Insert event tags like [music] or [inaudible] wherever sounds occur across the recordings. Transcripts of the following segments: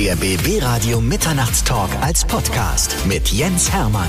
Der BB Radio Mitternachtstalk als Podcast mit Jens Hermann.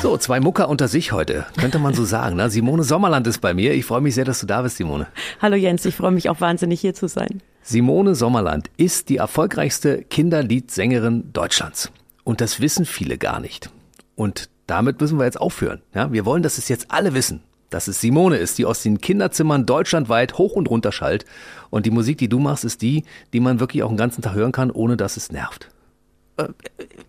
So, zwei Mucker unter sich heute, könnte man so sagen. Ne? Simone Sommerland ist bei mir. Ich freue mich sehr, dass du da bist, Simone. Hallo Jens, ich freue mich auch wahnsinnig hier zu sein. Simone Sommerland ist die erfolgreichste Kinderliedsängerin Deutschlands. Und das wissen viele gar nicht. Und damit müssen wir jetzt aufhören. Ja? Wir wollen, dass es jetzt alle wissen dass es Simone ist, die aus den Kinderzimmern deutschlandweit hoch und runter schallt. Und die Musik, die du machst, ist die, die man wirklich auch den ganzen Tag hören kann, ohne dass es nervt. Äh,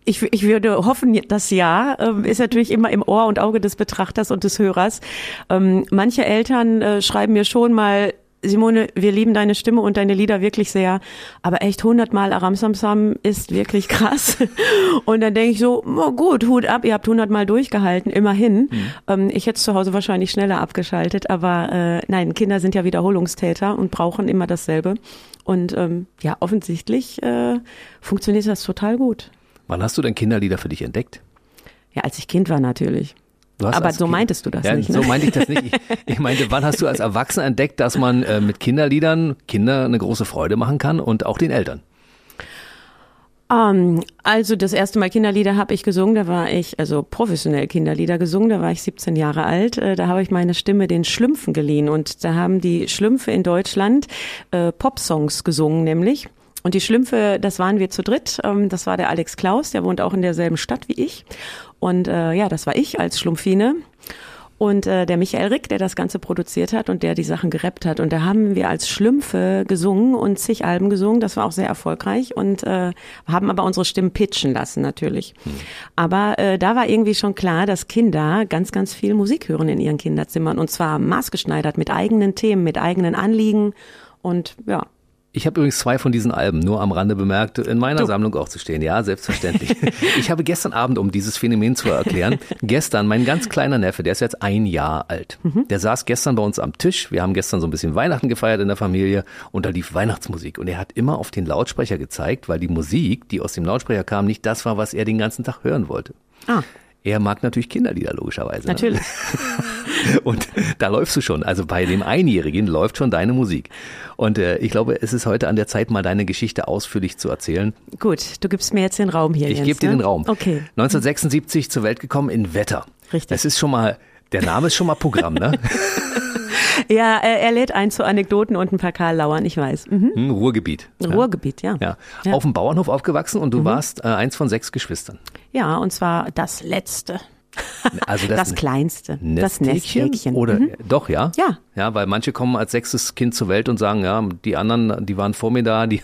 ich, ich würde hoffen, das Ja ähm, ist natürlich immer im Ohr und Auge des Betrachters und des Hörers. Ähm, manche Eltern äh, schreiben mir schon mal, Simone, wir lieben deine Stimme und deine Lieder wirklich sehr, aber echt hundertmal Aram Samsam ist wirklich krass. [laughs] Und dann denke ich so, oh gut, Hut ab, ihr habt hundertmal durchgehalten, immerhin. Mhm. Ähm, ich hätte es zu Hause wahrscheinlich schneller abgeschaltet, aber äh, nein, Kinder sind ja Wiederholungstäter und brauchen immer dasselbe. Und ähm, ja, offensichtlich äh, funktioniert das total gut. Wann hast du denn Kinderlieder für dich entdeckt? Ja, als ich Kind war natürlich. Aber so kind, meintest du das ja, nicht. Ne? So meinte ich das nicht. Ich, ich, meinte, wann hast du als Erwachsener entdeckt, dass man äh, mit Kinderliedern Kinder eine große Freude machen kann und auch den Eltern? Um, ähm, also das erste Mal Kinderlieder habe ich gesungen, da war ich, also professionell Kinderlieder gesungen, da war ich 17 Jahre alt, äh, da habe ich meine Stimme den Schlümpfen geliehen und da haben die Schlümpfe in Deutschland äh, Popsongs gesungen nämlich. Und die Schlümpfe, das waren wir zu dritt. Ähm, das war der Alex Klaus, der wohnt auch in derselben Stadt wie ich. Und äh, ja, das war ich als Schlumpfine. Und äh, der Michael Rick, der das Ganze produziert hat und der die Sachen gerappt hat. Und da haben wir als Schlümpfe gesungen und zig Alben gesungen. Das war auch sehr erfolgreich und äh, haben aber unsere Stimmen pitchen lassen natürlich. Hm. Aber äh, da war irgendwie schon klar, dass Kinder ganz, ganz viel Musik hören in ihren Kinderzimmern. Und zwar maßgeschneidert mit eigenen Themen, mit eigenen Anliegen. Und ja, ich habe übrigens zwei von diesen Alben nur am Rande bemerkt, in meiner du. Sammlung auch zu stehen. Ja, selbstverständlich. [laughs] ich habe gestern Abend, um dieses Phänomen zu erklären, gestern mein ganz kleiner Neffe, der ist jetzt ein Jahr alt, mhm. der saß gestern bei uns am Tisch. Wir haben gestern so ein bisschen Weihnachten gefeiert in der Familie und da lief Weihnachtsmusik und er hat immer auf den Lautsprecher gezeigt, weil die Musik, die aus dem Lautsprecher kam, nicht das war, was er den ganzen Tag hören wollte. Ah. Er mag natürlich Kinderlieder logischerweise. Ne? Natürlich. Ne? [laughs] Und da läufst du schon. Also bei dem Einjährigen läuft schon deine Musik. Und äh, ich glaube, es ist heute an der Zeit, mal deine Geschichte ausführlich zu erzählen. Gut, du gibst mir jetzt den Raum hier. Ich gebe dir ne? den Raum. Okay. 1976 zur Welt gekommen in Wetter. Richtig. Das ist schon mal, der Name ist schon mal Programm, ne? [laughs] ja, er, lädt ein zu Anekdoten und ein paar Karl ich weiß. Mhm. Hm, Ruhrgebiet. Ruhrgebiet, ja. ja. ja. Auf dem Bauernhof aufgewachsen und du mhm. warst äh, eins von sechs Geschwistern. Ja, und zwar das letzte. Also das, das kleinste, das Nesthäkchen. Oder mhm. doch, ja? Ja. Ja, weil manche kommen als sechstes Kind zur Welt und sagen, ja, die anderen, die waren vor mir da, die,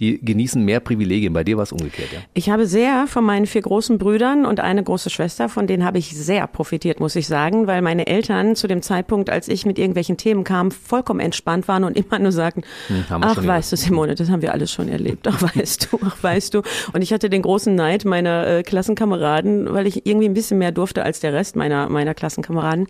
die genießen mehr Privilegien. Bei dir war es umgekehrt, ja? Ich habe sehr von meinen vier großen Brüdern und eine große Schwester, von denen habe ich sehr profitiert, muss ich sagen, weil meine Eltern zu dem Zeitpunkt, als ich mit irgendwelchen Themen kam, vollkommen entspannt waren und immer nur sagten, hm, ach, weißt du, Simone, das haben wir alles schon erlebt. Ach, weißt du, ach, weißt du. Und ich hatte den großen Neid meiner äh, Klassenkameraden, weil ich irgendwie ein bisschen mehr durfte als der Rest meiner, meiner Klassenkameraden,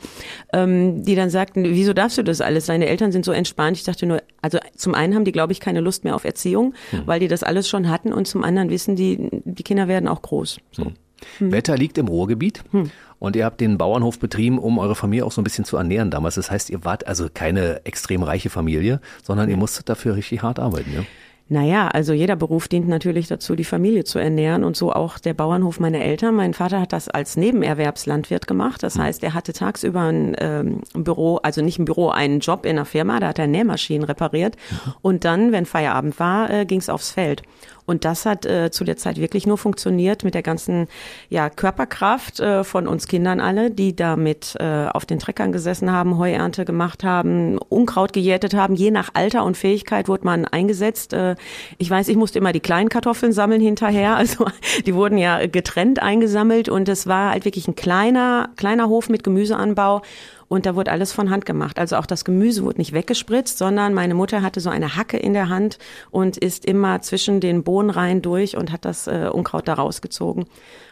ähm, die dann sagten, wieso darfst du das alles? Deine Eltern sind so entspannt. Ich dachte nur, also zum einen haben die, glaube ich, keine Lust mehr auf Erziehung, hm. weil die das alles schon hatten und zum anderen wissen die, die Kinder werden auch groß. So. Hm. Hm. Wetter liegt im Ruhrgebiet hm. und ihr habt den Bauernhof betrieben, um eure Familie auch so ein bisschen zu ernähren damals. Das heißt, ihr wart also keine extrem reiche Familie, sondern ihr musstet dafür richtig hart arbeiten. Ja? Naja, also jeder Beruf dient natürlich dazu, die Familie zu ernähren und so auch der Bauernhof meiner Eltern. Mein Vater hat das als Nebenerwerbslandwirt gemacht. Das hm. heißt, er hatte tagsüber ein ähm, Büro, also nicht ein Büro, einen Job in einer Firma, da hat er Nähmaschinen repariert. Mhm. Und dann, wenn Feierabend war, äh, ging es aufs Feld. Und das hat äh, zu der Zeit wirklich nur funktioniert mit der ganzen ja, Körperkraft äh, von uns Kindern alle, die damit äh, auf den Treckern gesessen haben, Heuernte gemacht haben, Unkraut gejätet haben. Je nach Alter und Fähigkeit wurde man eingesetzt. Äh, ich weiß, ich musste immer die kleinen Kartoffeln sammeln hinterher. [laughs] Also die wurden ja getrennt eingesammelt und es war halt wirklich ein kleiner, kleiner Hof mit Gemüseanbau. Und da wurde alles von Hand gemacht. Also auch das Gemüse wurde nicht weggespritzt, sondern meine Mutter hatte so eine Hacke in der Hand und ist immer zwischen den Bohnenreihen durch und hat das äh, Unkraut da rausgezogen.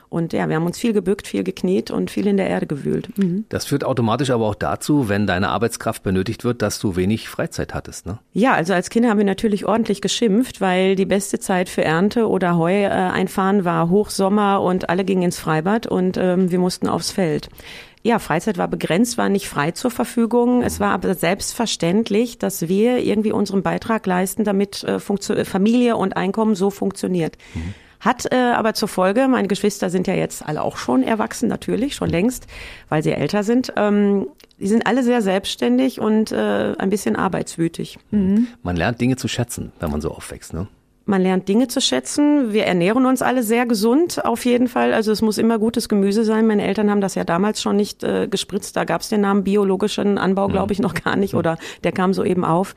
Und ja, wir haben uns viel gebückt, viel gekniet und viel in der Erde gewühlt. Mhm. Das führt automatisch aber auch dazu, wenn deine Arbeitskraft benötigt wird, dass du wenig Freizeit hattest, ne? Ja, also als Kinder haben wir natürlich ordentlich geschimpft, weil die beste Zeit für Ernte oder Heu äh, einfahren war Hochsommer und alle gingen ins Freibad und ähm, wir mussten aufs Feld. Ja, Freizeit war begrenzt, war nicht frei zur Verfügung. Es war aber selbstverständlich, dass wir irgendwie unseren Beitrag leisten, damit äh, Familie und Einkommen so funktioniert. Mhm. Hat äh, aber zur Folge, meine Geschwister sind ja jetzt alle auch schon erwachsen, natürlich, schon längst, weil sie älter sind. Ähm, die sind alle sehr selbstständig und äh, ein bisschen arbeitswütig. Mhm. Man lernt Dinge zu schätzen, wenn man so aufwächst, ne? Man lernt Dinge zu schätzen. Wir ernähren uns alle sehr gesund, auf jeden Fall. Also es muss immer gutes Gemüse sein. Meine Eltern haben das ja damals schon nicht äh, gespritzt. Da gab es den Namen biologischen Anbau, glaube ich, noch gar nicht. Oder der kam so eben auf.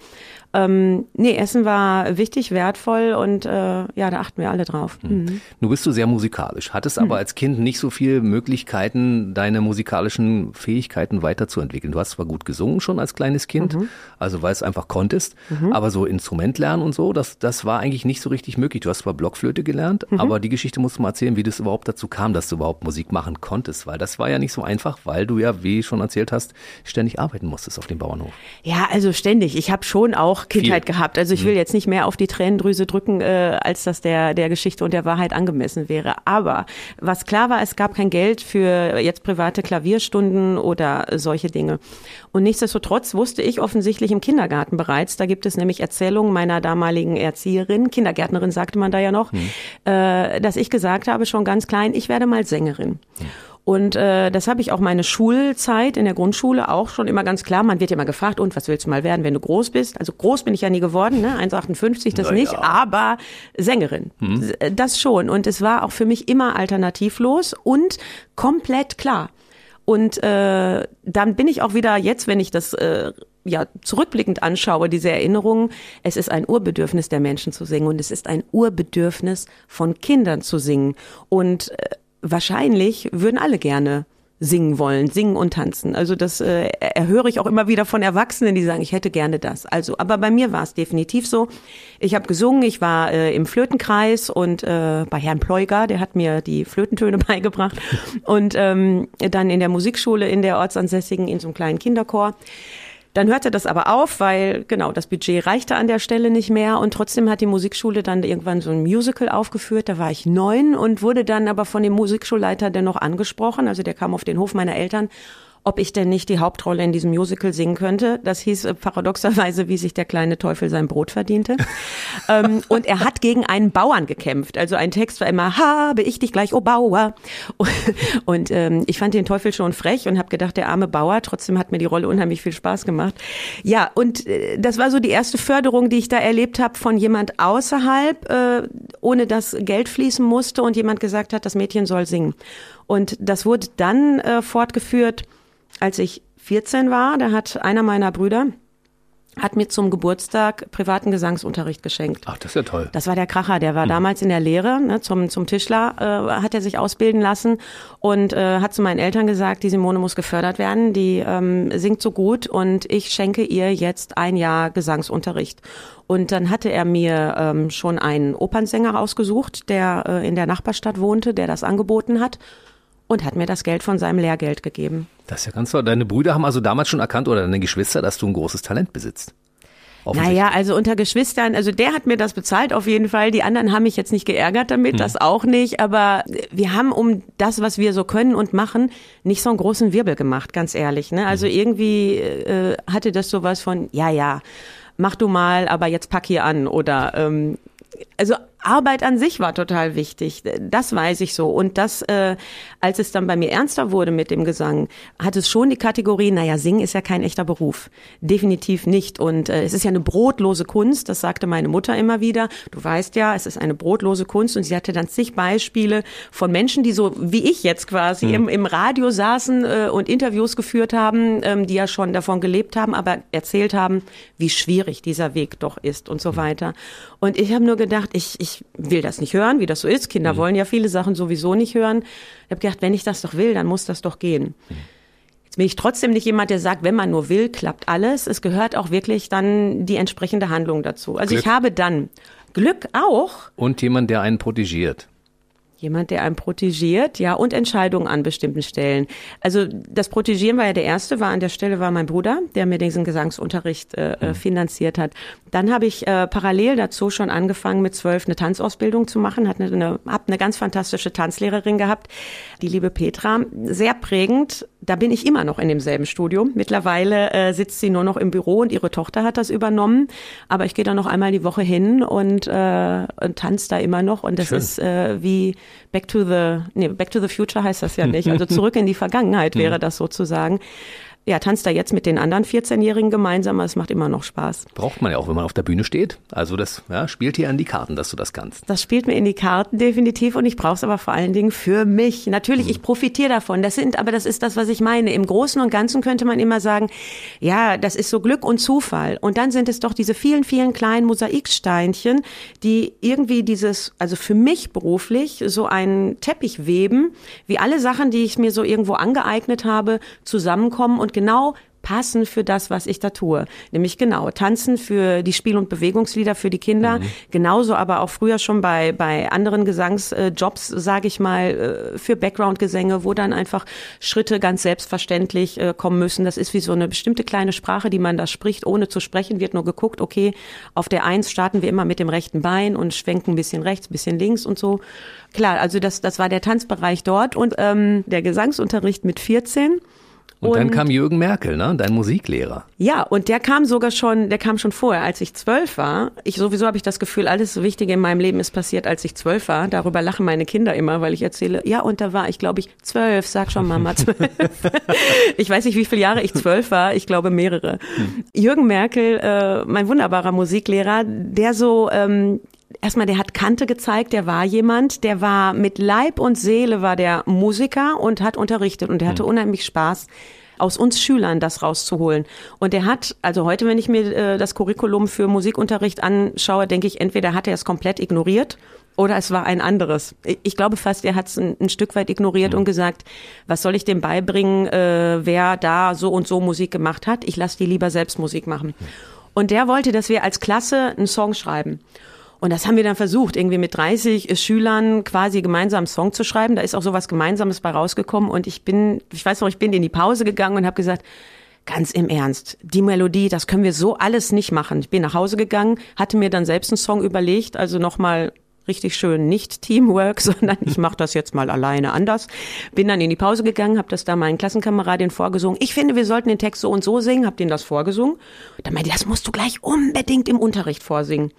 Ähm, nee, Essen war wichtig, wertvoll und äh, ja, da achten wir alle drauf. Mhm. mhm. Du bist du sehr musikalisch, hattest mhm. aber als Kind nicht so viele Möglichkeiten, deine musikalischen Fähigkeiten weiterzuentwickeln. Du hast zwar gut gesungen schon als kleines Kind, mhm. also weil es einfach konntest, mhm. aber so Instrument lernen und so, das, das war eigentlich nicht so richtig möglich. Du hast zwar Blockflöte gelernt, mhm. aber die Geschichte musst du mal erzählen, wie das überhaupt dazu kam, dass du überhaupt Musik machen konntest, weil das war ja nicht so einfach, weil du ja, wie schon erzählt hast, ständig arbeiten musstest auf dem Bauernhof. Ja, also ständig. Ich habe schon auch auch Kindheit Viel. gehabt. Also ich will mhm. jetzt nicht mehr auf die Tränendrüse drücken, äh, als das der, der Geschichte und der Wahrheit angemessen wäre. Aber was klar war, es gab kein Geld für jetzt private Klavierstunden oder solche Dinge. Und nichtsdestotrotz wusste ich offensichtlich im Kindergarten bereits, da gibt es nämlich Erzählungen meiner damaligen Erzieherin, Kindergärtnerin sagte man da ja noch, hm. äh, dass ich gesagt habe schon ganz klein, ich werde mal Sängerin. Hm. Und äh, das habe ich auch meine Schulzeit in der Grundschule auch schon immer ganz klar. Man wird ja immer gefragt, und was willst du mal werden, wenn du groß bist? Also groß bin ich ja nie geworden, ne? 1,58 das Na nicht, ja. aber Sängerin. Hm. Das schon. Und es war auch für mich immer alternativlos und komplett klar. Und äh, dann bin ich auch wieder jetzt, wenn ich das äh, ja zurückblickend anschaue, diese Erinnerungen, es ist ein Urbedürfnis der Menschen zu singen und es ist ein Urbedürfnis von Kindern zu singen. Und äh, wahrscheinlich würden alle gerne singen wollen, singen und tanzen. Also das äh, erhöre ich auch immer wieder von Erwachsenen, die sagen, ich hätte gerne das. Also, aber bei mir war es definitiv so. Ich habe gesungen, ich war äh, im Flötenkreis und äh, bei Herrn Pleuger, der hat mir die Flötentöne [laughs] beigebracht und ähm, dann in der Musikschule in der ortsansässigen in so einem kleinen Kinderchor. Dann hörte das aber auf, weil genau das Budget reichte an der Stelle nicht mehr und trotzdem hat die Musikschule dann irgendwann so ein Musical aufgeführt. Da war ich neun und wurde dann aber von dem Musikschulleiter dennoch angesprochen. Also der kam auf den Hof meiner Eltern ob ich denn nicht die Hauptrolle in diesem Musical singen könnte. Das hieß äh, paradoxerweise, wie sich der kleine Teufel sein Brot verdiente. [laughs] ähm, und er hat gegen einen Bauern gekämpft. Also ein Text war immer, habe ich dich gleich, oh Bauer. [laughs] Und ähm, ich fand den Teufel schon frech und habe gedacht, der arme Bauer. Trotzdem hat mir die Rolle unheimlich viel Spaß gemacht. Ja, und äh, das war so die erste Förderung, die ich da erlebt habe von jemand außerhalb, äh, ohne dass Geld fließen musste und jemand gesagt hat, das Mädchen soll singen. Und das wurde dann äh, fortgeführt als ich 14 war, da hat einer meiner Brüder hat mir zum Geburtstag privaten Gesangsunterricht geschenkt. Ach, das ist ja toll. Das war der Kracher, der war hm. damals in der Lehre, ne, zum, zum Tischler äh, hat er sich ausbilden lassen und äh, hat zu meinen Eltern gesagt, die Simone muss gefördert werden, die ähm, singt so gut und ich schenke ihr jetzt ein Jahr Gesangsunterricht. Und dann hatte er mir ähm, schon einen Opernsänger ausgesucht, der äh, in der Nachbarstadt wohnte, der das angeboten hat und hat mir das Geld von seinem Lehrgeld gegeben. Das ist ja ganz toll. Deine Brüder haben also damals schon erkannt oder deine Geschwister, dass du ein großes Talent besitzt. Naja, also unter Geschwistern, also der hat mir das bezahlt auf jeden Fall. Die anderen haben mich jetzt nicht geärgert damit, hm. das auch nicht. Aber wir haben um das, was wir so können und machen, nicht so einen großen Wirbel gemacht, ganz ehrlich. Ne? Also hm. irgendwie äh, hatte das sowas von, ja, ja, mach du mal, aber jetzt pack hier an. Oder ähm, also Arbeit an sich war total wichtig. Das weiß ich so. Und das, äh, als es dann bei mir ernster wurde mit dem Gesang, hat es schon die Kategorie, naja, singen ist ja kein echter Beruf. Definitiv nicht. Und äh, es ist ja eine brotlose Kunst, das sagte meine Mutter immer wieder. Du weißt ja, es ist eine brotlose Kunst. Und sie hatte dann zig Beispiele von Menschen, die so wie ich jetzt quasi mhm. im, im Radio saßen äh, und Interviews geführt haben, ähm, die ja schon davon gelebt haben, aber erzählt haben, wie schwierig dieser Weg doch ist und so mhm. weiter. Und ich habe nur gedacht, ich, ich ich will das nicht hören, wie das so ist. Kinder mhm. wollen ja viele Sachen sowieso nicht hören. Ich habe gedacht, wenn ich das doch will, dann muss das doch gehen. Mhm. Jetzt bin ich trotzdem nicht jemand, der sagt, wenn man nur will, klappt alles. Es gehört auch wirklich dann die entsprechende Handlung dazu. Also Glück. ich habe dann Glück auch. Und jemand, der einen protegiert. Jemand, der einen protegiert, ja, und Entscheidungen an bestimmten Stellen. Also das Protegieren war ja der erste, war an der Stelle war mein Bruder, der mir diesen Gesangsunterricht äh, mhm. finanziert hat. Dann habe ich äh, parallel dazu schon angefangen, mit zwölf eine Tanzausbildung zu machen, hatte eine, hab eine ganz fantastische Tanzlehrerin gehabt, die liebe Petra, sehr prägend da bin ich immer noch in demselben Studio. Mittlerweile äh, sitzt sie nur noch im Büro und ihre Tochter hat das übernommen. Aber ich gehe da noch einmal die Woche hin und, äh, und tanze da immer noch. Und das Schön. ist äh, wie Back to the, nee, Back to the Future heißt das ja nicht. Also [laughs] zurück in die Vergangenheit wäre das sozusagen ja, tanzt da jetzt mit den anderen 14-Jährigen gemeinsam, aber es macht immer noch Spaß. Braucht man ja auch, wenn man auf der Bühne steht. Also das ja, spielt hier an die Karten, dass du das kannst. Das spielt mir in die Karten definitiv und ich brauche es aber vor allen Dingen für mich. Natürlich, ich profitiere davon. Das sind, aber das ist das, was ich meine. Im Großen und Ganzen könnte man immer sagen, ja, das ist so Glück und Zufall. Und dann sind es doch diese vielen, vielen kleinen Mosaiksteinchen, die irgendwie dieses, also für mich beruflich, so einen Teppich weben, wie alle Sachen, die ich mir so irgendwo angeeignet habe, zusammenkommen und genau passen für das, was ich da tue. Nämlich genau, tanzen für die Spiel- und Bewegungslieder für die Kinder, genauso aber auch früher schon bei, bei anderen Gesangsjobs, sage ich mal, äh, für Background-Gesänge, wo dann einfach Schritte ganz selbstverständlich äh, kommen müssen. Das ist wie so eine bestimmte kleine Sprache, die man da spricht, ohne zu sprechen, wird nur geguckt, okay, auf der Eins starten wir immer mit dem rechten Bein und schwenken ein bisschen rechts, ein bisschen links und so. Klar, also das, das war der Tanzbereich dort und ähm, der Gesangsunterricht mit 14. Und, dann kam Jürgen Merkel, ne? dein Musiklehrer. Ja, und der kam sogar schon, der kam schon vorher, als ich zwölf war. Ich sowieso habe ich das Gefühl, alles Wichtige in meinem Leben ist passiert, als ich zwölf war. Darüber lachen meine Kinder immer, weil ich erzähle, ja, und da war ich, glaube ich, zwölf. Sag schon, Mama, [laughs] zwölf. [laughs] ich weiß nicht, wie viele Jahre ich zwölf war. Ich glaube mehrere. Jürgen Merkel, äh, mein wunderbarer Musiklehrer, der so ähm, erstmal, der hat Kante gezeigt, der war jemand, der war mit Leib und Seele war der Musiker und hat unterrichtet und der hatte unheimlich Spaß aus uns Schülern das rauszuholen. Und er hat, also heute, wenn ich mir äh, das Curriculum für Musikunterricht anschaue, denke ich, entweder hat er es komplett ignoriert oder es war ein anderes. Ich- glaube fast, er hat es ein, ein Stück weit ignoriert und gesagt, was soll ich dem beibringen, äh, wer da so und so Musik gemacht hat? Ich lasse die lieber selbst Musik machen. Und der wollte, dass wir als Klasse einen Song schreiben. Und das haben wir dann versucht, irgendwie mit 30 Schülern quasi gemeinsam einen Song zu schreiben. Da ist auch sowas Gemeinsames bei rausgekommen. Und ich bin, ich weiß noch, ich bin in die Pause gegangen und habe gesagt, ganz im Ernst, die Melodie, das können wir so alles nicht machen. Ich bin nach Hause gegangen, hatte mir dann selbst einen Song überlegt, also nochmal richtig schön nicht Teamwork, [laughs] sondern ich mache das jetzt mal alleine anders. Bin dann in die Pause gegangen, habe das da meinen Klassenkameradin vorgesungen. Ich finde, wir sollten den Text so und so singen, habe denen das vorgesungen. Dann meinte, das musst du gleich unbedingt im Unterricht vorsingen.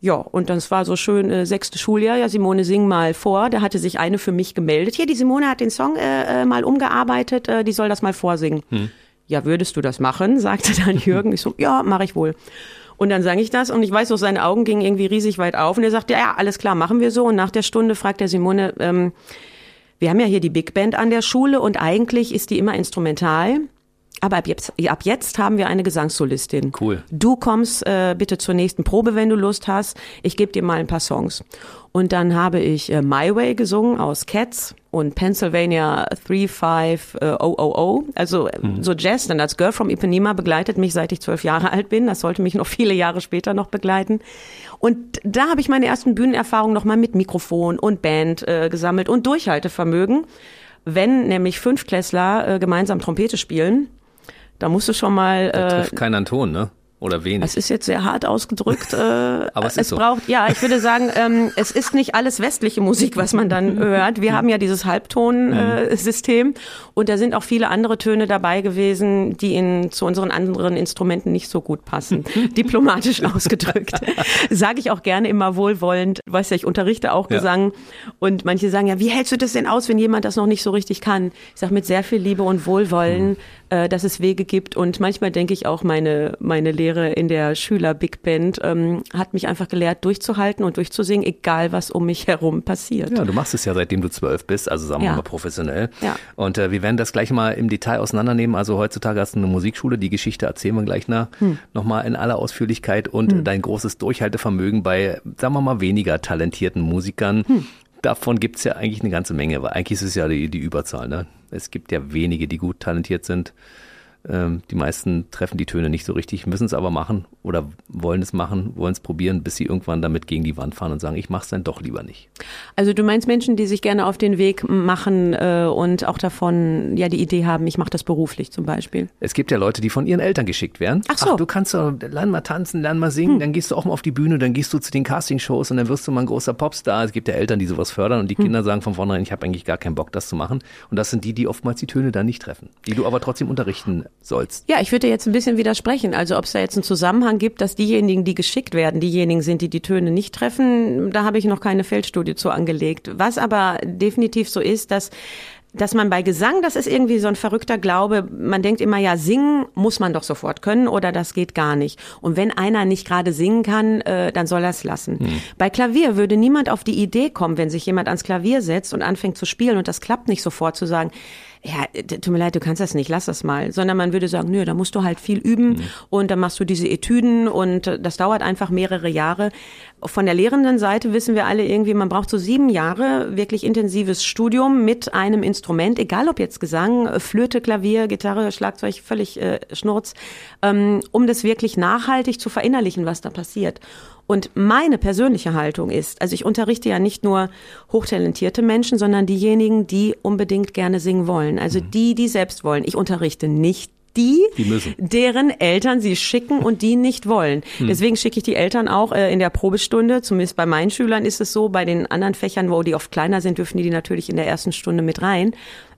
Ja, und das war so schön äh, sechste Schuljahr. Ja, Simone, sing mal vor. Da hatte sich eine für mich gemeldet. Hier, die Simone hat den Song äh, äh, mal umgearbeitet. Äh, die soll das mal vorsingen. Ja, würdest du das machen? [laughs] sagte dann [laughs] Jürgen. Ich so, ja, mache ich wohl. Und dann sang ich das und ich weiß noch, seine Augen gingen irgendwie riesig weit auf und er sagte, ja, ja, alles klar, machen wir so. Und nach der Stunde fragt er Simone, ähm, wir haben ja hier die Big Band an der Schule und eigentlich ist die immer instrumental. Aber ab jetzt, ab jetzt haben wir eine Gesangssolistin. Cool. Du kommst äh, bitte zur nächsten Probe, wenn du Lust hast. Ich gebe dir mal ein paar Songs. Und dann habe ich äh, My Way gesungen aus Cats und Pennsylvania 35000. Also äh, so Jazz. Dann als Girl from Ipanema begleitet mich, seit ich zwölf Jahre alt bin. Das sollte mich noch viele Jahre später noch begleiten. Und da habe ich meine ersten Bühnenerfahrungen nochmal mit Mikrofon und Band äh, gesammelt und Durchhaltevermögen. Wenn nämlich Fünftklässler äh, gemeinsam Trompete spielen, da musst du schon mal Da äh, trifft keiner einen Ton, ne? Oder wenig. es ist jetzt sehr hart ausgedrückt. Äh, [laughs] Aber es ist so. braucht, ja, ich würde sagen, [laughs] ähm, es ist nicht alles westliche Musik, was man dann [laughs] hört. Wir haben ja dieses Halbton-System äh, System und da sind auch viele andere Töne dabei gewesen, die in, zu unseren anderen Instrumenten nicht so gut passen. Diplomatisch ausgedrückt. Sage ich auch gerne immer wohlwollend. Weißt ja, ich unterrichte auch Ja. Gesang und manche sagen ja, wie hältst du das denn aus, wenn jemand das noch nicht so richtig kann? Ich sage mit sehr viel Liebe und Wohlwollen, äh, dass es Wege gibt und manchmal denke ich auch meine meine Lehre in der Schüler Big Band ähm, hat mich einfach gelehrt durchzuhalten und durchzusingen, egal was um mich herum passiert. Ja, du machst es ja seitdem du zwölf bist, also sagen wir Ja. mal professionell. Ja. Und äh, wir werden das gleich mal im Detail auseinandernehmen. Also heutzutage hast du eine Musikschule, die Geschichte erzählen wir gleich nach, Hm. nochmal in aller Ausführlichkeit und dein großes Durchhaltevermögen bei, sagen wir mal, weniger talentierten Musikern. Hm. Davon gibt's ja eigentlich eine ganze Menge, weil eigentlich ist es ja die, die Überzahl. Ne? Es gibt ja wenige, die gut talentiert sind. Ähm, die meisten treffen die Töne nicht so richtig, müssen es aber machen oder wollen es machen, wollen es probieren, bis sie irgendwann damit gegen die Wand fahren und sagen, ich mache es dann doch lieber nicht. Also du meinst Menschen, die sich gerne auf den Weg machen äh, und auch davon ja die Idee haben, ich mache das beruflich zum Beispiel. Es gibt ja Leute, die von ihren Eltern geschickt werden. Ach so. Ach, du kannst doch, lern mal tanzen, lern mal singen, hm. dann gehst du auch mal auf die Bühne, dann gehst du zu den Castingshows und dann wirst du mal ein großer Popstar. Es gibt ja Eltern, die sowas fördern und die hm. Kinder sagen von vornherein, ich habe eigentlich gar keinen Bock, das zu machen. Und das sind die, die oftmals die Töne dann nicht treffen, die du aber trotzdem unterrichten sollst. Ja, ich würde jetzt ein bisschen widersprechen. Also ob es da jetzt einen Zusammenhang gibt, dass diejenigen, die geschickt werden, diejenigen sind, die die Töne nicht treffen, da habe ich noch keine Feldstudie zu angelegt. Was aber definitiv so ist, dass dass man bei Gesang, das ist irgendwie so ein verrückter Glaube, man denkt immer, ja, singen muss man doch sofort können oder das geht gar nicht. Und wenn einer nicht gerade singen kann, äh, dann soll er es lassen. Hm. Bei Klavier würde niemand auf die Idee kommen, wenn sich jemand ans Klavier setzt und anfängt zu spielen und das klappt nicht sofort, zu sagen, ja, tut mir leid, du kannst das nicht, lass das mal. Sondern man würde sagen, nö, da musst du halt viel üben mhm. und dann machst du diese Etüden und das dauert einfach mehrere Jahre. Von der lehrenden Seite wissen wir alle irgendwie, man braucht so sieben Jahre wirklich intensives Studium mit einem Instrument, egal ob jetzt Gesang, Flöte, Klavier, Gitarre, Schlagzeug, völlig äh, Schnurz, ähm, um das wirklich nachhaltig zu verinnerlichen, was da passiert. Und meine persönliche Haltung ist, also ich unterrichte ja nicht nur hochtalentierte Menschen, sondern diejenigen, die unbedingt gerne singen wollen. Also mhm. die, die selbst wollen. Ich unterrichte nicht die, die deren Eltern sie schicken und die nicht wollen. Hm. Deswegen schicke ich die Eltern auch äh, in der Probestunde, zumindest bei meinen Schülern ist es so, bei den anderen Fächern, wo die oft kleiner sind, dürfen die die natürlich in der ersten Stunde mit rein.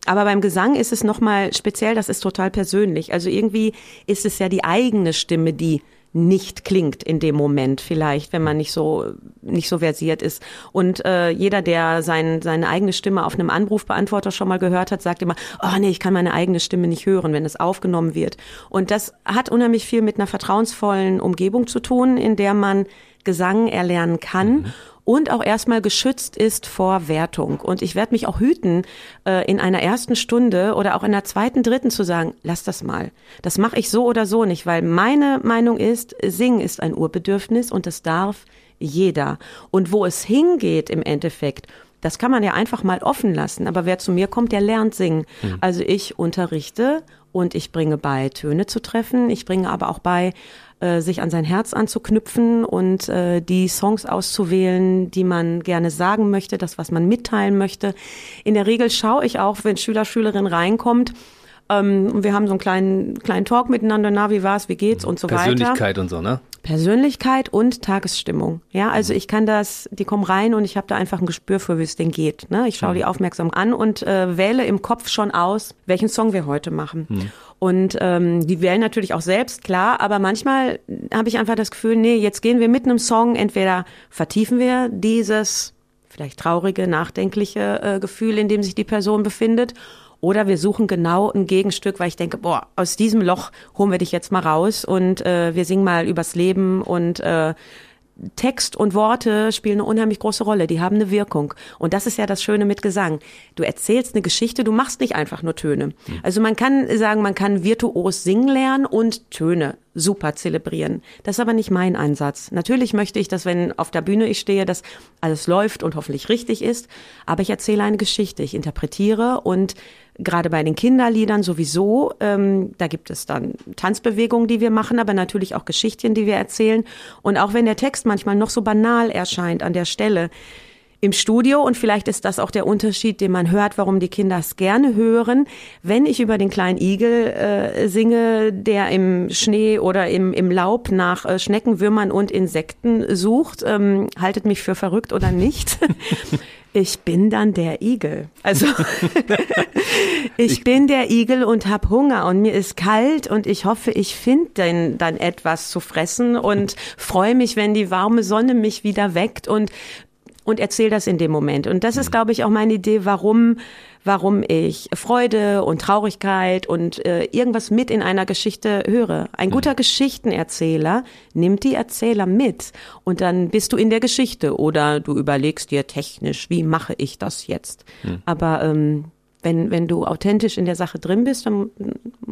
Aber beim Gesang ist es nochmal speziell, das ist total persönlich. Also irgendwie ist es ja die eigene Stimme, die nicht klingt in dem Moment vielleicht, wenn man nicht so nicht so versiert ist. Und äh, jeder, der sein, seine eigene Stimme auf einem Anrufbeantworter schon mal gehört hat, sagt immer, oh nee, ich kann meine eigene Stimme nicht hören, wenn es aufgenommen wird. Und das hat unheimlich viel mit einer vertrauensvollen Umgebung zu tun, in der man Gesang erlernen kann. Mhm und auch erstmal geschützt ist vor Wertung. Und ich werde mich auch hüten, äh, in einer ersten Stunde oder auch in der zweiten, dritten zu sagen, lass das mal. Das mache ich so oder so nicht, weil meine Meinung ist, Singen ist ein Urbedürfnis und das darf jeder. Und wo es hingeht im Endeffekt, das kann man ja einfach mal offen lassen. Aber wer zu mir kommt, der lernt singen. Mhm. Also ich unterrichte und ich bringe bei, Töne zu treffen. Ich bringe aber auch bei, äh, sich an sein Herz anzuknüpfen und äh, die Songs auszuwählen, die man gerne sagen möchte, das, was man mitteilen möchte. In der Regel schaue ich auch, wenn Schüler, Schülerin reinkommt, ähm, wir haben so einen kleinen, kleinen Talk miteinander, na, wie war's, wie geht's und so Persönlichkeit weiter. Persönlichkeit und so, ne? Persönlichkeit und Tagesstimmung. Ja, also ich kann das, die kommen rein und ich habe da einfach ein Gespür für, wie es denen geht. Ne? Ich schaue die aufmerksam an und äh, wähle im Kopf schon aus, welchen Song wir heute machen. Hm. Und ähm, die wählen natürlich auch selbst, klar, aber manchmal habe ich einfach das Gefühl, nee, jetzt gehen wir mit einem Song, entweder vertiefen wir dieses vielleicht traurige, nachdenkliche äh, Gefühl, in dem sich die Person befindet, oder wir suchen genau ein Gegenstück, weil ich denke, boah, aus diesem Loch holen wir dich jetzt mal raus und äh, wir singen mal übers Leben und äh, Text und Worte spielen eine unheimlich große Rolle. Die haben eine Wirkung. Und das ist ja das Schöne mit Gesang. Du erzählst eine Geschichte, du machst nicht einfach nur Töne. Mhm. Also man kann sagen, man kann virtuos singen lernen und Töne super zelebrieren. Das ist aber nicht mein Ansatz. Natürlich möchte ich, dass wenn auf der Bühne ich stehe, dass alles läuft und hoffentlich richtig ist. Aber ich erzähle eine Geschichte, ich interpretiere und gerade bei den Kinderliedern sowieso. Ähm, da gibt es dann Tanzbewegungen, die wir machen, aber natürlich auch Geschichten, die wir erzählen. Und auch wenn der Text manchmal noch so banal erscheint an der Stelle, im Studio und vielleicht ist das auch der Unterschied, den man hört, warum die Kinder es gerne hören. Wenn ich über den kleinen Igel äh, singe, der im Schnee oder im, im Laub nach äh, Schneckenwürmern und Insekten sucht, ähm, haltet mich für verrückt oder nicht. [laughs] Ich bin dann der Igel. Also [laughs] ich, ich, bin der Igel und hab Hunger und mir ist kalt und ich hoffe, ich finde dann, dann etwas zu fressen und freue mich, wenn die warme Sonne mich wieder weckt und und erzähle das in dem Moment. Und das ist, mhm. glaube ich, auch meine Idee, warum, warum ich Freude und Traurigkeit und äh, irgendwas mit in einer Geschichte höre. Ein mhm. guter Geschichtenerzähler nimmt die Erzähler mit und dann bist du in der Geschichte oder du überlegst dir technisch, wie mache ich das jetzt. Mhm. Aber ähm, wenn, wenn du authentisch in der Sache drin bist, dann,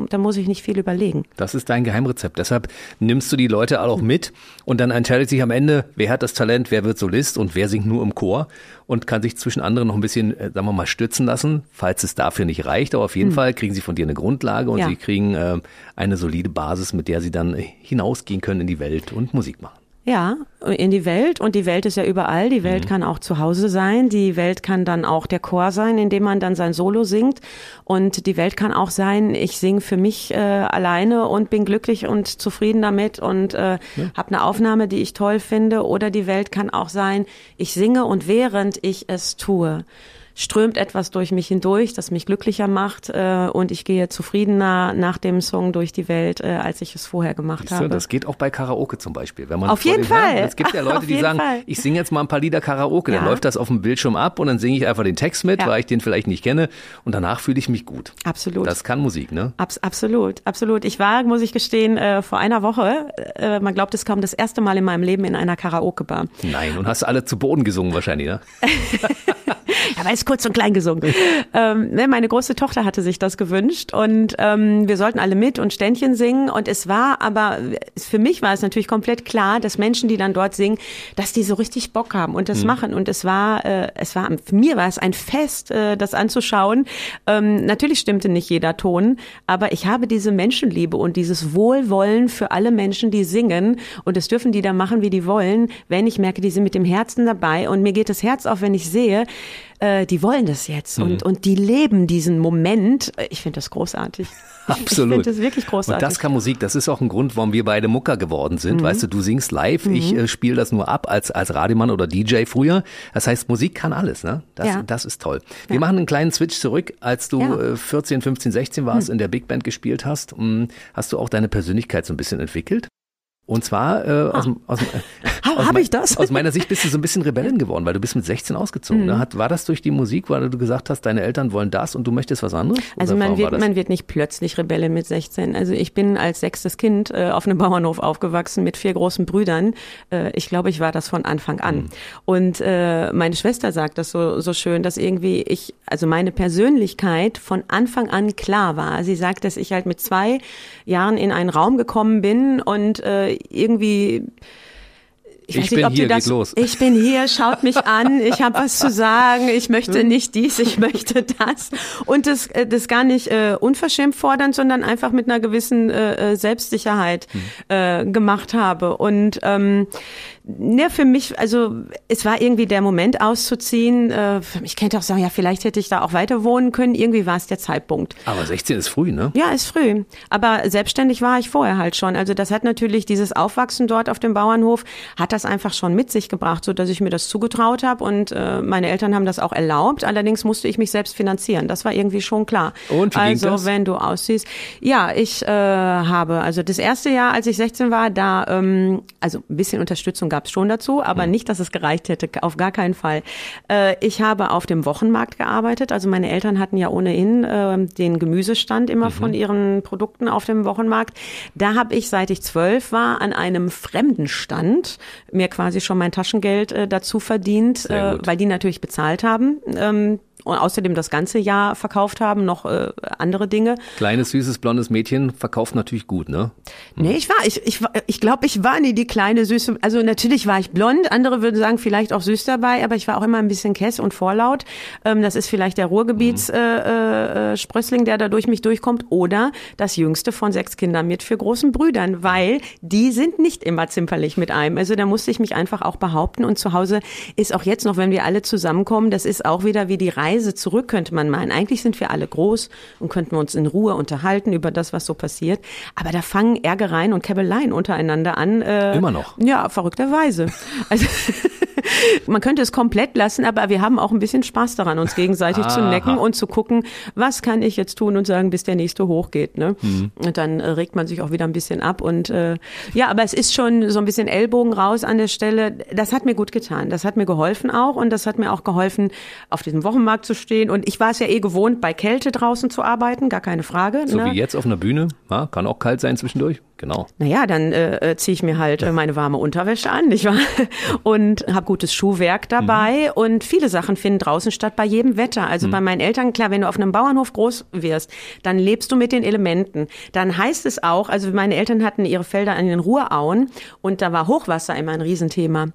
dann muss ich nicht viel überlegen. Das ist dein Geheimrezept. Deshalb nimmst du die Leute alle auch mit und dann entscheidet sich am Ende, wer hat das Talent, wer wird Solist und wer singt nur im Chor und kann sich zwischen anderen noch ein bisschen, äh, sagen wir mal, stützen lassen, falls es dafür nicht reicht. Aber auf jeden hm. Fall kriegen sie von dir eine Grundlage und ja. sie kriegen äh, eine solide Basis, mit der sie dann hinausgehen können in die Welt und Musik machen. Ja, in die Welt und die Welt ist ja überall. Die Welt mhm. kann auch zu Hause sein. Die Welt kann dann auch der Chor sein, in dem man dann sein Solo singt. Und die Welt kann auch sein, ich singe für mich äh, alleine und bin glücklich und zufrieden damit und äh, ja. habe eine Aufnahme, die ich toll finde. Oder die Welt kann auch sein, ich singe und während ich es tue, strömt etwas durch mich hindurch, das mich glücklicher macht äh, und ich gehe zufriedener nach dem Song durch die Welt, äh, als ich es vorher gemacht habe. Das geht auch bei Karaoke zum Beispiel. Wenn man auf jeden Fall. Herren, es gibt ja [laughs] Leute, die sagen, Fall. ich singe jetzt mal ein paar Lieder Karaoke, ja. dann läuft das auf dem Bildschirm ab und dann singe ich einfach den Text mit, ja. weil ich den vielleicht nicht kenne und danach fühle ich mich gut. Absolut. Das kann Musik, ne? Abs absolut, absolut. Ich war, muss ich gestehen, äh, vor einer Woche, äh, man glaubt es kaum, das erste Mal in meinem Leben in einer Karaoke-Bar. Nein, und hast alle zu Boden gesungen wahrscheinlich, ne? [laughs] ja, weil es kurz und klein gesungen. ähm, ne, meine große Tochter hatte sich das gewünscht und ähm, wir sollten alle mit und Ständchen singen. Und es war aber, für mich war es natürlich komplett klar, dass Menschen, die dann dort singen, dass die so richtig Bock haben und das mhm. machen. Und es war, äh, es war, für mir war es ein Fest, äh, das anzuschauen. Ähm, natürlich stimmte nicht jeder Ton, aber ich habe diese Menschenliebe und dieses Wohlwollen für alle Menschen, die singen. Und das dürfen die da machen, wie die wollen, wenn ich merke, die sind mit dem Herzen dabei. Und mir geht das Herz auf, wenn ich sehe, äh, die wollen das jetzt mhm. und, und die leben diesen Moment. Ich finde das großartig. [laughs] Absolut. Ich finde das wirklich großartig. Und das kann Musik, das ist auch ein Grund, warum wir beide Mucker geworden sind. Mhm. Weißt du, du singst live, mhm. ich äh, spiele das nur ab als, als Radiomann oder DJ früher. Das heißt, Musik kann alles, ne? Das, ja. das ist toll. Wir ja. machen einen kleinen Switch zurück. Als du ja. 14, 15, 16 warst, mhm. in der Big Band gespielt hast, hm, hast du auch deine Persönlichkeit so ein bisschen entwickelt? Und zwar äh, aus, ah. aus, [laughs] äh, aus, ich das? aus meiner Sicht bist du so ein bisschen Rebellin geworden, weil du bist mit 16 ausgezogen. Ne? Mhm. Hat, war das durch die Musik, weil du gesagt hast, deine Eltern wollen das und du möchtest was anderes? Also man wird, man wird nicht plötzlich Rebellin mit 16. Also ich bin als sechstes Kind äh, auf einem Bauernhof aufgewachsen mit vier großen Brüdern. Äh, ich glaube, ich war das von Anfang an. Mhm. Und äh, meine Schwester sagt das so, so schön, dass irgendwie ich, also meine Persönlichkeit von Anfang an klar war. Sie sagt, dass ich halt mit zwei Jahren in einen Raum gekommen bin und äh, irgendwie ich, ich bin nicht, hier, das, geht los. Ich bin hier, schaut mich an, ich habe was zu sagen, ich möchte nicht dies, ich möchte das. Und das, äh, das gar nicht äh, unverschämt fordern, sondern einfach mit einer gewissen äh, äh Selbstsicherheit mhm. äh, gemacht habe. Und ähm, ja, für mich, also es war irgendwie der Moment auszuziehen. Äh, ich könnte auch sagen, ja, vielleicht hätte ich da auch weiter wohnen können. Irgendwie war es der Zeitpunkt. Aber 16 ist früh, ne? Ja, ist früh. Aber selbstständig war ich vorher halt schon. Also das hat natürlich dieses Aufwachsen dort auf dem Bauernhof, hat das einfach schon mit sich gebracht, so dass ich mir das zugetraut habe und äh, meine Eltern haben das auch erlaubt. Allerdings musste ich mich selbst finanzieren. Das war irgendwie schon klar. Und wie also das? wenn du aussiehst, ja, ich äh, habe also das erste Jahr, als ich 16 war, da ähm, also ein bisschen Unterstützung gab gab es schon dazu, aber mhm. nicht, dass es gereicht hätte, auf gar keinen Fall. Äh, ich habe auf dem Wochenmarkt gearbeitet. Also meine Eltern hatten ja ohnehin äh, den Gemüsestand immer mhm. von ihren Produkten auf dem Wochenmarkt. Da habe ich, seit ich zwölf war, an einem fremden Stand mir quasi schon mein Taschengeld äh, dazu verdient, äh, weil die natürlich bezahlt haben. Ähm, und außerdem das ganze Jahr verkauft haben, noch äh, andere Dinge. Kleines, süßes, blondes Mädchen verkauft natürlich gut, ne? Hm. Nee, ich war, ich, ich, ich glaube, ich war nie die kleine, süße, also natürlich war ich blond, andere würden sagen, vielleicht auch süß dabei, aber ich war auch immer ein bisschen kess und vorlaut. Ähm, das ist vielleicht der Ruhrgebietssprössling, mhm. äh, äh, der da durch mich durchkommt, oder das jüngste von sechs Kindern mit vier großen Brüdern, weil die sind nicht immer zimperlich mit einem. Also da musste ich mich einfach auch behaupten und zu Hause ist auch jetzt noch, wenn wir alle zusammenkommen, das ist auch wieder wie die Reise Reise zurück, könnte man meinen. Eigentlich sind wir alle groß und könnten wir uns in Ruhe unterhalten über das, was so passiert. Aber da fangen Ärgereien und Käbeleien untereinander an. Äh, Immer noch. Ja, verrückterweise. Also [laughs] man könnte es komplett lassen, aber wir haben auch ein bisschen Spaß daran, uns gegenseitig Aha. zu necken und zu gucken, was kann ich jetzt tun und sagen, bis der nächste hochgeht. Ne? Mhm. Und dann äh, regt man sich auch wieder ein bisschen ab. Und äh, ja, aber es ist schon so ein bisschen Ellbogen raus an der Stelle. Das hat mir gut getan. Das hat mir geholfen auch und das hat mir auch geholfen, auf diesem Wochenmarkt zu stehen. Und ich war es ja eh gewohnt, bei Kälte draußen zu arbeiten, gar keine Frage. So ne? wie jetzt auf einer Bühne, ja, kann auch kalt sein zwischendurch. Genau. Naja, dann äh, ziehe ich mir halt äh, meine warme Unterwäsche an, nicht wahr? [laughs] Und habe gutes Schuhwerk dabei. Mhm. Und viele Sachen finden draußen statt bei jedem Wetter. Also mhm. bei meinen Eltern, klar, wenn du auf einem Bauernhof groß wirst, dann lebst du mit den Elementen. Dann heißt es auch, also meine Eltern hatten ihre Felder an den Ruhrauen und da war Hochwasser immer ein Riesenthema.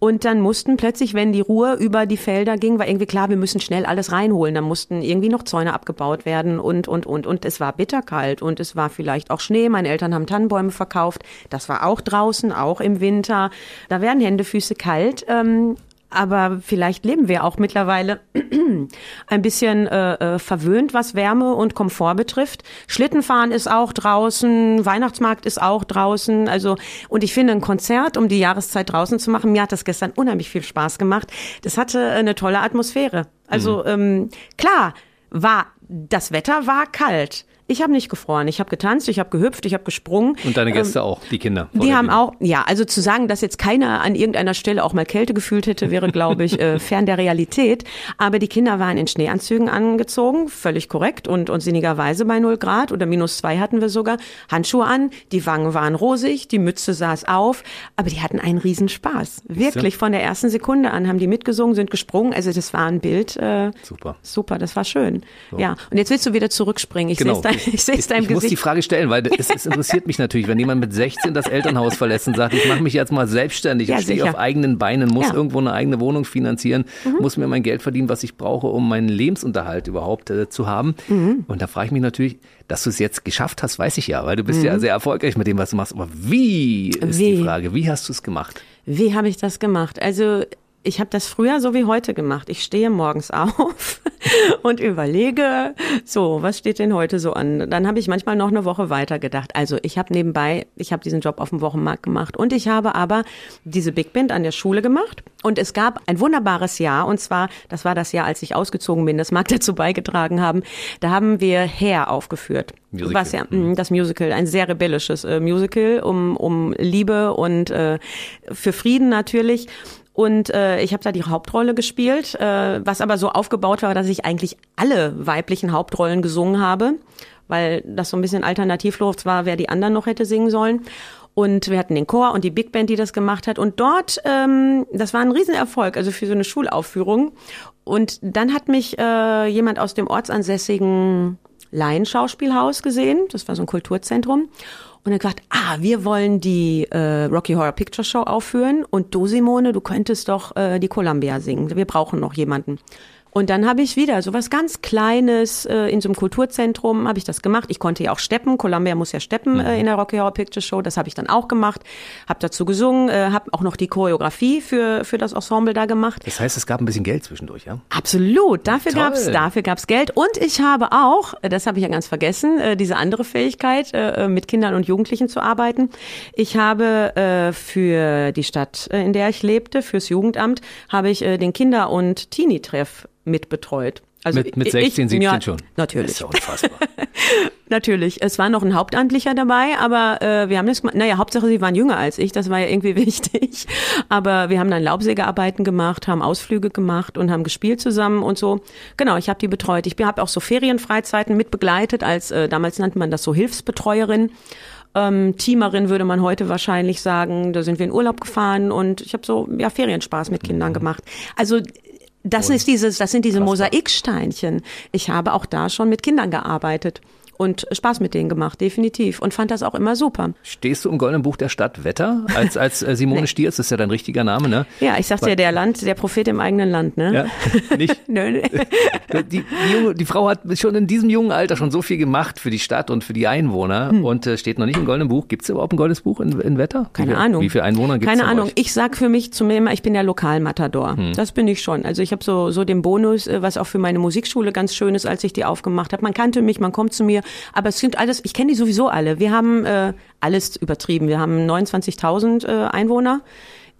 Und dann mussten plötzlich, wenn die Ruhe über die Felder ging, war irgendwie klar, wir müssen schnell alles reinholen. Da mussten irgendwie noch Zäune abgebaut werden und, und, und. Und es war bitterkalt und es war vielleicht auch Schnee. Meine Eltern haben Tannenbäume verkauft. Das war auch draußen, auch im Winter. Da werden Hände, Füße kalt. Ähm, aber vielleicht leben wir auch mittlerweile [clears throat] ein bisschen äh, äh, verwöhnt, was Wärme und Komfort betrifft. Schlittenfahren ist auch draußen, Weihnachtsmarkt ist auch draußen. Also und ich finde ein Konzert, um die Jahreszeit draußen zu machen, mir hat das gestern unheimlich viel Spaß gemacht. Das hatte eine tolle Atmosphäre. Also mhm. ähm, klar, war das Wetter war kalt. Ich habe nicht gefroren. Ich habe getanzt, ich habe gehüpft, ich habe gesprungen. Und deine Gäste ähm, auch, die Kinder? Die haben auch, ja, also zu sagen, dass jetzt keiner an irgendeiner Stelle auch mal Kälte gefühlt hätte, wäre, glaube ich, [laughs] äh, fern der Realität. Aber die Kinder waren in Schneeanzügen angezogen, völlig korrekt und, und sinnigerweise bei 0 Grad oder minus zwei hatten wir sogar. Handschuhe an, die Wangen waren rosig, die Mütze saß auf, aber die hatten einen Riesenspaß. Wirklich, von der ersten Sekunde an haben die mitgesungen, sind gesprungen. Also das war ein Bild. Äh, super. Super, das war schön. So. Ja, und jetzt willst du wieder zurückspringen. Ich genau. sehe [laughs] ich sehe es deinem ich Gesicht. Ich muss die Frage stellen, weil es, es, interessiert mich natürlich, wenn jemand mit 16 das Elternhaus verlässt und sagt, ich mache mich jetzt mal selbstständig, ja, ich stehe auf eigenen Beinen, muss ja. irgendwo eine eigene Wohnung finanzieren, mhm. muss mir mein Geld verdienen, was ich brauche, um meinen Lebensunterhalt überhaupt äh, zu haben. Mhm. Und da frage ich mich natürlich, dass du es jetzt geschafft hast, weiß ich ja, weil du bist mhm. ja sehr erfolgreich mit dem, was du machst. Aber wie ist wie? die Frage? Wie hast du es gemacht? Wie habe ich das gemacht? Also ich habe das früher so wie heute gemacht. Ich stehe morgens [laughs] auf und überlege, so, was steht denn heute so an? Dann habe ich manchmal noch eine Woche weiter gedacht. Also ich habe nebenbei, ich habe diesen Job auf dem Wochenmarkt gemacht und ich habe aber diese Big Band an der Schule gemacht. Und es gab ein wunderbares Jahr und zwar, das war das Jahr, als ich ausgezogen bin, das mag [laughs] dazu beigetragen haben. Da haben wir Hair aufgeführt. Musical. Was ja, mhm. das Musical, ein sehr rebellisches äh, Musical um, um Liebe und äh, für Frieden natürlich. Und äh, ich habe da die Hauptrolle gespielt, äh, was aber so aufgebaut war, dass ich eigentlich alle weiblichen Hauptrollen gesungen habe, weil das so ein bisschen alternativlos war, wer die anderen noch hätte singen sollen. Und wir hatten den Chor und die Big Band, die das gemacht hat. Und dort, ähm, das war ein Riesenerfolg, also für so eine Schulaufführung. Und dann hat mich äh, jemand aus dem ortsansässigen Laienschauspielhaus gesehen. Das war so ein Kulturzentrum und dann gesagt, ah, wir wollen die äh, Rocky Horror Picture Show aufführen und du, Simone, du könntest doch äh, die Columbia singen. Wir brauchen noch jemanden. Und dann habe ich wieder so was ganz Kleines äh, in so einem Kulturzentrum habe ich das gemacht. Ich konnte ja auch steppen. Columbia muss ja steppen mhm. äh, in der Rocky Horror Picture Show. Das habe ich dann auch gemacht. Habe dazu gesungen, äh, habe auch noch die Choreografie für für das Ensemble da gemacht. Das heißt, es gab ein bisschen Geld zwischendurch, ja? Absolut. Dafür Toll. gab's dafür gab's Geld. Und ich habe auch, das habe ich ja ganz vergessen, äh, diese andere Fähigkeit, äh, mit Kindern und Jugendlichen zu arbeiten. Ich habe äh, für die Stadt, äh, in der ich lebte, fürs Jugendamt, habe ich äh, den Kinder- und Teenie-Treff mitbetreut. Also mit, mit 16, ich, 17 ja, schon. Natürlich. Das ist ja unfassbar. [laughs] natürlich. Es war noch ein Hauptamtlicher dabei, aber äh, wir haben das gemacht. Naja, Hauptsache, sie waren jünger als ich, das war ja irgendwie [laughs] wichtig. Aber wir haben dann Laubsägearbeiten gemacht, haben Ausflüge gemacht und haben gespielt zusammen und so. Genau, ich habe die betreut. Ich habe auch so Ferienfreizeiten mit begleitet, als äh, damals nannte man das so Hilfsbetreuerin. Ähm, Teamerin würde man heute wahrscheinlich sagen. Da sind wir in Urlaub gefahren und ich habe so ja Ferienspaß mit Kindern mhm. gemacht. Also das ist dieses, das sind diese Mosaiksteinchen. Ich habe auch da schon mit Kindern gearbeitet und Spaß mit denen gemacht, definitiv. Und fand das auch immer super. Stehst du im Goldenen Buch der Stadt Wetter als, als äh, Simone [laughs] nee. Stiers? Das ist ja dein richtiger Name, ne? Ja, ich sagte ja, der Land, der Prophet im eigenen Land, ne? Ja, nicht? [laughs] Nö, [laughs] die, die, junge, die Frau hat schon in diesem jungen Alter schon so viel gemacht für die Stadt und für die Einwohner hm. und äh, steht noch nicht im Goldenen Buch. Gibt es überhaupt ein Goldenes Buch in, in Wetter? Keine wie Ahnung. Wie viele Einwohner gibt es? Keine Ahnung. Euch? Ich sag für mich zu mir immer, ich bin der Lokalmatador. Hm. Das bin ich schon. Also ich habe so, so den Bonus, äh, was auch für meine Musikschule ganz schön ist, als ich die aufgemacht habe. Man kannte mich, man kommt zu mir, aber es sind alles ich kenne die sowieso alle. Wir haben äh, alles übertrieben. Wir haben 29.000 äh, Einwohner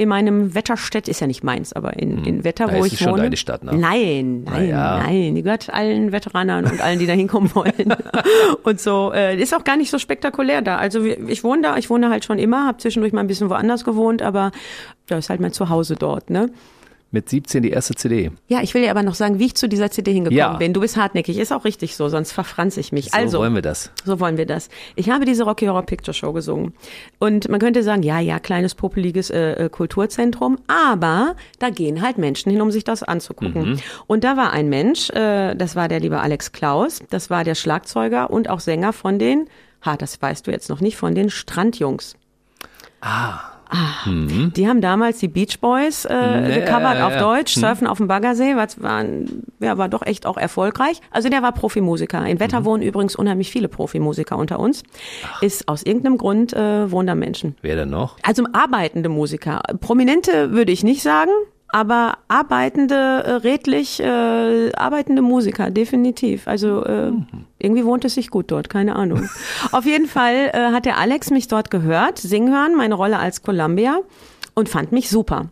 in meinem Wetterstädt, ist ja nicht meins, aber in, hm. in Wetter, da wo ist ich wohne. Schon deine Stadt, ne? Nein, nein, ja. nein. Die gehört allen Veteranern und allen, die da hinkommen [laughs] wollen. und so äh, ist auch gar nicht so spektakulär da. Also ich wohne da, ich wohne halt schon immer, habe zwischendurch mal ein bisschen woanders gewohnt, aber da ist halt mein Zuhause dort, ne? Mit 17 die erste CD. Ja, ich will dir aber noch sagen, wie ich zu dieser CD hingekommen Ja. bin. Du bist hartnäckig, ist auch richtig so, sonst verfranz ich mich. So also, wollen wir das. So wollen wir das. Ich habe diese Rocky Horror Picture Show gesungen. Und man könnte sagen, ja, ja, kleines popeliges äh, äh, Kulturzentrum, aber da gehen halt Menschen hin, um sich das anzugucken. Und da war ein Mensch, äh, das war der liebe Alex Klaus, das war der Schlagzeuger und auch Sänger von den, ha, das weißt du jetzt noch nicht, von den Strandjungs. Ah. Die haben damals die Beach Boys äh, Nee, gecovert ja, auf ja. Deutsch, Surfen auf dem Baggersee, was war, ja, war doch echt auch erfolgreich. Also der war Profimusiker. In Wetter wohnen übrigens unheimlich viele Profimusiker unter uns. Ist aus irgendeinem Grund äh, wohnen da Menschen. Wer denn noch? Also arbeitende Musiker. Prominente würde ich nicht sagen, aber arbeitende, äh, redlich äh, arbeitende Musiker, definitiv. Also äh, irgendwie wohnt es sich gut dort, keine Ahnung. [laughs] Auf jeden Fall äh, hat der Alex mich dort gehört, singen hören, meine Rolle als Columbia und fand mich super.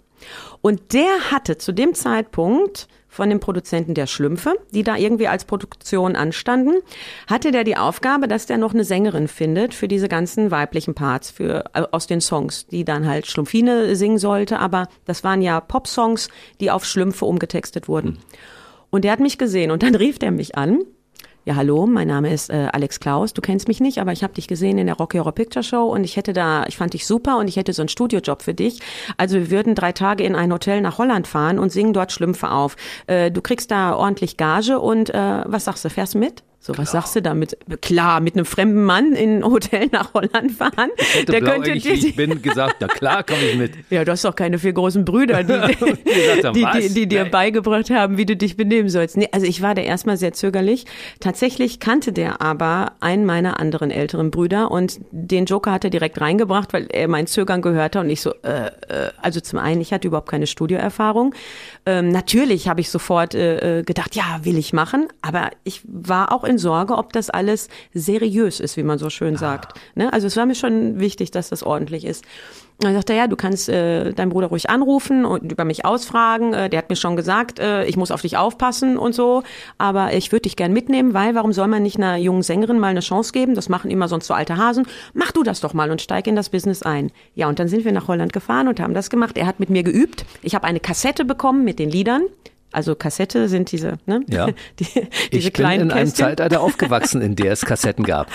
Und der hatte zu dem Zeitpunkt von dem Produzenten der Schlümpfe, die da irgendwie als Produktion anstanden, hatte der die Aufgabe, dass der noch eine Sängerin findet für diese ganzen weiblichen Parts für, äh, aus den Songs, die dann halt Schlumpfine singen sollte, aber das waren ja Pop-Songs, die auf Schlümpfe umgetextet wurden. Und der hat mich gesehen und dann rief der mich an. Ja, hallo, mein Name ist äh, Alex Klaus. Du kennst mich nicht, aber ich habe dich gesehen in der Rocky Horror Picture Show und ich hätte da, ich fand dich super und ich hätte so einen Studiojob für dich. Also wir würden drei Tage in ein Hotel nach Holland fahren und singen dort Schlümpfe auf. Äh, du kriegst da ordentlich Gage und äh, was sagst du, fährst du mit? So, was sagst du damit? Klar, mit einem fremden Mann in ein Hotel nach Holland fahren. Hätte Der könnte dir, ich bin, gesagt, na klar, komme ich mit. ja, du hast doch keine vier großen Brüder, die, [laughs] die, die, die dir beigebracht haben, wie du dich benehmen sollst. Nee, also ich war da erstmal sehr zögerlich. Tatsächlich kannte der aber einen meiner anderen älteren Brüder und den Joker hat er direkt reingebracht, weil er mein Zögern gehört hat und ich so, äh, äh, also zum einen, ich hatte überhaupt keine Studioerfahrung. Ähm, natürlich habe ich sofort äh, äh, gedacht, ja, will ich machen, aber ich war auch in Sorge, ob das alles seriös ist, wie man so schön sagt. Ne? Also es war mir schon wichtig, dass das ordentlich ist. Dann sagte er, ja, du kannst äh, deinen Bruder ruhig anrufen und über mich ausfragen. Äh, der hat mir schon gesagt, äh, ich muss auf dich aufpassen und so. Aber ich würde dich gern mitnehmen, weil warum soll man nicht einer jungen Sängerin mal eine Chance geben? Das machen immer sonst so alte Hasen. Mach du das doch mal und steig in das Business ein. Ja, und dann sind wir nach Holland gefahren und haben das gemacht. Er hat mit mir geübt. Ich habe eine Kassette bekommen mit den Liedern. Also Kassette sind diese, ne? Ja. [laughs] Die, diese Ich bin in einem Kästchen. Zeitalter [laughs] aufgewachsen, in der es Kassetten gab.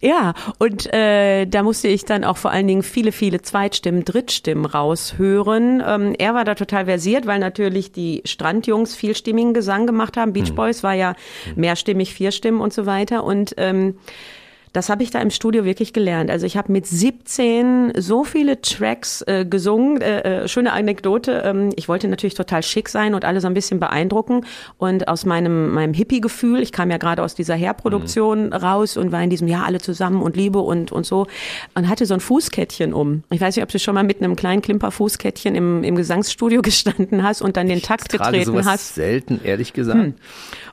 Ja, und äh, da musste ich dann auch vor allen Dingen viele, viele Zweitstimmen, Drittstimmen raushören. Ähm, er war da total versiert, weil natürlich die Strandjungs vielstimmigen Gesang gemacht haben. Beach Boys war ja mehrstimmig, vierstimmen und so weiter. Und ähm, das habe ich da im Studio wirklich gelernt. Also ich habe mit 17 so viele Tracks äh, gesungen. Äh, äh, schöne Anekdote. Ähm, ich wollte natürlich total schick sein und alle so ein bisschen beeindrucken. Und aus meinem, meinem Hippie-Gefühl, ich kam ja gerade aus dieser Hair-Produktion raus und war in diesem Jahr alle zusammen und Liebe und, und so. Und hatte so ein Fußkettchen um. Ich weiß nicht, ob du schon mal mit einem kleinen Klimper-Fußkettchen im, im Gesangsstudio [laughs] gestanden hast und dann den Takt Trage getreten sowas hast. selten, ehrlich gesagt.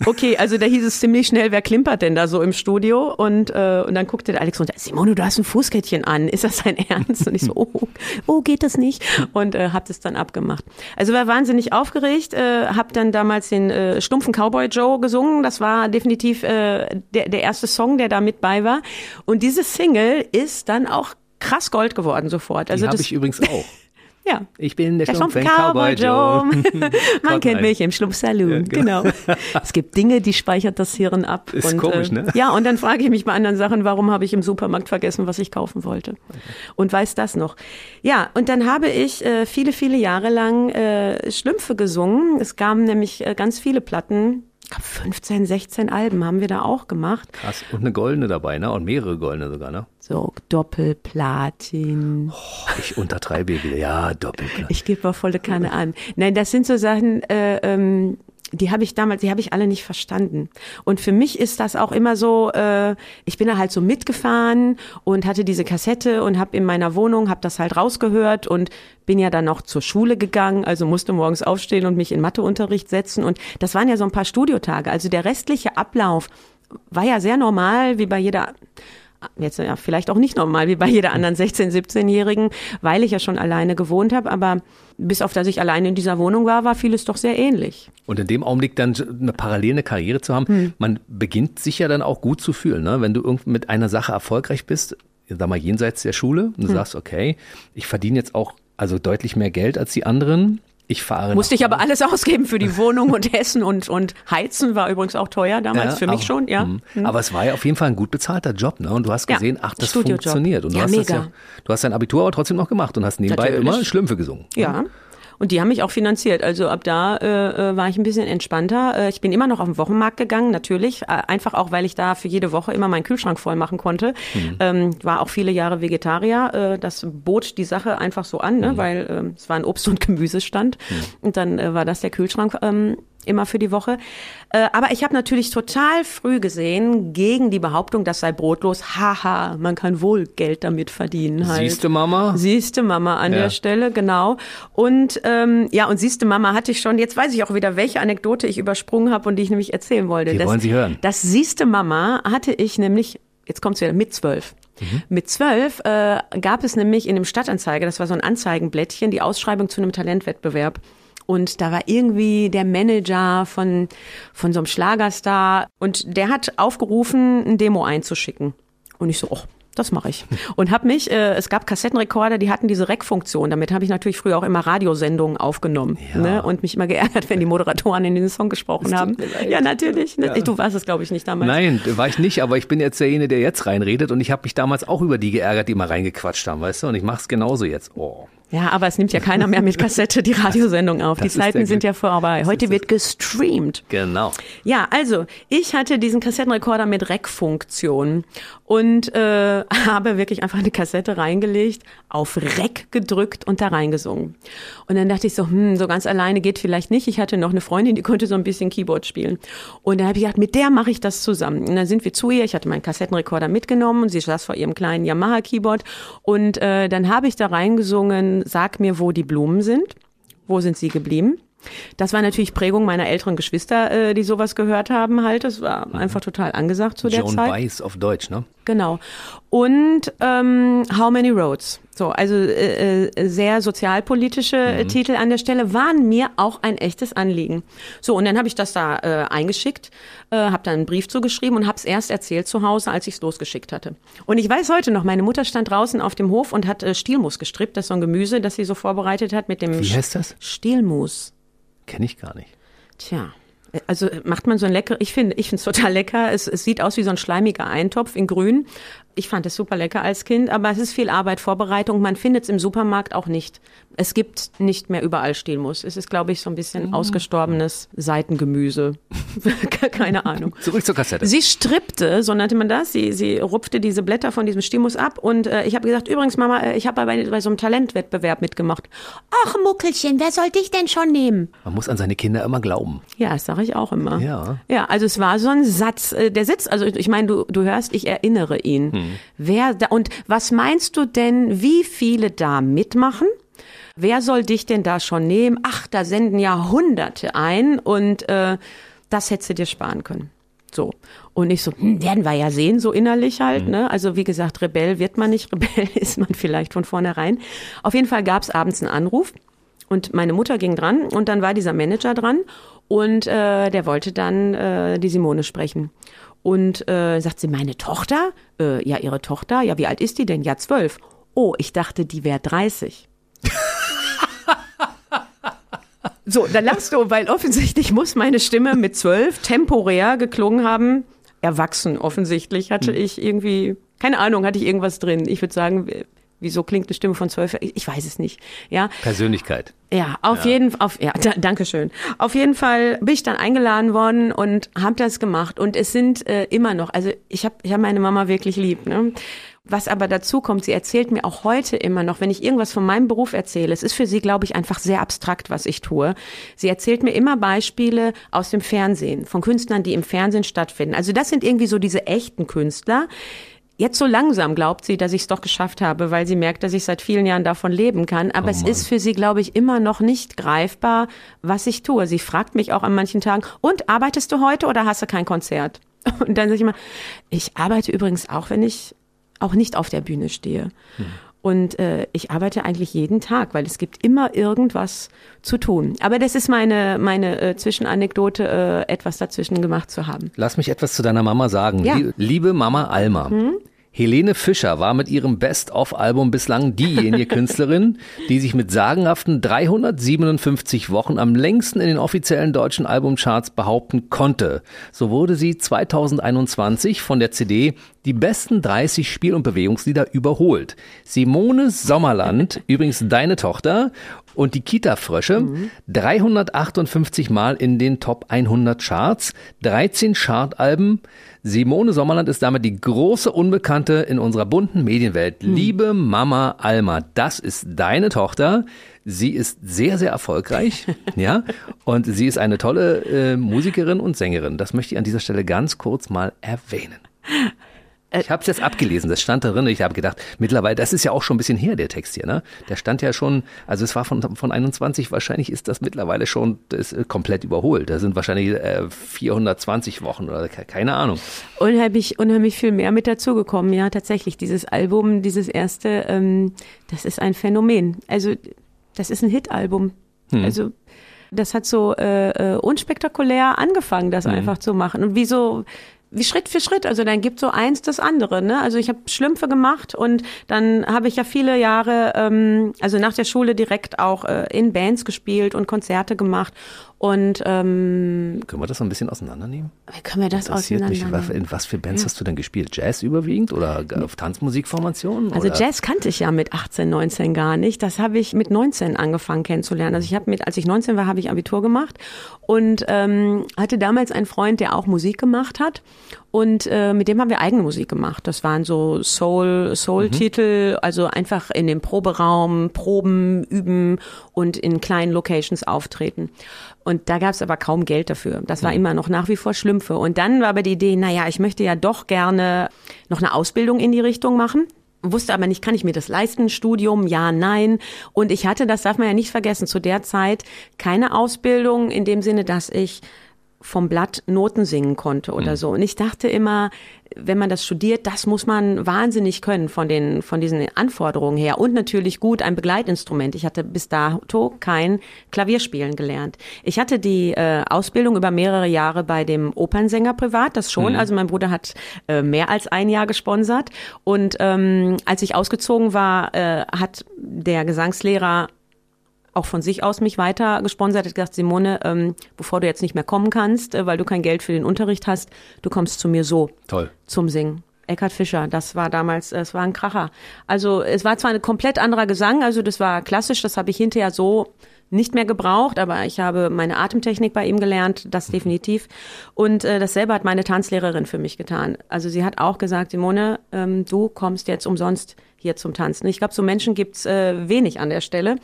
Okay, also da hieß es ziemlich schnell, wer klimpert denn da so im Studio? Und, äh, und dann guckte der Alex runter, Simone, du hast ein Fußkettchen an, ist das dein [laughs] Ernst? Und ich so, oh, oh geht das nicht? Und äh, hab das dann abgemacht. Also war wahnsinnig aufgeregt, äh, hab dann damals den äh, stumpfen Cowboy Joe gesungen. Das war definitiv äh, der, der erste Song, der da mit bei war. Und diese Single ist dann auch krass Gold geworden sofort. Also Die habe das, ich übrigens auch. [laughs] ja. Ich bin der Der Schlumpf, Schlumpf Cowboy Joe. [laughs] Man kennt mich im Schlumpf Saloon. genau. Es gibt Dinge, die speichert das Hirn ab. Ist und, komisch, äh, ne? Ja, und dann frage ich mich bei anderen Sachen, warum habe ich im Supermarkt vergessen, was ich kaufen wollte? Und weiß das noch. Ja, und dann habe ich äh, viele, viele Jahre lang äh, Schlümpfe gesungen. Es gaben nämlich äh, ganz viele Platten. Ich glaube, 15, 16 Alben haben wir da auch gemacht. Krass. Und eine goldene dabei, ne? Und mehrere goldene sogar, ne? So Doppelplatin. Ich untertreibe hier wieder. Ja, Doppelplatz. Ich gebe mal volle Kanne an. Nein, das sind so Sachen, äh, ähm, die habe ich damals, die habe ich alle nicht verstanden. Und für mich ist das auch immer so, äh, ich bin da halt so mitgefahren und hatte diese Kassette und habe in meiner Wohnung, habe das halt rausgehört und bin ja dann noch zur Schule gegangen, also musste morgens aufstehen und mich in Matheunterricht setzen. Und das waren ja so ein paar Studiotage. Also der restliche Ablauf war ja sehr normal, wie bei jeder jetzt ja vielleicht auch nicht normal wie bei jeder anderen 16-, 17-Jährigen, weil ich ja schon alleine gewohnt habe, aber bis auf dass ich alleine in dieser Wohnung war, war vieles doch sehr ähnlich. Und in dem Augenblick dann eine parallele Karriere zu haben, Hm. man beginnt sich ja dann auch gut zu fühlen, ne? Wenn du irgendwie mit einer Sache erfolgreich bist, sag mal jenseits der Schule, und du Hm. sagst, okay, ich verdiene jetzt auch also deutlich mehr Geld als die anderen. Ich fahre. Musste ich aber alles ausgeben für die Wohnung und Essen und, und Heizen war übrigens auch teuer damals, ja, für mich aber, schon, ja. Mh. Aber es war ja auf jeden Fall ein gut bezahlter Job, ne? Und du hast gesehen, ja, ach, das funktioniert. Und du ja, hast mega. das ja, du hast dein Abitur aber trotzdem noch gemacht und hast nebenbei Natürlich. immer Schlümpfe gesungen. Ja. Und die haben mich auch finanziert. Also ab da äh, war ich ein bisschen entspannter. Äh, ich bin immer noch auf den Wochenmarkt gegangen, natürlich. Äh, einfach auch, weil ich da für jede Woche immer meinen Kühlschrank voll machen konnte. Mhm. Ähm, war auch viele Jahre Vegetarier. Äh, das bot die Sache einfach so an, ne? Mhm. weil äh, es war ein Obst- und Gemüsestand. Mhm. Und dann äh, war das der Kühlschrank. Ähm, immer für die Woche. Äh, aber ich habe natürlich total früh gesehen, gegen die Behauptung, das sei brotlos, haha, man kann wohl Geld damit verdienen. Halt. Siehste Mama? Siehste Mama an ja. der Stelle, genau. Und ähm, ja, und siehste Mama hatte ich schon, jetzt weiß ich auch wieder, welche Anekdote ich übersprungen habe und die ich nämlich erzählen wollte. Die das, wollen Sie hören. Das siehste Mama hatte ich nämlich, jetzt kommt's wieder, mit zwölf. Mhm. Mit zwölf äh, gab es nämlich in dem Stadtanzeiger, das war so ein Anzeigenblättchen, die Ausschreibung zu einem Talentwettbewerb. Und da war irgendwie der Manager von, von so einem Schlagerstar und der hat aufgerufen, ein Demo einzuschicken. Und ich so, oh, das mache ich. [laughs] Und habe mich, äh, es gab Kassettenrekorder, die hatten diese Rec-Funktion. Damit habe ich natürlich früher auch immer Radiosendungen aufgenommen Ja. ne? und mich immer geärgert, wenn die Moderatoren in den Song gesprochen haben. Ja, natürlich. Ja. Du warst es, glaube ich, nicht damals. Nein, war ich nicht, aber ich bin jetzt derjenige, der jetzt reinredet und ich habe mich damals auch über die geärgert, die immer reingequatscht haben, weißt du? Und ich mache es genauso jetzt. Oh. Ja, aber es nimmt ja keiner mehr mit Kassette die Radiosendung auf. das Die Zeiten sind ja vorbei. Heute wird gestreamt. Genau. Ja, also ich hatte diesen Kassettenrekorder mit Rec-Funktion und äh, [laughs] habe wirklich einfach eine Kassette reingelegt, auf Rec gedrückt und da reingesungen. Und dann dachte ich so, hm, so ganz alleine geht vielleicht nicht. Ich hatte noch eine Freundin, die konnte so ein bisschen Keyboard spielen. Und dann habe ich gedacht, mit der mache ich das zusammen. Und dann sind wir zu ihr. Ich hatte meinen Kassettenrekorder mitgenommen und sie saß vor ihrem kleinen Yamaha-Keyboard. Und äh, dann habe ich da reingesungen, sag mir, wo die Blumen sind. Wo sind sie geblieben? Das war natürlich Prägung meiner älteren Geschwister, äh, die sowas gehört haben halt. Das war einfach total angesagt zu der Joan Zeit. Weiss auf Deutsch, ne? Genau. Und ähm, How Many Roads? So, also äh, äh, sehr sozialpolitische äh, Titel an der Stelle waren mir auch ein echtes Anliegen. So, und dann habe ich das da äh, eingeschickt, äh, habe dann einen Brief zugeschrieben und habe es erst erzählt zu Hause, als ich es losgeschickt hatte. Und ich weiß heute noch, meine Mutter stand draußen auf dem Hof und hat äh, Stielmus gestrippt, das ist so ein Gemüse, das sie so vorbereitet hat mit dem Wie heißt das? Stielmus. Kenne ich gar nicht. Tja. Also macht man so ein lecker, ich finde, ich finde es total lecker. Es, es sieht aus wie so ein schleimiger Eintopf in grün. Ich fand es super lecker als Kind, aber es ist viel Arbeit, Vorbereitung. Man findet es im Supermarkt auch nicht. Es gibt nicht mehr überall Stielmus. Es ist, glaube ich, so ein bisschen ausgestorbenes Seitengemüse. [laughs] Keine Ahnung. Zurück zur Kassette. Sie strippte, so nannte man das. Sie, sie rupfte diese Blätter von diesem Stimus ab und äh, ich habe gesagt, übrigens Mama, äh, ich habe bei, bei so einem Talentwettbewerb mitgemacht. Ach Muckelchen, wer soll dich denn schon nehmen? Man muss an seine Kinder immer glauben. Ja, das sage ich auch immer. Ja. Ja, also es war so ein Satz, äh, der Sitz, also ich meine, du, du hörst, ich erinnere ihn. Wer da, und was meinst du denn, wie viele da mitmachen? Wer soll dich denn da schon nehmen? Ach, da senden ja Hunderte ein und äh, das hättest du dir sparen können. So. Und ich so, hm, werden wir ja sehen, so innerlich halt. Ne? Also wie gesagt, Rebell wird man nicht, [laughs] Rebell ist man vielleicht von vornherein. Auf jeden Fall gab es abends einen Anruf und meine Mutter ging dran und dann war dieser Manager dran und äh, der wollte dann äh, die Simone sprechen. Und äh, sagt sie, meine Tochter? Äh, ja, ihre Tochter? Ja, wie alt ist die denn? Ja, zwölf. Oh, ich dachte, die wäre 30. [laughs] So, da lachst du, weil offensichtlich muss meine Stimme mit zwölf temporär geklungen haben. Erwachsen, offensichtlich hatte ich irgendwie, keine Ahnung, hatte ich irgendwas drin. Ich würde sagen, wieso klingt eine Stimme von zwölf? Ich weiß es nicht. Ja, Persönlichkeit. ja, auf jeden Fall, auf, ja, da, danke schön. Auf jeden Fall bin ich dann eingeladen worden und habe das gemacht. Und es sind äh, immer noch, also ich habe ich hab meine Mama wirklich lieb. Ne? Was aber dazu kommt, sie erzählt mir auch heute immer noch, wenn ich irgendwas von meinem Beruf erzähle, es ist für sie, glaube ich, einfach sehr abstrakt, was ich tue. Sie erzählt mir immer Beispiele aus dem Fernsehen, von Künstlern, die im Fernsehen stattfinden. Also das sind irgendwie so diese echten Künstler. Jetzt so langsam glaubt sie, dass ich es doch geschafft habe, weil sie merkt, dass ich seit vielen Jahren davon leben kann. Aber Oh es ist für sie, glaube ich, immer noch nicht greifbar, was ich tue. Sie fragt mich auch an manchen Tagen, und arbeitest du heute oder hast du kein Konzert? [laughs] Und dann sage ich immer, ich arbeite übrigens auch, wenn ich auch nicht auf der Bühne stehe. Und äh, ich arbeite eigentlich jeden Tag, weil es gibt immer irgendwas zu tun. Aber das ist meine, meine äh, Zwischenanekdote, äh, etwas dazwischen gemacht zu haben. Lass mich etwas zu deiner Mama sagen. Ja. Lie- Liebe Mama Alma, Helene Fischer war mit ihrem Best-of-Album bislang diejenige Künstlerin, die sich mit sagenhaften 357 Wochen am längsten in den offiziellen deutschen Albumcharts behaupten konnte. So wurde sie 2021 von der CD die besten 30 Spiel- und Bewegungslieder überholt. Simone Sommerland, [laughs] übrigens deine Tochter, und die Kita-Frösche, mhm. 358 Mal in den Top 100 Charts, 13 Chartalben. Simone Sommerland ist damit die große Unbekannte in unserer bunten Medienwelt. Mhm. Liebe Mama Alma, das ist deine Tochter. Sie ist sehr, sehr erfolgreich, [laughs] ja, und sie ist eine tolle äh, Musikerin und Sängerin. Das möchte ich an dieser Stelle ganz kurz mal erwähnen. Äh, ich habe es jetzt abgelesen, das stand darin. Ich habe gedacht, mittlerweile, das ist ja auch schon ein bisschen her, der Text hier, ne? Der stand ja schon, also es war von, von 21, wahrscheinlich ist das mittlerweile schon das ist komplett überholt. Da sind wahrscheinlich äh, 420 Wochen oder keine Ahnung. Unheimlich, unheimlich viel mehr mit dazugekommen, ja, tatsächlich. Dieses Album, dieses erste, ähm, das ist ein Phänomen. Also, das ist ein Hit-Album. Hm. Also, das hat so äh, äh unspektakulär angefangen, das hm. einfach zu machen. Und wie so, wie Schritt für Schritt. Also dann gibt so eins das andere. Ne? Also ich habe Schlümpfe gemacht und dann habe ich ja viele Jahre, ähm, also nach der Schule direkt auch äh, in Bands gespielt und Konzerte gemacht. Und ähm, können wir das so ein bisschen auseinandernehmen? Wie können wir das auseinandernehmen? Mich, in was für Bands ja. hast du denn gespielt? Jazz überwiegend oder auf Tanzmusikformationen? Also oder? Jazz kannte ich ja mit 18, 19 gar nicht. Das habe ich mit 19 angefangen kennenzulernen. Also ich habe mit, als ich 19 war, habe ich Abitur gemacht und ähm, hatte damals einen Freund, der auch Musik gemacht hat. Und äh, mit dem haben wir eigene Musik gemacht. Das waren so Soul, Soul-Titel, mhm. also einfach in dem Proberaum proben, üben und in kleinen Locations auftreten. Und da gab es aber kaum Geld dafür. Das war immer noch nach wie vor Schlümpfe. Und dann war aber die Idee, naja, ich möchte ja doch gerne noch eine Ausbildung in die Richtung machen wusste aber nicht, kann ich mir das leisten? Studium, ja, nein. Und ich hatte, das darf man ja nicht vergessen, zu der Zeit keine Ausbildung in dem Sinne, dass ich vom Blatt Noten singen konnte oder mhm. so. Und ich dachte immer, wenn man das studiert, das muss man wahnsinnig können von den, von diesen Anforderungen her. Und natürlich gut ein Begleitinstrument. Ich hatte bis dato kein Klavierspielen gelernt. Ich hatte die äh, Ausbildung über mehrere Jahre bei dem Opernsänger privat, das schon. Mhm. Also mein Bruder hat äh, mehr als ein Jahr gesponsert. Und ähm, als ich ausgezogen war, äh, hat der Gesangslehrer auch von sich aus mich weiter gesponsert, hat gesagt, Simone, ähm, bevor du jetzt nicht mehr kommen kannst, äh, weil du kein Geld für den Unterricht hast, du kommst zu mir so. Toll. Zum Singen. Eckhard Fischer, das war damals, es war ein Kracher. Also es war zwar ein komplett anderer Gesang, also das war klassisch, das habe ich hinterher so nicht mehr gebraucht, aber ich habe meine Atemtechnik bei ihm gelernt, das definitiv. Und äh, dasselbe hat meine Tanzlehrerin für mich getan. Also sie hat auch gesagt, Simone, ähm, du kommst jetzt umsonst hier zum Tanzen. Ich glaube, so Menschen gibt's äh, wenig an der Stelle.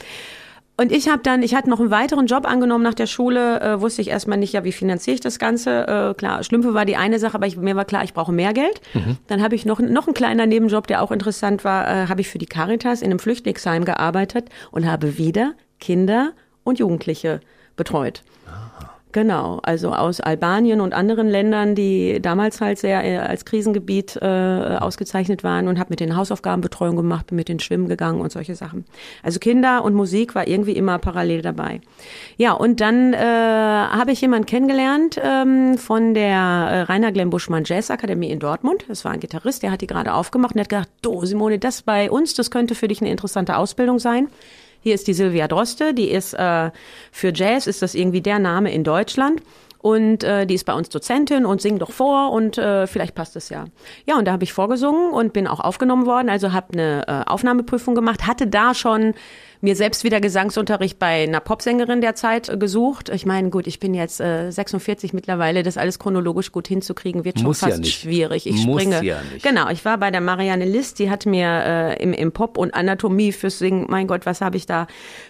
Und ich habe dann, ich hatte noch einen weiteren Job angenommen nach der Schule, äh, wusste ich erstmal nicht, ja, wie finanziere ich das Ganze. Äh, klar, Schlümpfe war die eine Sache, aber ich, mir war klar, ich brauche mehr Geld. Mhm. Dann habe ich noch, noch einen kleiner Nebenjob, der auch interessant war, äh, habe ich für die Caritas in einem Flüchtlingsheim gearbeitet und habe wieder Kinder und Jugendliche betreut. Genau, also aus Albanien und anderen Ländern, die damals halt sehr äh, als Krisengebiet äh, ausgezeichnet waren und habe mit den Hausaufgabenbetreuung gemacht, bin mit den Schwimmen gegangen und solche Sachen. Also Kinder und Musik war irgendwie immer parallel dabei. Ja, und dann äh, habe ich jemanden kennengelernt ähm, von der äh, Rainer Glenn Buschmann Jazz Akademie in Dortmund. Das war ein Gitarrist, der hat die gerade aufgemacht und hat gedacht, du Simone, das bei uns, das könnte für dich eine interessante Ausbildung sein. Hier ist die Silvia Droste, die ist äh, für Jazz, ist das irgendwie der Name in Deutschland. Und äh, die ist bei uns Dozentin und singt doch vor und äh, vielleicht passt es ja. Ja, und da habe ich vorgesungen und bin auch aufgenommen worden, also habe eine äh, Aufnahmeprüfung gemacht, hatte da schon mir selbst wieder Gesangsunterricht bei einer Popsängerin der Zeit äh, gesucht. Ich meine, gut, ich bin jetzt äh, 46 mittlerweile, das alles chronologisch gut hinzukriegen, wird schon Muss fast ja schwierig. Ich Muss springe. Ja nicht. Genau, ich war bei der Marianne List, die hat mir äh, im, im Pop und Anatomie fürs Singen, mein Gott, was habe ich da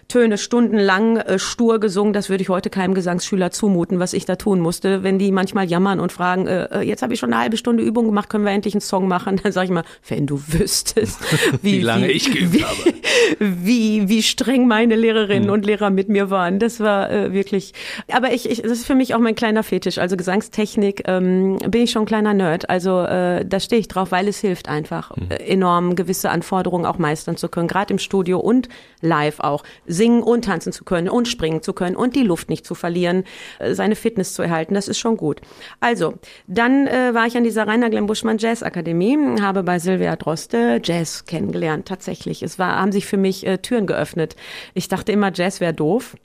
Töne stundenlang äh, stur gesungen, das würde ich heute keinem Gesangsschüler zumuten, was ich da tun musste, wenn die manchmal jammern und fragen, äh, äh jetzt habe ich schon eine halbe Stunde Übung gemacht, können wir endlich einen Song machen? [laughs] Dann sage ich mal, wenn du wüsstest, [laughs] wie, wie lange wie, ich geübt wie, habe. [laughs] Wie, wie wie streng meine Lehrerinnen mhm. und Lehrer mit mir waren. Das war äh, wirklich, aber ich, ich, das ist für mich auch mein kleiner Fetisch. Also Gesangstechnik ähm, bin ich schon ein kleiner Nerd. Also äh, da stehe ich drauf, weil es hilft einfach mhm. äh, enorm gewisse Anforderungen auch meistern zu können, gerade im Studio und live auch singen und tanzen zu können und springen zu können und die Luft nicht zu verlieren, äh, seine Fitness zu erhalten. Das ist schon gut. Also dann äh, war ich an dieser Rainer Glenn Buschmann Jazz Akademie, habe bei Silvia Droste Jazz kennengelernt. Tatsächlich, es war haben sich für mich äh, Türen geöffnet. Ich dachte immer, Jazz wäre doof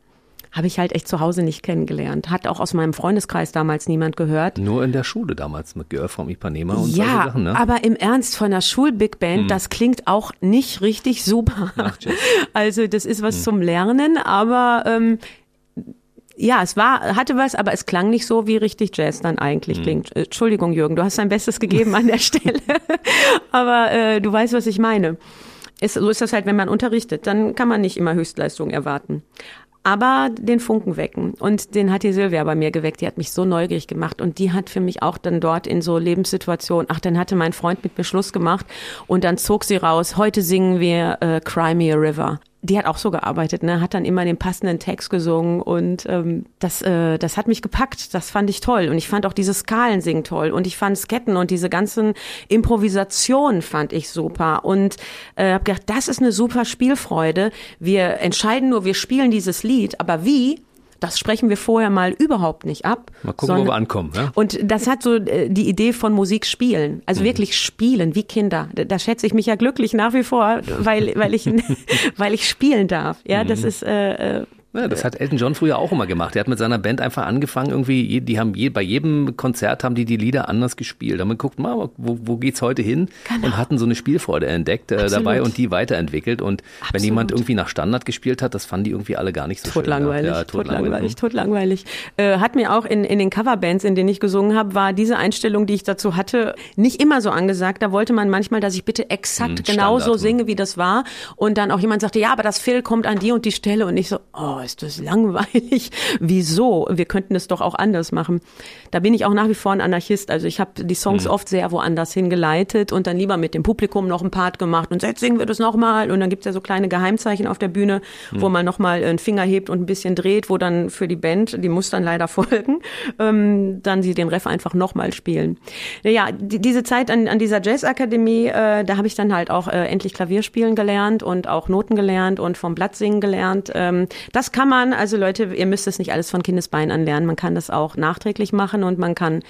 habe ich halt echt zu Hause nicht kennengelernt. Hat auch aus meinem Freundeskreis damals niemand gehört. Nur in der Schule damals mit Girl from Ipanema und ja, solche Sachen, ne? aber im Ernst von der Schul-Big Band, hm. das klingt auch nicht richtig super. Ach, [laughs] also das ist was hm. zum Lernen, aber ähm, ja, es war, hatte was, aber es klang nicht so, wie richtig Jazz dann eigentlich hm. klingt. Entschuldigung, Jürgen, du hast dein Bestes gegeben an der [laughs] Stelle. [laughs] aber äh, du weißt, was ich meine. Es, so ist das halt, wenn man unterrichtet. Dann kann man nicht immer Höchstleistung erwarten aber den Funken wecken. Und den hat die Silvia bei mir geweckt. Die hat mich so neugierig gemacht. Und die hat für mich auch dann dort in so Lebenssituationen, ach, dann hatte mein Freund mit mir Schluss gemacht und dann zog sie raus, heute singen wir äh, Cry Me River die hat auch so gearbeitet, ne? hat dann immer den passenden Text gesungen und ähm, das, äh, das hat mich gepackt. Das fand ich toll und ich fand auch dieses Skalensingen toll und ich fand Sketten und diese ganzen Improvisationen fand ich super und äh, habe gedacht, das ist eine super Spielfreude. Wir entscheiden nur, wir spielen dieses Lied, aber wie? Das sprechen wir vorher mal überhaupt nicht ab. Mal gucken, sondern, wo wir ankommen. Ja? Und das hat so äh, die Idee von Musik spielen. Also mhm. wirklich spielen, wie Kinder. Da, schätze ich mich ja glücklich nach wie vor, weil, weil, ich, [laughs] weil ich spielen darf. Ja, das mhm. ist äh, äh ja, das hat Elton John früher auch immer gemacht. Er hat mit seiner Band einfach angefangen, irgendwie, die haben je, bei jedem Konzert haben die die Lieder anders gespielt. Haben wir geguckt, mal, wo, wo geht's heute hin? Genau. Und hatten so eine Spielfreude entdeckt äh, dabei und die weiterentwickelt. Und Absolut. wenn jemand irgendwie nach Standard gespielt hat, das fanden die irgendwie alle gar nicht so totlangweilig, schön. Ja, totlangweilig, totlangweilig. Äh, hat mir auch in, in den Coverbands, in denen ich gesungen habe, war diese Einstellung, die ich dazu hatte, nicht immer so angesagt. Da wollte man manchmal, dass ich bitte exakt hm, genauso hm. singe, wie das war. Und dann auch jemand sagte, ja, aber das Phil kommt an die und die Stelle. Und ich so, oh, ist das langweilig. [laughs] Wieso? Wir könnten es doch auch anders machen. Da bin ich auch nach wie vor ein Anarchist. Also ich habe die Songs mhm. oft sehr woanders hingeleitet und dann lieber mit dem Publikum noch ein Part gemacht und jetzt singen wir das nochmal. Und dann gibt's ja so kleine Geheimzeichen auf der Bühne, mhm. wo man nochmal einen Finger hebt und ein bisschen dreht, wo dann für die Band, die muss dann leider [laughs] folgen, ähm, dann sie den Ref einfach nochmal spielen. Ja, die, diese Zeit an, an dieser Jazzakademie, äh, da habe ich dann halt auch äh, endlich Klavier spielen gelernt und auch Noten gelernt und vom Blatt singen gelernt. Ähm, das kann man also Leute, ihr müsst es nicht alles von Kindesbein an lernen. Man kann das auch nachträglich machen und man kann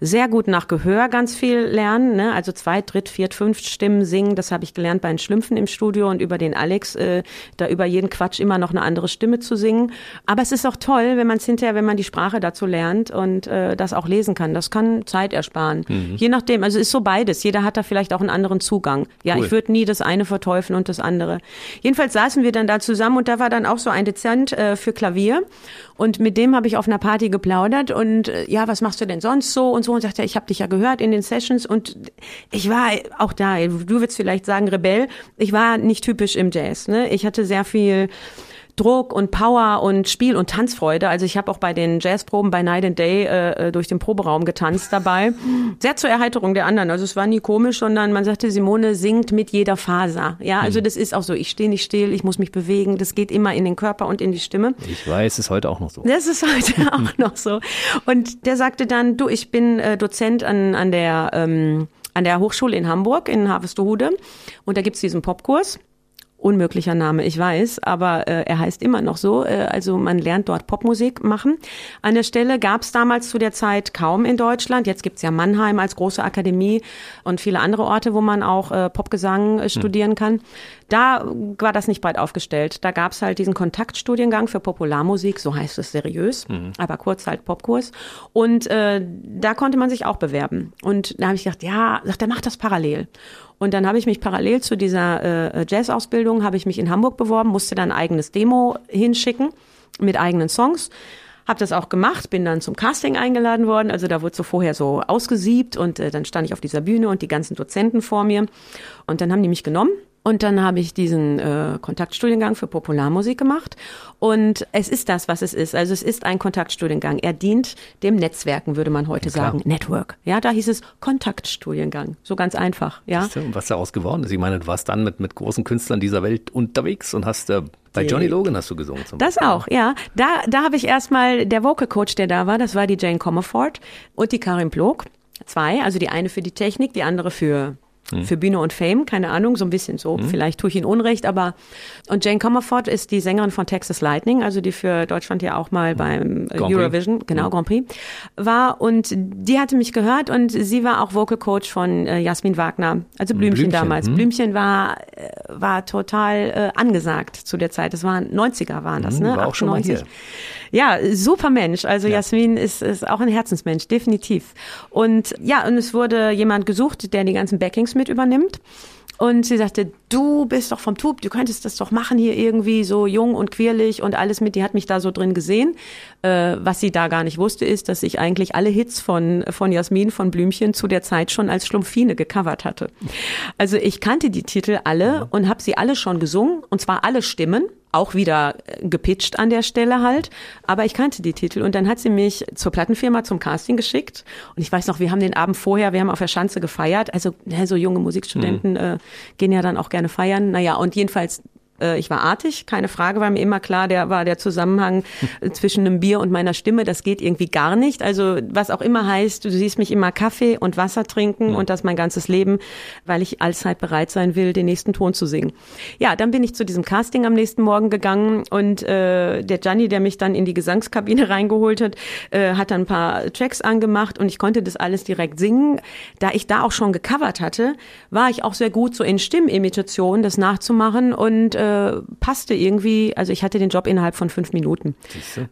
sehr gut nach Gehör ganz viel lernen. Ne? Also zweit, dritt, viert, fünft Stimmen singen. Das habe ich gelernt bei den Schlümpfen im Studio und über den Alex, äh, da über jeden Quatsch immer noch eine andere Stimme zu singen. Aber es ist auch toll, wenn man es hinterher, wenn man die Sprache dazu lernt und äh, das auch lesen kann. Das kann Zeit ersparen. Mhm. Je nachdem, also ist so beides. Jeder hat da vielleicht auch einen anderen Zugang. Ja, cool. ich würde nie das eine verteufeln und das andere. Jedenfalls saßen wir dann da zusammen und da war dann auch so ein Dezent äh, für Klavier. Und mit dem habe ich auf einer Party geplaudert und äh, ja, was machst du denn sonst so und so? Und sagte, ich habe dich ja gehört in den Sessions und ich war auch da, du würdest vielleicht sagen Rebell, ich war nicht typisch im Jazz, ne? Ich hatte sehr viel Druck und Power und Spiel und Tanzfreude. Also ich habe auch bei den Jazzproben bei Night and Day äh, äh, durch den Proberaum getanzt dabei. [laughs] Sehr zur Erheiterung der anderen. Also es war nie komisch, sondern man sagte, Simone singt mit jeder Faser. Ja, also mhm. das ist auch so. Ich stehe nicht still, ich muss mich bewegen. Das geht immer in den Körper und in die Stimme. Ich weiß, ist heute auch noch so. Das ist heute [laughs] auch noch so. Und der sagte dann, du, ich bin äh, Dozent an, an der ähm, an der Hochschule in Hamburg in Harvestehude und da gibt's diesen Popkurs unmöglicher Name, ich weiß, aber äh, er heißt immer noch so. Äh, also man lernt dort Popmusik machen. An der Stelle gab es damals zu der Zeit kaum in Deutschland. Jetzt gibt's ja Mannheim als große Akademie und viele andere Orte, wo man auch äh, Popgesang äh, studieren hm. kann. Da war das nicht breit aufgestellt. Da gab's halt diesen Kontaktstudiengang für Popularmusik, so heißt es seriös, mhm. aber kurz halt Popkurs. Und äh, da konnte man sich auch bewerben. Und da habe ich gedacht, ja, sagt er, mach das parallel. Und dann habe ich mich parallel zu dieser äh, Jazz-Ausbildung, habe ich mich in Hamburg beworben, musste dann ein eigenes Demo hinschicken mit eigenen Songs. Habe das auch gemacht, bin dann zum Casting eingeladen worden. Also da wurde so vorher so ausgesiebt und äh, dann stand ich auf dieser Bühne und die ganzen Dozenten vor mir. Und dann haben die mich genommen Und dann habe ich diesen äh, Kontaktstudiengang für Popularmusik gemacht. Und es ist das, was es ist. Also es ist ein Kontaktstudiengang. Er dient dem Netzwerken, würde man heute ja, sagen. Network. Ja, da hieß es Kontaktstudiengang. So ganz einfach. Ja. Und was daraus geworden ist? Ich meine, du warst dann mit, mit großen Künstlern dieser Welt unterwegs und hast äh, bei Johnny Logan hast du gesungen zum Das Beispiel. auch, ja. Da, da habe ich erstmal der Vocal Coach, der da war, das war die Jane Comerford und die Karin Plog. Zwei, also die eine für die Technik, die andere für Mhm. für Bühne und Fame, keine Ahnung, so ein bisschen so. Mhm. Vielleicht tue ich ihn Unrecht, aber und Jane Comerford ist die Sängerin von Texas Lightning, also die für Deutschland ja auch mal beim Grand Eurovision, Prix. genau, mhm. Grand Prix war und die hatte mich gehört und sie war auch Vocal Coach von äh, Jasmin Wagner, also Blümchen, Blümchen damals. Mhm. Blümchen war äh, war total äh, angesagt zu der Zeit. Das waren 90er waren das, mhm, ne? War auch 98. schon mal hier. Ja, super Mensch. Also ja. Jasmin ist, ist auch ein Herzensmensch, definitiv. Und ja, und es wurde jemand gesucht, der die ganzen Backings mit übernimmt. Und sie sagte, du bist doch vom Tub, du könntest das doch machen hier irgendwie so jung und queerlich und alles mit. Die hat mich da so drin gesehen. Äh, was sie da gar nicht wusste, ist, dass ich eigentlich alle Hits von, von Jasmin, von Blümchen zu der Zeit schon als Schlumpfine gecovert hatte. Also ich kannte die Titel alle und habe sie alle schon gesungen und zwar alle Stimmen auch wieder äh, gepitcht an der Stelle halt. Aber ich kannte die Titel und dann hat sie mich zur Plattenfirma zum Casting geschickt. Und ich weiß noch, wir haben den Abend vorher, wir haben auf der Schanze gefeiert. Also so junge Musikstudenten mhm. äh, gehen ja dann auch gerne feiern. Naja, und jedenfalls ich war artig, keine Frage, war mir immer klar, der war der Zusammenhang [laughs] zwischen einem Bier und meiner Stimme, das geht irgendwie gar nicht. Also was auch immer heißt, du siehst mich immer Kaffee und Wasser trinken ja. und das mein ganzes Leben, weil ich allzeit bereit sein will, den nächsten Ton zu singen. Ja, dann bin ich zu diesem Casting am nächsten Morgen gegangen und äh, der Gianni, der mich dann in die Gesangskabine [laughs] reingeholt hat, äh, hat dann ein paar Tracks angemacht und ich konnte das alles direkt singen. Da ich da auch schon gecovert hatte, war ich auch sehr gut so in Stimmimitation, das nachzumachen und äh, äh, passte irgendwie, also ich hatte den Job innerhalb von fünf Minuten.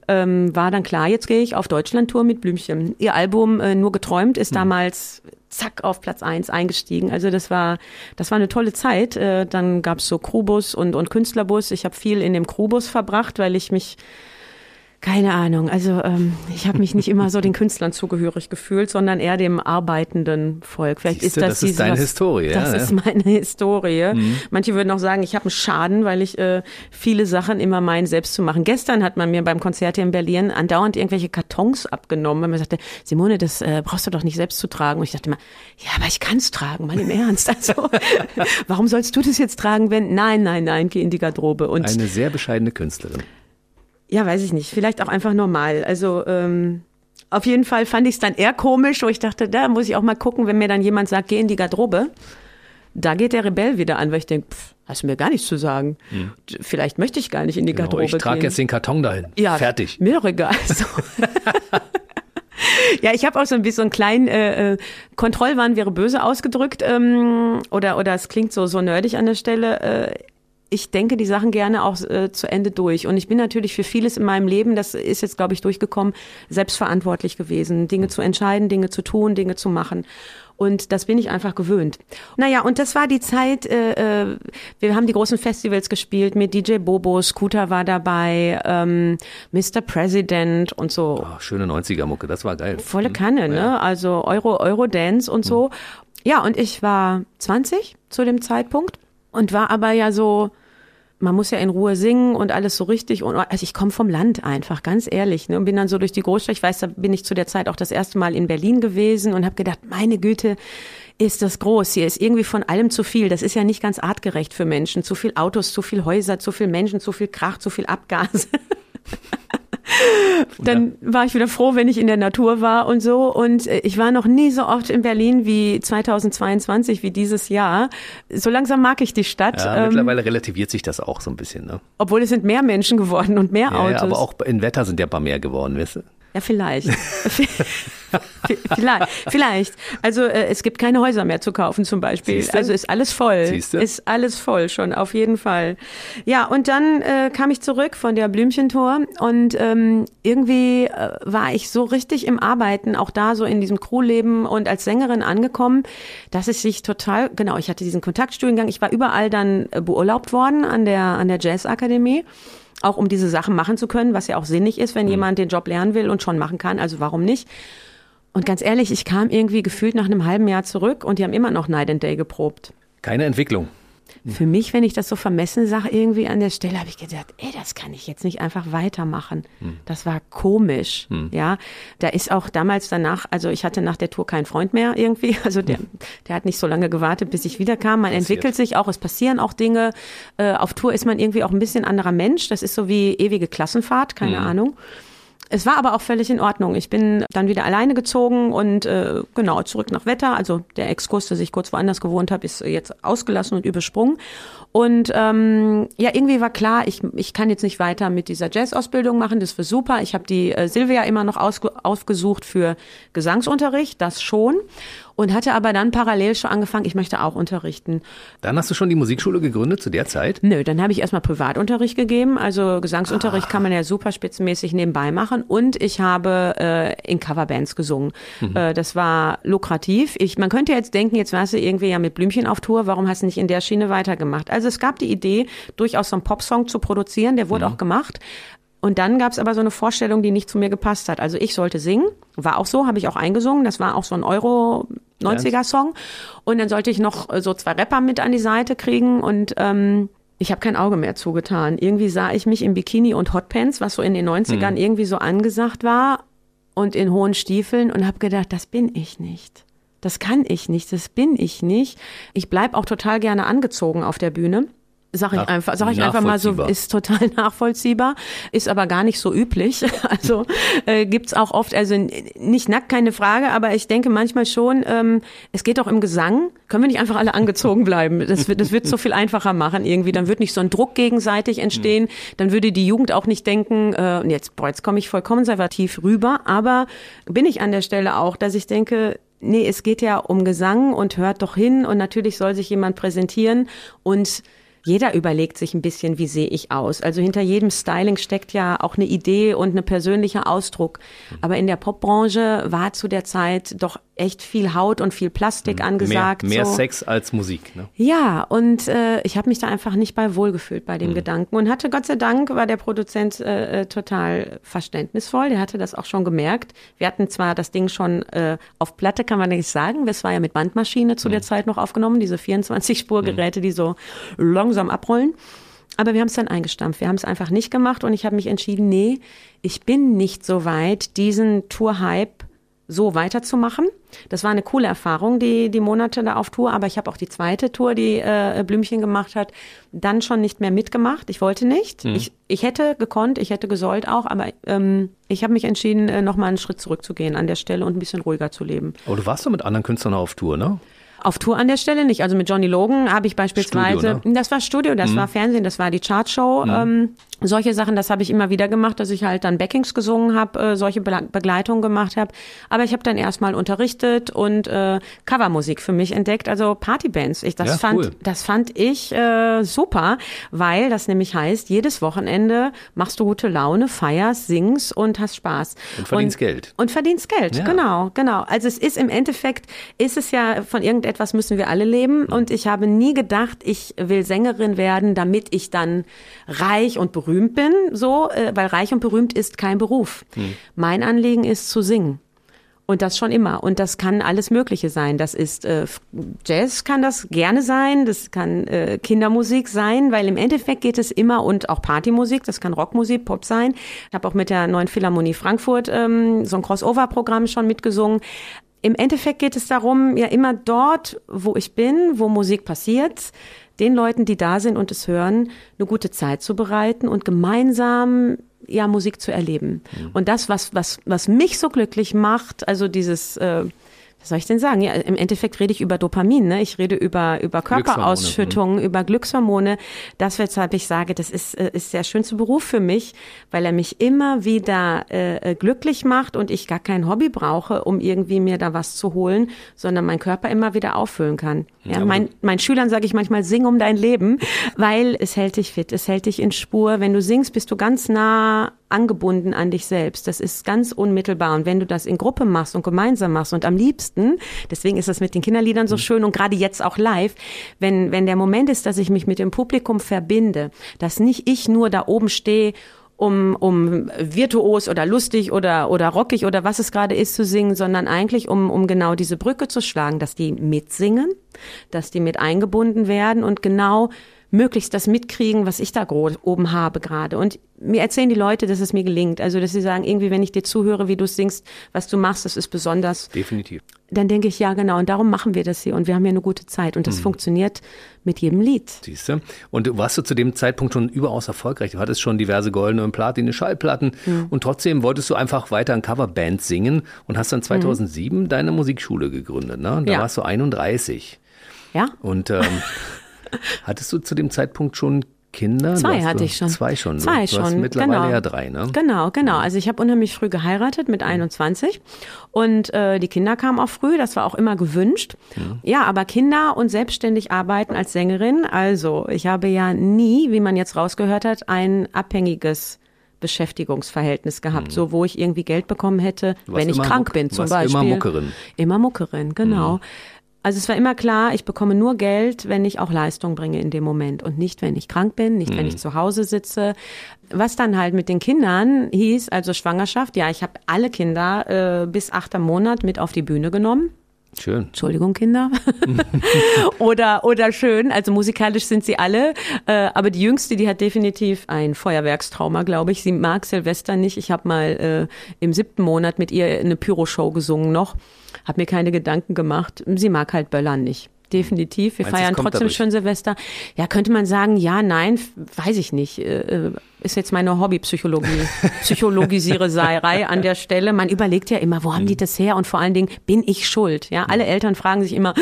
Ähm, war dann klar, jetzt gehe ich auf Deutschland-Tour mit Blümchen. Ihr Album äh, Nur geträumt ist hm. damals zack auf Platz eins eingestiegen. Also das war das war eine tolle Zeit. Äh, dann gab's so Crewbus und und Künstlerbus. Ich habe viel in dem Crewbus verbracht, weil ich mich keine Ahnung. Also ähm, ich habe mich nicht immer so den [laughs] Künstlern zugehörig gefühlt, sondern eher dem arbeitenden Volk. Vielleicht Siehste, ist das, das ist deine Historie. Das ja, ist meine Historie. Mhm. Manche würden auch sagen, ich habe einen Schaden, weil ich äh, viele Sachen immer meinen, selbst zu machen. Gestern hat man mir beim Konzert hier in Berlin andauernd irgendwelche Kartons abgenommen, weil man sagte, Simone, das äh, brauchst du doch nicht selbst zu tragen. Und ich dachte immer, ja, aber ich kann es tragen, mal im [laughs] Ernst. Also warum sollst du das jetzt tragen, wenn? Nein, nein, nein, geh in die Garderobe. Und Eine sehr bescheidene Künstlerin. Ja, weiß ich nicht. Vielleicht auch einfach normal. Also ähm, auf jeden Fall fand ich es dann eher komisch, wo ich dachte, da muss ich auch mal gucken, wenn mir dann jemand sagt, geh in die Garderobe. Da geht der Rebell wieder an, weil ich denke, pff, hast du mir gar nichts zu sagen. Hm. Vielleicht möchte ich gar nicht in die genau, Garderobe ich trage jetzt den Karton dahin. Ja, fertig. Mir doch egal. [laughs] So. ja, ich habe auch so ein bisschen so einen kleinen äh, äh, Kontrollwahn wäre böse ausgedrückt ähm, oder oder es klingt so so nerdig an der Stelle. Äh, ich denke die Sachen gerne auch äh, zu Ende durch. Und ich bin natürlich für vieles in meinem Leben, das ist jetzt, glaube ich, durchgekommen, selbstverantwortlich gewesen, Dinge zu entscheiden, Dinge zu tun, Dinge zu machen. Und das bin ich einfach gewöhnt. Naja, und das war die Zeit, äh, äh wir haben die großen Festivals gespielt mit DJ Bobo, Scooter war dabei, ähm, Mr. President und so. Oh, schöne 90er-Mucke, das war geil. Volle mhm. Kanne, ne? Ja. Also Euro, Eurodance und so. Mhm. Ja, und ich war 20 zu dem Zeitpunkt und war aber ja so man muss ja in Ruhe singen und alles so richtig. Und also ich komme vom Land einfach, ganz ehrlich. Ne, und bin dann so durch die Großstadt. Ich weiß, da bin ich zu der Zeit auch das erste Mal in Berlin gewesen und habe gedacht, meine Güte, ist das groß. Hier ist irgendwie von allem zu viel. Das ist ja nicht ganz artgerecht für Menschen. Zu viel Autos, zu viel Häuser, zu viel Menschen, zu viel Krach, zu viel Abgase. [laughs] [laughs] Dann war ich wieder froh, wenn ich in der Natur war und so. Und äh, ich war noch nie so oft in Berlin wie 2022, wie dieses Jahr. So langsam mag ich die Stadt. Ja, ähm, mittlerweile relativiert sich das auch so ein bisschen. Ne? Obwohl es sind mehr Menschen geworden und mehr ja, Autos. Ja, aber auch in Wetter sind ja ein paar mehr geworden, weißt du? Ja, vielleicht. [laughs] vielleicht. Vielleicht. Also äh, es gibt keine Häuser mehr zu kaufen zum Beispiel. Siehste? Also ist alles voll. Siehste? Ist alles voll schon, auf jeden Fall. Ja, und dann äh, kam ich zurück von der Blümchentor und ähm, irgendwie äh, war ich so richtig im Arbeiten, auch da so in diesem Crewleben und als Sängerin angekommen, dass es sich total, genau, ich hatte diesen Kontaktstudiengang, ich war überall dann äh, beurlaubt worden an der, an der Jazzakademie auch um diese Sachen machen zu können, was ja auch sinnig ist, wenn mhm. jemand den Job lernen will und schon machen kann. Also warum nicht? Und ganz ehrlich, ich kam irgendwie gefühlt nach einem halben Jahr zurück und die haben immer noch Night and Day geprobt. Keine Entwicklung. Für mich, wenn ich das so vermessen sage, irgendwie an der Stelle, habe ich gedacht, ey, das kann ich jetzt nicht einfach weitermachen. Hm. Das war komisch, hm. ja. Da ist auch damals danach, also ich hatte nach der Tour keinen Freund mehr irgendwie, [laughs] also der, der hat nicht so lange gewartet, bis ich wiederkam. Man Passiert. entwickelt sich auch, es passieren auch Dinge. Äh, auf Tour ist man irgendwie auch ein bisschen anderer Mensch. Das ist so wie ewige Klassenfahrt, keine. Ahnung. Es war aber auch völlig in Ordnung. Ich bin dann wieder alleine gezogen und äh, genau zurück nach Wetter. Also der Exkurs, dass ich kurz woanders gewohnt habe, ist jetzt ausgelassen und übersprungen. Und ähm, ja, irgendwie war klar, ich, ich kann jetzt nicht weiter mit dieser Jazz-Ausbildung machen. Das war super. Ich habe die äh, Silvia immer noch ausge ausgesucht für Gesangsunterricht, das schon und hatte aber dann parallel schon angefangen, ich möchte auch unterrichten. Dann hast du schon die Musikschule gegründet zu der Zeit? Nö, dann habe ich erstmal Privatunterricht gegeben. Also Gesangsunterricht ah. kann man ja super spitzenmäßig nebenbei machen. Und ich habe äh, in Coverbands gesungen. Mhm. Äh, das war lukrativ. Ich, man könnte jetzt denken, jetzt warst du irgendwie ja mit Blümchen auf Tour, warum hast du nicht in der Schiene weitergemacht? Also es gab die Idee, durchaus so einen Popsong zu produzieren, der wurde mhm. auch gemacht. Und dann gab es aber so eine Vorstellung, die nicht zu mir gepasst hat. Also ich sollte singen, war auch so, habe ich auch eingesungen. Das war auch so ein Euro 90er-Song. Und dann sollte ich noch äh, so zwei Rapper mit an die Seite kriegen und ähm, ich habe kein Auge mehr zugetan. Irgendwie sah ich mich im Bikini und Hotpants, was so in den 90ern mhm. irgendwie so angesagt war und in hohen Stiefeln und habe gedacht, das bin ich nicht. Das kann ich nicht, das bin ich nicht. Ich bleib auch total gerne angezogen auf der Bühne. Sag ich Nach, einfach, sag ich einfach mal so, ist total [laughs] nachvollziehbar, ist aber gar nicht so üblich. [laughs] Also äh, gibt's auch oft, also nicht nackt, keine Frage, aber ich denke manchmal schon, ähm, es geht auch im Gesang, können wir nicht einfach alle angezogen bleiben. Das wird, das wird so viel einfacher machen irgendwie. Dann wird nicht so ein Druck gegenseitig entstehen. Dann würde die Jugend auch nicht denken, äh, jetzt, boah, jetzt komme ich voll konservativ rüber. Aber bin ich an der Stelle auch, dass ich denke, nee, es geht ja um Gesang und hört doch hin und natürlich soll sich jemand präsentieren und jeder überlegt sich ein bisschen, wie sehe ich aus. Also hinter jedem Styling steckt ja auch eine Idee und ein persönlicher Ausdruck. Aber in der Popbranche war zu der Zeit doch echt viel Haut und viel Plastik mhm. angesagt. Mehr, mehr so. Sex als Musik. Ne? Ja, und äh, ich habe mich da einfach nicht bei wohlgefühlt bei dem mhm. Gedanken und hatte Gott sei Dank war der Produzent äh, äh, total verständnisvoll. Der hatte das auch schon gemerkt. Wir hatten zwar das Ding schon äh, auf Platte, kann man nicht sagen. Das war ja mit Bandmaschine zu mhm. der Zeit noch aufgenommen, diese 24-Spur-Geräte, mhm. die so langsam abrollen. Aber wir haben es dann eingestampft. Wir haben es einfach nicht gemacht und ich habe mich entschieden, nee, ich bin nicht so weit, diesen Tour-Hype so weiterzumachen. Das war eine coole Erfahrung, die, die Monate da auf Tour, aber ich habe auch die zweite Tour, die äh, Blümchen gemacht hat, dann schon nicht mehr mitgemacht. Ich wollte nicht. Mhm. Ich, ich hätte gekonnt, ich hätte gesollt auch, aber ähm, ich habe mich entschieden, äh, nochmal einen Schritt zurückzugehen an der Stelle und ein bisschen ruhiger zu leben. Aber du warst doch mit anderen Künstlern auf Tour, ne? Auf Tour an der Stelle nicht. Also mit Johnny Logan habe ich beispielsweise, Studio, ne? das war Studio, das mhm. war Fernsehen, das war die Chartshow. Mhm. Ähm, solche Sachen, das habe ich immer wieder gemacht, dass ich halt dann Backings gesungen habe, äh, solche Be Begleitungen gemacht habe. Aber ich habe dann erstmal unterrichtet und äh, Covermusik für mich entdeckt, also Partybands. Ich das ja, fand, cool. das fand ich äh, super, weil das nämlich heißt, jedes Wochenende machst du gute Laune, feierst, singst und hast Spaß und verdienst und, Geld. Und verdienst Geld, ja. genau, genau. Also es ist im Endeffekt ist es ja von irgendetwas müssen wir alle leben und ich habe nie gedacht, ich will Sängerin werden, damit ich dann reich und berühmt berühmt bin, so, äh, weil reich und berühmt ist kein Beruf. Hm. Mein Anliegen ist zu singen. Und das schon immer. Und das kann alles Mögliche sein. Das ist äh, Jazz kann das gerne sein, das kann äh, Kindermusik sein, weil im Endeffekt geht es immer und auch Partymusik, das kann Rockmusik, Pop sein. Ich habe auch mit der neuen Philharmonie Frankfurt ähm, so ein Crossover-Programm schon mitgesungen. Im Endeffekt geht es darum, ja immer dort, wo ich bin, wo Musik passiert, den Leuten, die da sind und es hören, eine gute Zeit zu bereiten und gemeinsam ja Musik zu erleben. Mhm. Und das, was, was, was mich so glücklich macht, also dieses äh, was soll ich denn sagen? Ja, im Endeffekt rede ich über Dopamin, ne? Ich rede über, über Körperausschüttungen, mhm. über Glückshormone. Das, weshalb ich sage, das ist, äh, ist der schönste Beruf für mich, weil er mich immer wieder äh, äh, glücklich macht und ich gar kein Hobby brauche, um irgendwie mir da was zu holen, sondern mein Körper immer wieder auffüllen kann. Ja, ja mein, meinen Schülern sage ich manchmal, sing um dein Leben, [laughs] weil es hält dich fit, es hält dich in Spur. Wenn du singst, bist du ganz nah angebunden an dich selbst. Das ist ganz unmittelbar. Und wenn du das in Gruppe machst und gemeinsam machst und am liebsten, deswegen ist das mit den Kinderliedern so mhm. schön und gerade jetzt auch live, wenn, wenn der Moment ist, dass ich mich mit dem Publikum verbinde, dass nicht ich nur da oben stehe um, um virtuos oder lustig oder, oder rockig oder was es gerade ist zu singen, sondern eigentlich um, um genau diese Brücke zu schlagen, dass die mitsingen, dass die mit eingebunden werden und genau möglichst das mitkriegen, was ich da oben habe gerade. Und mir erzählen die Leute, dass es mir gelingt. Also, dass sie sagen, irgendwie, wenn ich dir zuhöre, wie du singst, was du machst, das ist besonders. Definitiv. Dann denke ich, ja, genau. Und darum machen wir das hier. Und wir haben hier eine gute Zeit. Und das mhm. funktioniert mit jedem Lied. Siehst du? Und warst du zu dem Zeitpunkt schon überaus erfolgreich? Du hattest schon diverse goldene und platine Schallplatten. Mhm. Und trotzdem wolltest du einfach weiter in Coverband singen und hast dann 2007 mhm. deine Musikschule gegründet. Ne? Da ja. warst du 31. Ja. Und ähm, [laughs] Hattest du zu dem Zeitpunkt schon Kinder? Zwei hatte ich schon. Zwei schon. Zwei du schon. Hast mittlerweile genau. ja drei, ne? Genau, genau. Also ich habe unheimlich früh geheiratet mit 21 und äh, die Kinder kamen auch früh. Das war auch immer gewünscht. Ja. ja, aber Kinder und selbstständig arbeiten als Sängerin. Also ich habe ja nie, wie man jetzt rausgehört hat, ein abhängiges Beschäftigungsverhältnis gehabt, mhm. so wo ich irgendwie Geld bekommen hätte, wenn ich krank bin zum Beispiel. Immer Muckerin. Immer Muckerin, genau. Mhm. Also es war immer klar, ich bekomme nur Geld, wenn ich auch Leistung bringe in dem Moment und nicht, wenn ich krank bin, nicht, mhm. wenn ich zu Hause sitze. Was dann halt mit den Kindern hieß, also Schwangerschaft, ja, ich habe alle Kinder äh, bis achter Monat mit auf die Bühne genommen. Schön. Entschuldigung, Kinder. [laughs] oder, oder schön. Also musikalisch sind sie alle. Äh, aber die Jüngste, die hat definitiv ein Feuerwerkstrauma, glaube ich. Sie mag Silvester nicht. Ich habe mal äh, im siebten Monat mit ihr eine Pyroshow gesungen noch. Hab mir keine Gedanken gemacht. Sie mag halt Böllern nicht definitiv. Wir Meinst, feiern trotzdem schon Silvester. Ja, könnte man sagen, ja, nein, weiß ich nicht. Äh, äh, ist jetzt meine Hobbypsychologie, [laughs] Psychologisiererei an der Stelle. Man überlegt ja immer, wo haben die mhm. das her? Und vor allen Dingen, bin ich schuld? Ja, alle Eltern fragen sich immer,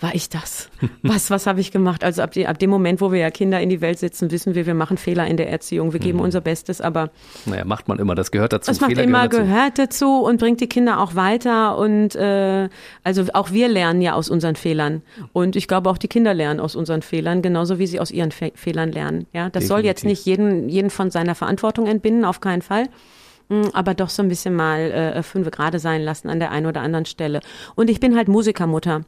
war ich das? Was, was habe ich gemacht? Also ab, die, ab dem Moment, wo wir ja Kinder in die Welt setzen, wissen wir, wir machen Fehler in der Erziehung. Wir geben mhm. unser Bestes, aber. Naja, macht man immer, das gehört dazu. Das macht immer, dazu. gehört dazu und bringt die Kinder auch weiter. Und äh, also auch wir lernen ja aus unseren Fehlern. Und ich glaube, auch die Kinder lernen aus unseren Fehlern, genauso wie sie aus ihren Fe Fehlern lernen. Ja, das Definitiv. soll jetzt nicht jeden, jeden von seiner Verantwortung entbinden, auf keinen Fall hm, aber doch so ein bisschen mal äh, fünf gerade sein lassen an der einen oder anderen Stelle. Und ich bin halt Musikermutter.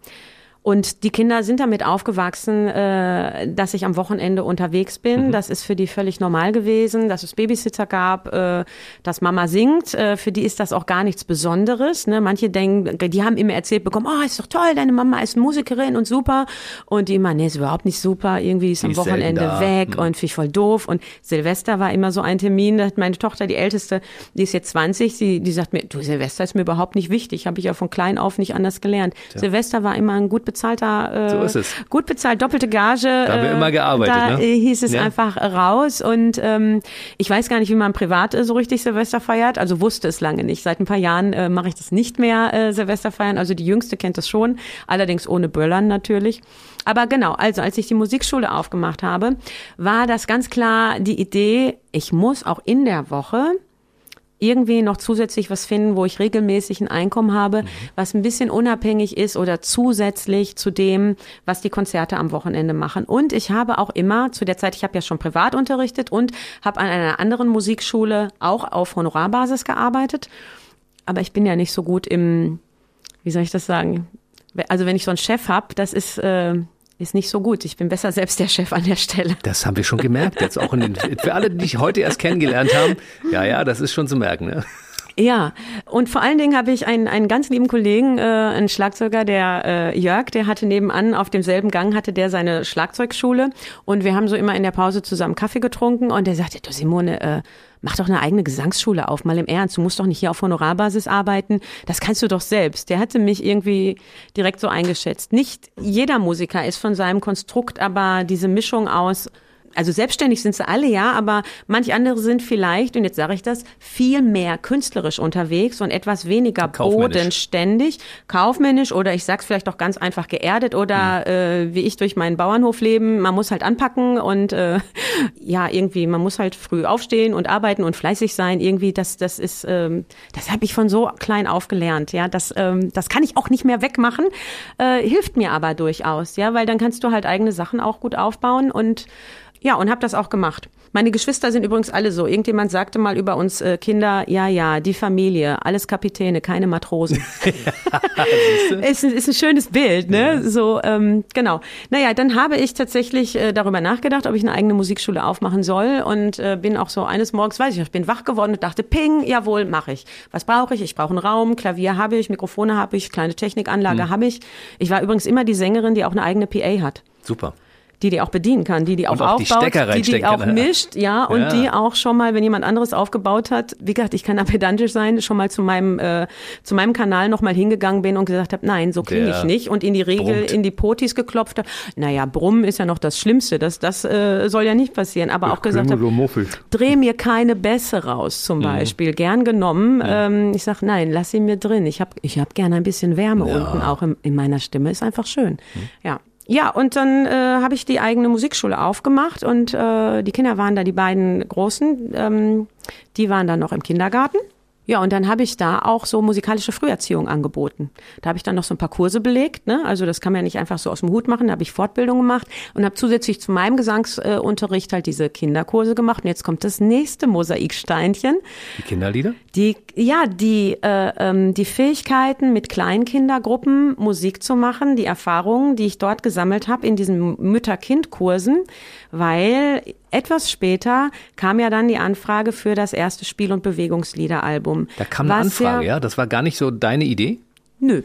Und die Kinder sind damit aufgewachsen, äh, dass ich am Wochenende unterwegs bin. Mhm. Das ist für die völlig normal gewesen, dass es Babysitter gab, äh, dass Mama singt. Äh, für die ist das auch gar nichts Besonderes. Ne? Manche denken, die haben immer erzählt bekommen, oh, ist doch toll, deine Mama ist Musikerin und super. Und die immer, nee, ist überhaupt nicht super. Irgendwie ist die am ist Wochenende weg mhm. und finde ich voll doof. Und Silvester war immer so ein Termin. Da hat meine Tochter, die älteste, die ist jetzt 20, die, die sagt mir, du, Silvester ist mir überhaupt nicht wichtig. Habe ich ja von klein auf nicht anders gelernt. Tja. Silvester war immer ein gut bezahlter, äh, so gut bezahlt, doppelte Gage. Da haben wir immer gearbeitet. Da ne? hieß es ja. einfach raus und ähm, ich weiß gar nicht, wie man privat äh, so richtig Silvester feiert. Also wusste es lange nicht. Seit ein paar Jahren äh, mache ich das nicht mehr äh, Silvester feiern. Also die Jüngste kennt das schon, allerdings ohne Böllern natürlich. Aber genau, also als ich die Musikschule aufgemacht habe, war das ganz klar die Idee, ich muss auch in der Woche irgendwie noch zusätzlich was finden, wo ich regelmäßig ein Einkommen habe, mhm. was ein bisschen unabhängig ist oder zusätzlich zu dem, was die Konzerte am Wochenende machen. Und ich habe auch immer zu der Zeit, ich habe ja schon privat unterrichtet und habe an einer anderen Musikschule auch auf Honorarbasis gearbeitet. Aber ich bin ja nicht so gut im, wie soll ich das sagen? Also wenn ich so einen Chef habe, das ist äh, ist nicht so gut. Ich bin besser selbst der Chef an der Stelle. Das haben wir schon gemerkt. Jetzt auch in den, für alle, die dich heute erst kennengelernt haben. Ja, ja, das ist schon zu merken. Ne? Ja, und vor allen Dingen habe ich einen, einen ganz lieben Kollegen, äh, einen Schlagzeuger, der äh, Jörg, der hatte nebenan auf demselben Gang hatte der seine Schlagzeugschule und wir haben so immer in der Pause zusammen Kaffee getrunken und der sagte, du Simone, äh, mach doch eine eigene Gesangsschule auf, mal im Ernst. Du musst doch nicht hier auf Honorarbasis arbeiten. Das kannst du doch selbst. Der hatte mich irgendwie direkt so eingeschätzt. Nicht jeder Musiker ist von seinem Konstrukt, aber diese Mischung aus also selbstständig sind sie alle, ja, aber manch andere sind vielleicht, und jetzt sage ich das, viel mehr künstlerisch unterwegs und etwas weniger bodenständig, kaufmännisch oder ich sag's vielleicht auch ganz einfach geerdet oder mhm. äh, wie ich durch meinen Bauernhof leben, man muss halt anpacken und äh, ja, irgendwie, man muss halt früh aufstehen und arbeiten und fleißig sein, irgendwie, das, das ist, ähm, das habe ich von so klein auf gelernt, ja, das, ähm, das kann ich auch nicht mehr wegmachen, äh, hilft mir aber durchaus, ja, weil dann kannst du halt eigene Sachen auch gut aufbauen und ja, und habe das auch gemacht. Meine Geschwister sind übrigens alle so. Irgendjemand sagte mal über uns äh, Kinder, ja, ja, die Familie, alles Kapitäne, keine Matrosen. [laughs] ist, ein, ist ein schönes Bild, ne? Ja. So, ähm, genau. Naja, dann habe ich tatsächlich äh, darüber nachgedacht, ob ich eine eigene Musikschule aufmachen soll und äh, bin auch so eines Morgens, weiß ich noch, ich bin wach geworden und dachte, ping, jawohl, mache ich. Was brauche ich? Ich brauche einen Raum, Klavier habe ich, Mikrofone habe ich, kleine Technikanlage hm. habe ich. Ich war übrigens immer die Sängerin, die auch eine eigene PA hat. Super die die auch bedienen kann, die die auch, auch aufbaut, die die, die auch kann, [laughs] mischt, ja, und ja. die auch schon mal, wenn jemand anderes aufgebaut hat, wie gesagt, ich kann da [laughs] pedantisch sein, schon mal zu meinem äh, zu meinem Kanal noch mal hingegangen bin und gesagt habe, nein, so klinge ich nicht und in die Regel brummt. in die Potis geklopft habe. Naja, Brummen ist ja noch das Schlimmste, das das äh, soll ja nicht passieren, aber ich auch gesagt habe, dreh mir keine Bässe raus zum mhm. Beispiel, gern genommen. Ja. Ähm, ich sag, nein, lass sie mir drin. Ich habe ich hab gerne ein bisschen Wärme ja. unten auch in, in meiner Stimme, ist einfach schön. Mhm. Ja. Ja, und dann äh, habe ich die eigene Musikschule aufgemacht und äh, die Kinder waren da, die beiden Großen, ähm, die waren dann noch im Kindergarten. Ja, und dann habe ich da auch so musikalische Früherziehung angeboten. Da habe ich dann noch so ein paar Kurse belegt. Ne? Also das kann man ja nicht einfach so aus dem Hut machen. Da habe ich Fortbildung gemacht und habe zusätzlich zu meinem Gesangsunterricht halt diese Kinderkurse gemacht. Und jetzt kommt das nächste Mosaiksteinchen. Die Kinderlieder? Die, ja, die, äh, ähm, die Fähigkeiten mit Kleinkindergruppen Musik zu machen, die Erfahrungen, die ich dort gesammelt habe in diesen Mütter-Kind-Kursen, weil etwas später kam ja dann die Anfrage für das erste Spiel- und Bewegungsliederalbum. Da kam eine Anfrage, ja, ja? Das war gar nicht so deine Idee? Nö.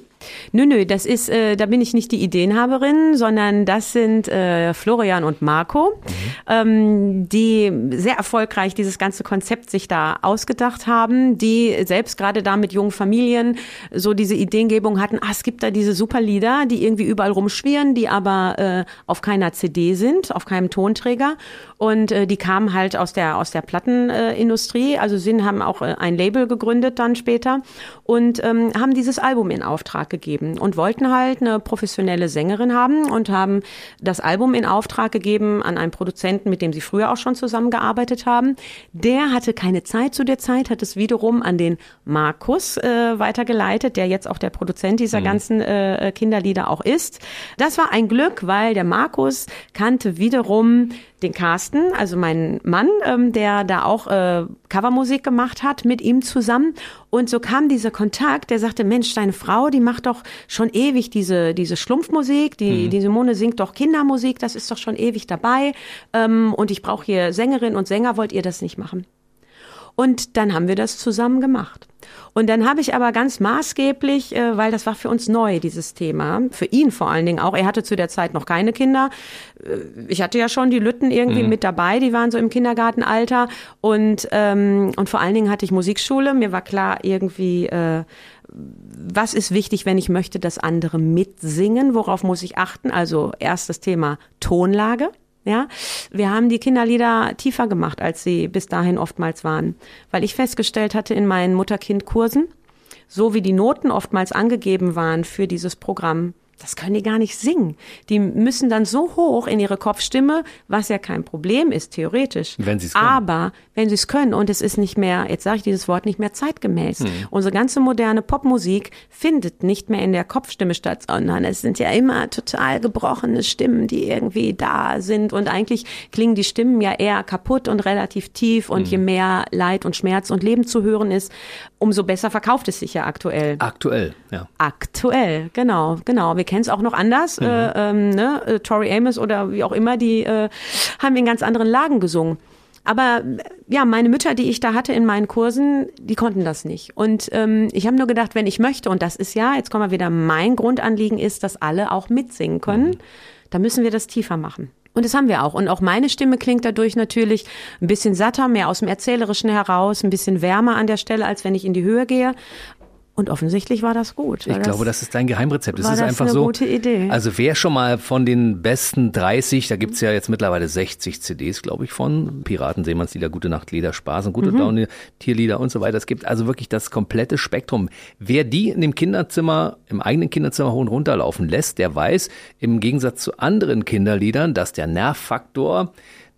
Nö, nö, das ist, äh, da bin ich nicht die Ideenhaberin, sondern das sind äh, Florian und Marco, mhm. ähm, die sehr erfolgreich dieses ganze Konzept sich da ausgedacht haben, die selbst gerade da mit jungen Familien so diese Ideengebung hatten, ah, es gibt da diese super Lieder, die irgendwie überall rumschwirren, die aber äh, auf keiner CD sind, auf keinem Tonträger. Und äh, die kamen halt aus der aus der Plattenindustrie, also sind haben auch äh, ein Label gegründet dann später und ähm, haben dieses Album in Auftrag gegeben und wollten halt eine professionelle Sängerin haben und haben das Album in Auftrag gegeben an einen Produzenten, mit dem sie früher auch schon zusammengearbeitet haben. Der hatte keine Zeit zu der Zeit, hat es wiederum an den Markus äh, weitergeleitet, der jetzt auch der Produzent dieser mhm. ganzen äh, Kinderlieder auch ist. Das war ein Glück, weil der Markus kannte wiederum den Carsten, also meinen Mann, ähm, der da auch äh, Covermusik gemacht hat, mit ihm zusammen. Und so kam dieser Kontakt, der sagte, Mensch, deine Frau, die macht doch schon ewig diese, diese Schlumpfmusik, die, mhm. die Simone singt doch Kindermusik, das ist doch schon ewig dabei. Ähm, und ich brauche hier Sängerinnen und Sänger, wollt ihr das nicht machen? Und dann haben wir das zusammen gemacht. Und dann habe ich aber ganz maßgeblich, äh, weil das war für uns neu, dieses Thema, für ihn vor allen Dingen auch. Er hatte zu der Zeit noch keine Kinder. Äh, ich hatte ja schon die Lütten irgendwie mhm. mit dabei, die waren so im Kindergartenalter. Und, ähm, und vor allen Dingen hatte ich Musikschule. Mir war klar, irgendwie, äh, was ist wichtig, wenn ich möchte, dass andere mitsingen? Worauf muss ich achten? Also erstes Thema Tonlage. Ja, wir haben die Kinderlieder tiefer gemacht, als sie bis dahin oftmals waren, weil ich festgestellt hatte in meinen Mutter-Kind-Kursen, so wie die Noten oftmals angegeben waren für dieses Programm, das können die gar nicht singen. Die müssen dann so hoch in ihre Kopfstimme, was ja kein Problem ist, theoretisch. Wenn sie es können. Aber wenn sie es können und es ist nicht mehr, jetzt sage ich dieses Wort, nicht mehr zeitgemäß. Hm. Unsere ganze moderne Popmusik findet nicht mehr in der Kopfstimme statt, sondern es sind ja immer total gebrochene Stimmen, die irgendwie da sind und eigentlich klingen die Stimmen ja eher kaputt und relativ tief und hm. je mehr Leid und Schmerz und Leben zu hören ist, umso besser verkauft es sich ja aktuell. Aktuell, ja. Aktuell, genau, genau. Wir kennen es auch noch anders. Mhm. Äh, ähm, ne? Äh, Tori Amos oder wie auch immer, die äh, haben in ganz anderen Lagen gesungen. Aber ja, meine Mütter, die ich da hatte in meinen Kursen, die konnten das nicht. Und ähm, ich habe nur gedacht, wenn ich möchte, und das ist ja, jetzt kommen wir wieder, mein Grundanliegen ist, dass alle auch mitsingen können, mhm. dann müssen wir das tiefer machen. Und das haben wir auch. Und auch meine Stimme klingt dadurch natürlich ein bisschen satter, mehr aus dem Erzählerischen heraus, ein bisschen wärmer an der Stelle, als wenn ich in die Höhe gehe. Und offensichtlich war das gut. Ich glaube, das ist dein Geheimrezept. Es ist das einfach eine so. Gute Idee. Also wer schon mal von den besten 30, da gibt's ja jetzt mittlerweile 60 CDs, glaube ich, von Piraten, Seemannslieder, Gute Nacht, Lieder, Spaß und gute mhm. Laune, Tierlieder und so weiter. Es gibt also wirklich das komplette Spektrum. Wer die in dem Kinderzimmer, im eigenen Kinderzimmer hoch und runter laufen lässt, der weiß im Gegensatz zu anderen Kinderliedern, dass der Nervfaktor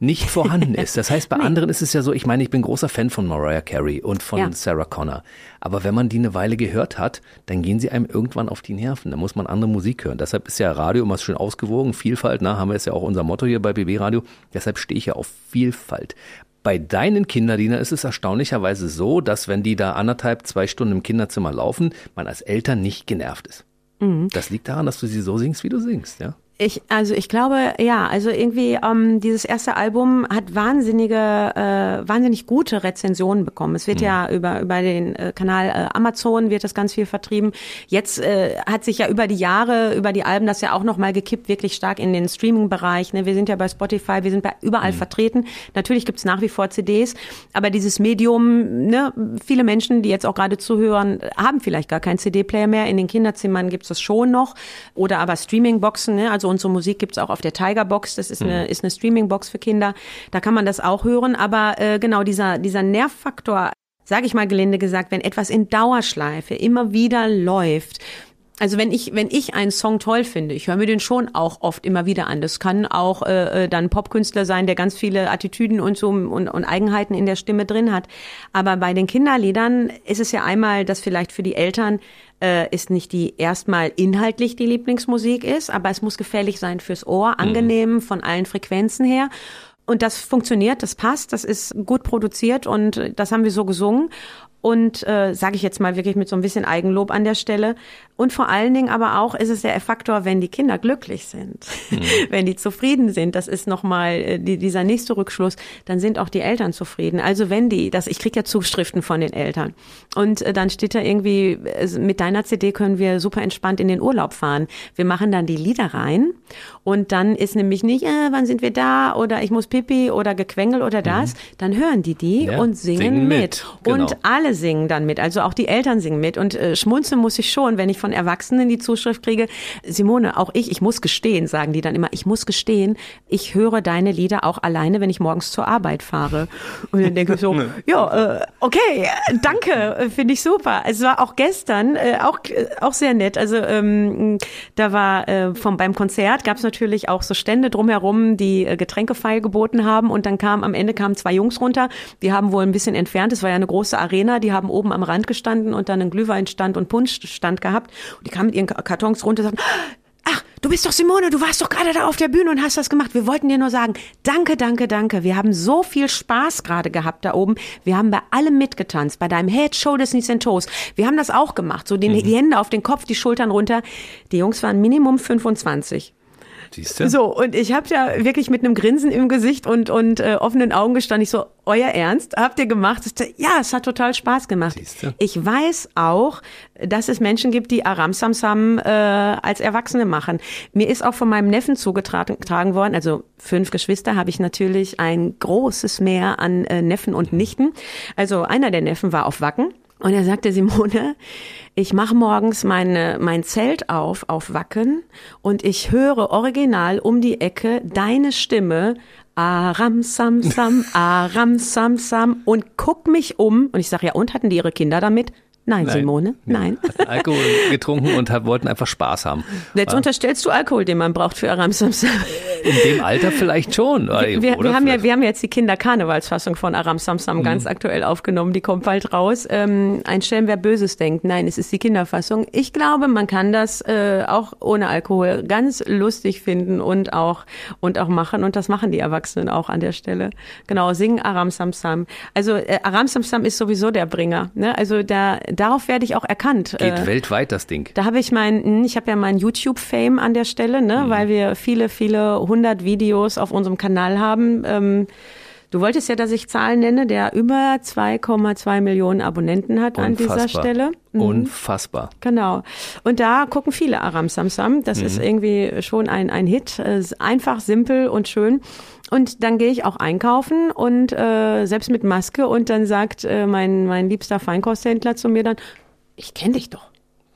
nicht vorhanden ist. Das heißt, bei [laughs] nee. anderen ist es ja so, ich meine, ich bin großer Fan von Mariah Carey und von ja. Sarah Connor. Aber wenn man die eine Weile gehört hat, dann gehen sie einem irgendwann auf die Nerven. Da muss man andere Musik hören. Deshalb ist ja Radio immer schön ausgewogen. Vielfalt, na, haben wir jetzt ja auch unser Motto hier bei BB Radio. Deshalb stehe ich ja auf Vielfalt. Bei deinen Kinderdiener ist es erstaunlicherweise so, dass wenn die da anderthalb, zwei Stunden im Kinderzimmer laufen, man als Eltern nicht genervt ist. Mhm. Das liegt daran, dass du sie so singst, wie du singst, ja? Ich, also ich glaube, ja, also irgendwie ähm, dieses erste Album hat wahnsinnige, äh, wahnsinnig gute Rezensionen bekommen. Es wird mhm. ja über über den äh, Kanal äh, Amazon wird das ganz viel vertrieben. Jetzt äh, hat sich ja über die Jahre, über die Alben das ja auch noch mal gekippt, wirklich stark in den Streaming-Bereich. Ne? Wir sind ja bei Spotify, wir sind bei überall mhm. vertreten. Natürlich gibt's nach wie vor CDs, aber dieses Medium, ne, viele Menschen, die jetzt auch gerade zuhören, haben vielleicht gar keinen CD-Player mehr. In den Kinderzimmern gibt's das schon noch oder aber Streaming-Boxen. Ne? Also also unsere Musik gibt's auch auf der Tiger Box. Das ist eine, mhm. ist eine Streaming-Box für Kinder. Da kann man das auch hören. Aber äh, genau dieser, dieser Nervfaktor, sage ich mal gelinde gesagt, wenn etwas in Dauerschleife immer wieder läuft, also wenn ich wenn ich einen Song toll finde, ich höre mir den schon auch oft immer wieder an. Das kann auch äh, äh dann Popkünstler sein, der ganz viele Attitüden und so und, und Eigenheiten in der Stimme drin hat. Aber bei den Kinderliedern ist es ja einmal, dass vielleicht für die Eltern äh, ist nicht die erstmal inhaltlich die Lieblingsmusik ist, aber es muss gefällig sein fürs Ohr, mhm. angenehm von allen Frequenzen her. Und das funktioniert, das passt, das ist gut produziert und das haben wir so gesungen und äh, sage ich jetzt mal wirklich mit so ein bisschen Eigenlob an der Stelle. Und vor allen Dingen aber auch ist es der Faktor, wenn die Kinder glücklich sind, mhm. [laughs] wenn die zufrieden sind, das ist nochmal äh, die, dieser nächste Rückschluss, dann sind auch die Eltern zufrieden. Also wenn die, das, ich krieg ja Zuschriften von den Eltern und äh, dann steht da irgendwie, äh, mit deiner CD können wir super entspannt in den Urlaub fahren. Wir machen dann die Lieder rein und dann ist nämlich nicht, äh, wann sind wir da oder ich muss pipi oder Gequengel oder das, mhm. dann hören die die ja, und singen, singen mit. mit. Genau. Und alle singen dann mit, also auch die Eltern singen mit. Und äh, schmunzeln muss ich schon, wenn ich von Erwachsenen die Zuschrift kriege, Simone, auch ich, ich muss gestehen, sagen die dann immer, ich muss gestehen, ich höre deine Lieder auch alleine, wenn ich morgens zur Arbeit fahre. Und dann denke ich so, [laughs] ja, äh, okay, danke, äh, finde ich super. Es war auch gestern äh, auch, auch sehr nett. Also ähm, da war äh, vom, beim Konzert gab es natürlich auch so Stände drumherum, die äh, Getränke feilgeboten haben. Und dann kam am Ende kamen zwei Jungs runter, die haben wohl ein bisschen entfernt, es war ja eine große Arena, die haben oben am Rand gestanden und dann einen Glühweinstand und Punschstand gehabt. Und die kamen mit ihren Kartons runter und sagten, Ach, du bist doch Simone, du warst doch gerade da auf der Bühne und hast das gemacht. Wir wollten dir nur sagen, danke, danke, danke. Wir haben so viel Spaß gerade gehabt da oben. Wir haben bei allem mitgetanzt, bei deinem Head, Shoulders, Knees and Toes. Wir haben das auch gemacht, so den, mhm. die Hände auf den Kopf, die Schultern runter. Die Jungs waren Minimum 25. Siehste? So, und ich habe ja wirklich mit einem Grinsen im Gesicht und, und äh, offenen Augen gestanden. Ich so, euer Ernst? Habt ihr gemacht? Ja, es hat total Spaß gemacht. Siehste? Ich weiß auch, dass es Menschen gibt, die Aram Samsam äh, als Erwachsene machen. Mir ist auch von meinem Neffen zugetragen worden, also fünf Geschwister habe ich natürlich ein großes Meer an äh, Neffen und Nichten. Also einer der Neffen war auf Wacken und er sagte, Simone, ich mache morgens meine, mein Zelt auf, auf Wacken und ich höre original um die Ecke deine Stimme Aram Sam Sam, Aram Sam Sam und guck mich um und ich sage, ja und hatten die ihre Kinder damit? Nein, Nein, Simone, nein. Alkohol [laughs] getrunken und wollten einfach Spaß haben. Jetzt unterstellst du Alkohol, den man braucht für Aram Samsam. In dem Alter vielleicht schon. Wir, wir, wir haben ja, wir haben jetzt die Kinder-Karnevalsfassung von Aram Samsam mhm. ganz aktuell aufgenommen. Die kommt bald raus. Ähm, ein Schelm, wer Böses denkt. Nein, es ist die Kinderfassung. Ich glaube, man kann das äh, auch ohne Alkohol ganz lustig finden und auch, und auch machen. Und das machen die Erwachsenen auch an der Stelle. Genau, singen Aram Samsam. Also äh, Aram Samsam ist sowieso der Bringer. Ne? Also da darauf werde ich auch erkannt. Geht äh, weltweit das Ding. Da habe ich mein, hm, ich habe ja mein YouTube-Fame an der Stelle, ne, mhm. weil wir viele, viele hundert Videos auf unserem Kanal haben. Ähm, Du wolltest ja, dass ich Zahlen nenne, der über 2,2 Millionen Abonnenten hat Unfassbar. an dieser Stelle. Mhm. Unfassbar. Genau. Und da gucken viele Aram Samsam. Das mhm. ist irgendwie schon ein, ein Hit. Einfach, simpel und schön. Und dann gehe ich auch einkaufen und äh, selbst mit Maske und dann sagt äh, mein, mein liebster Feinkosthändler zu mir dann, ich kenne dich doch.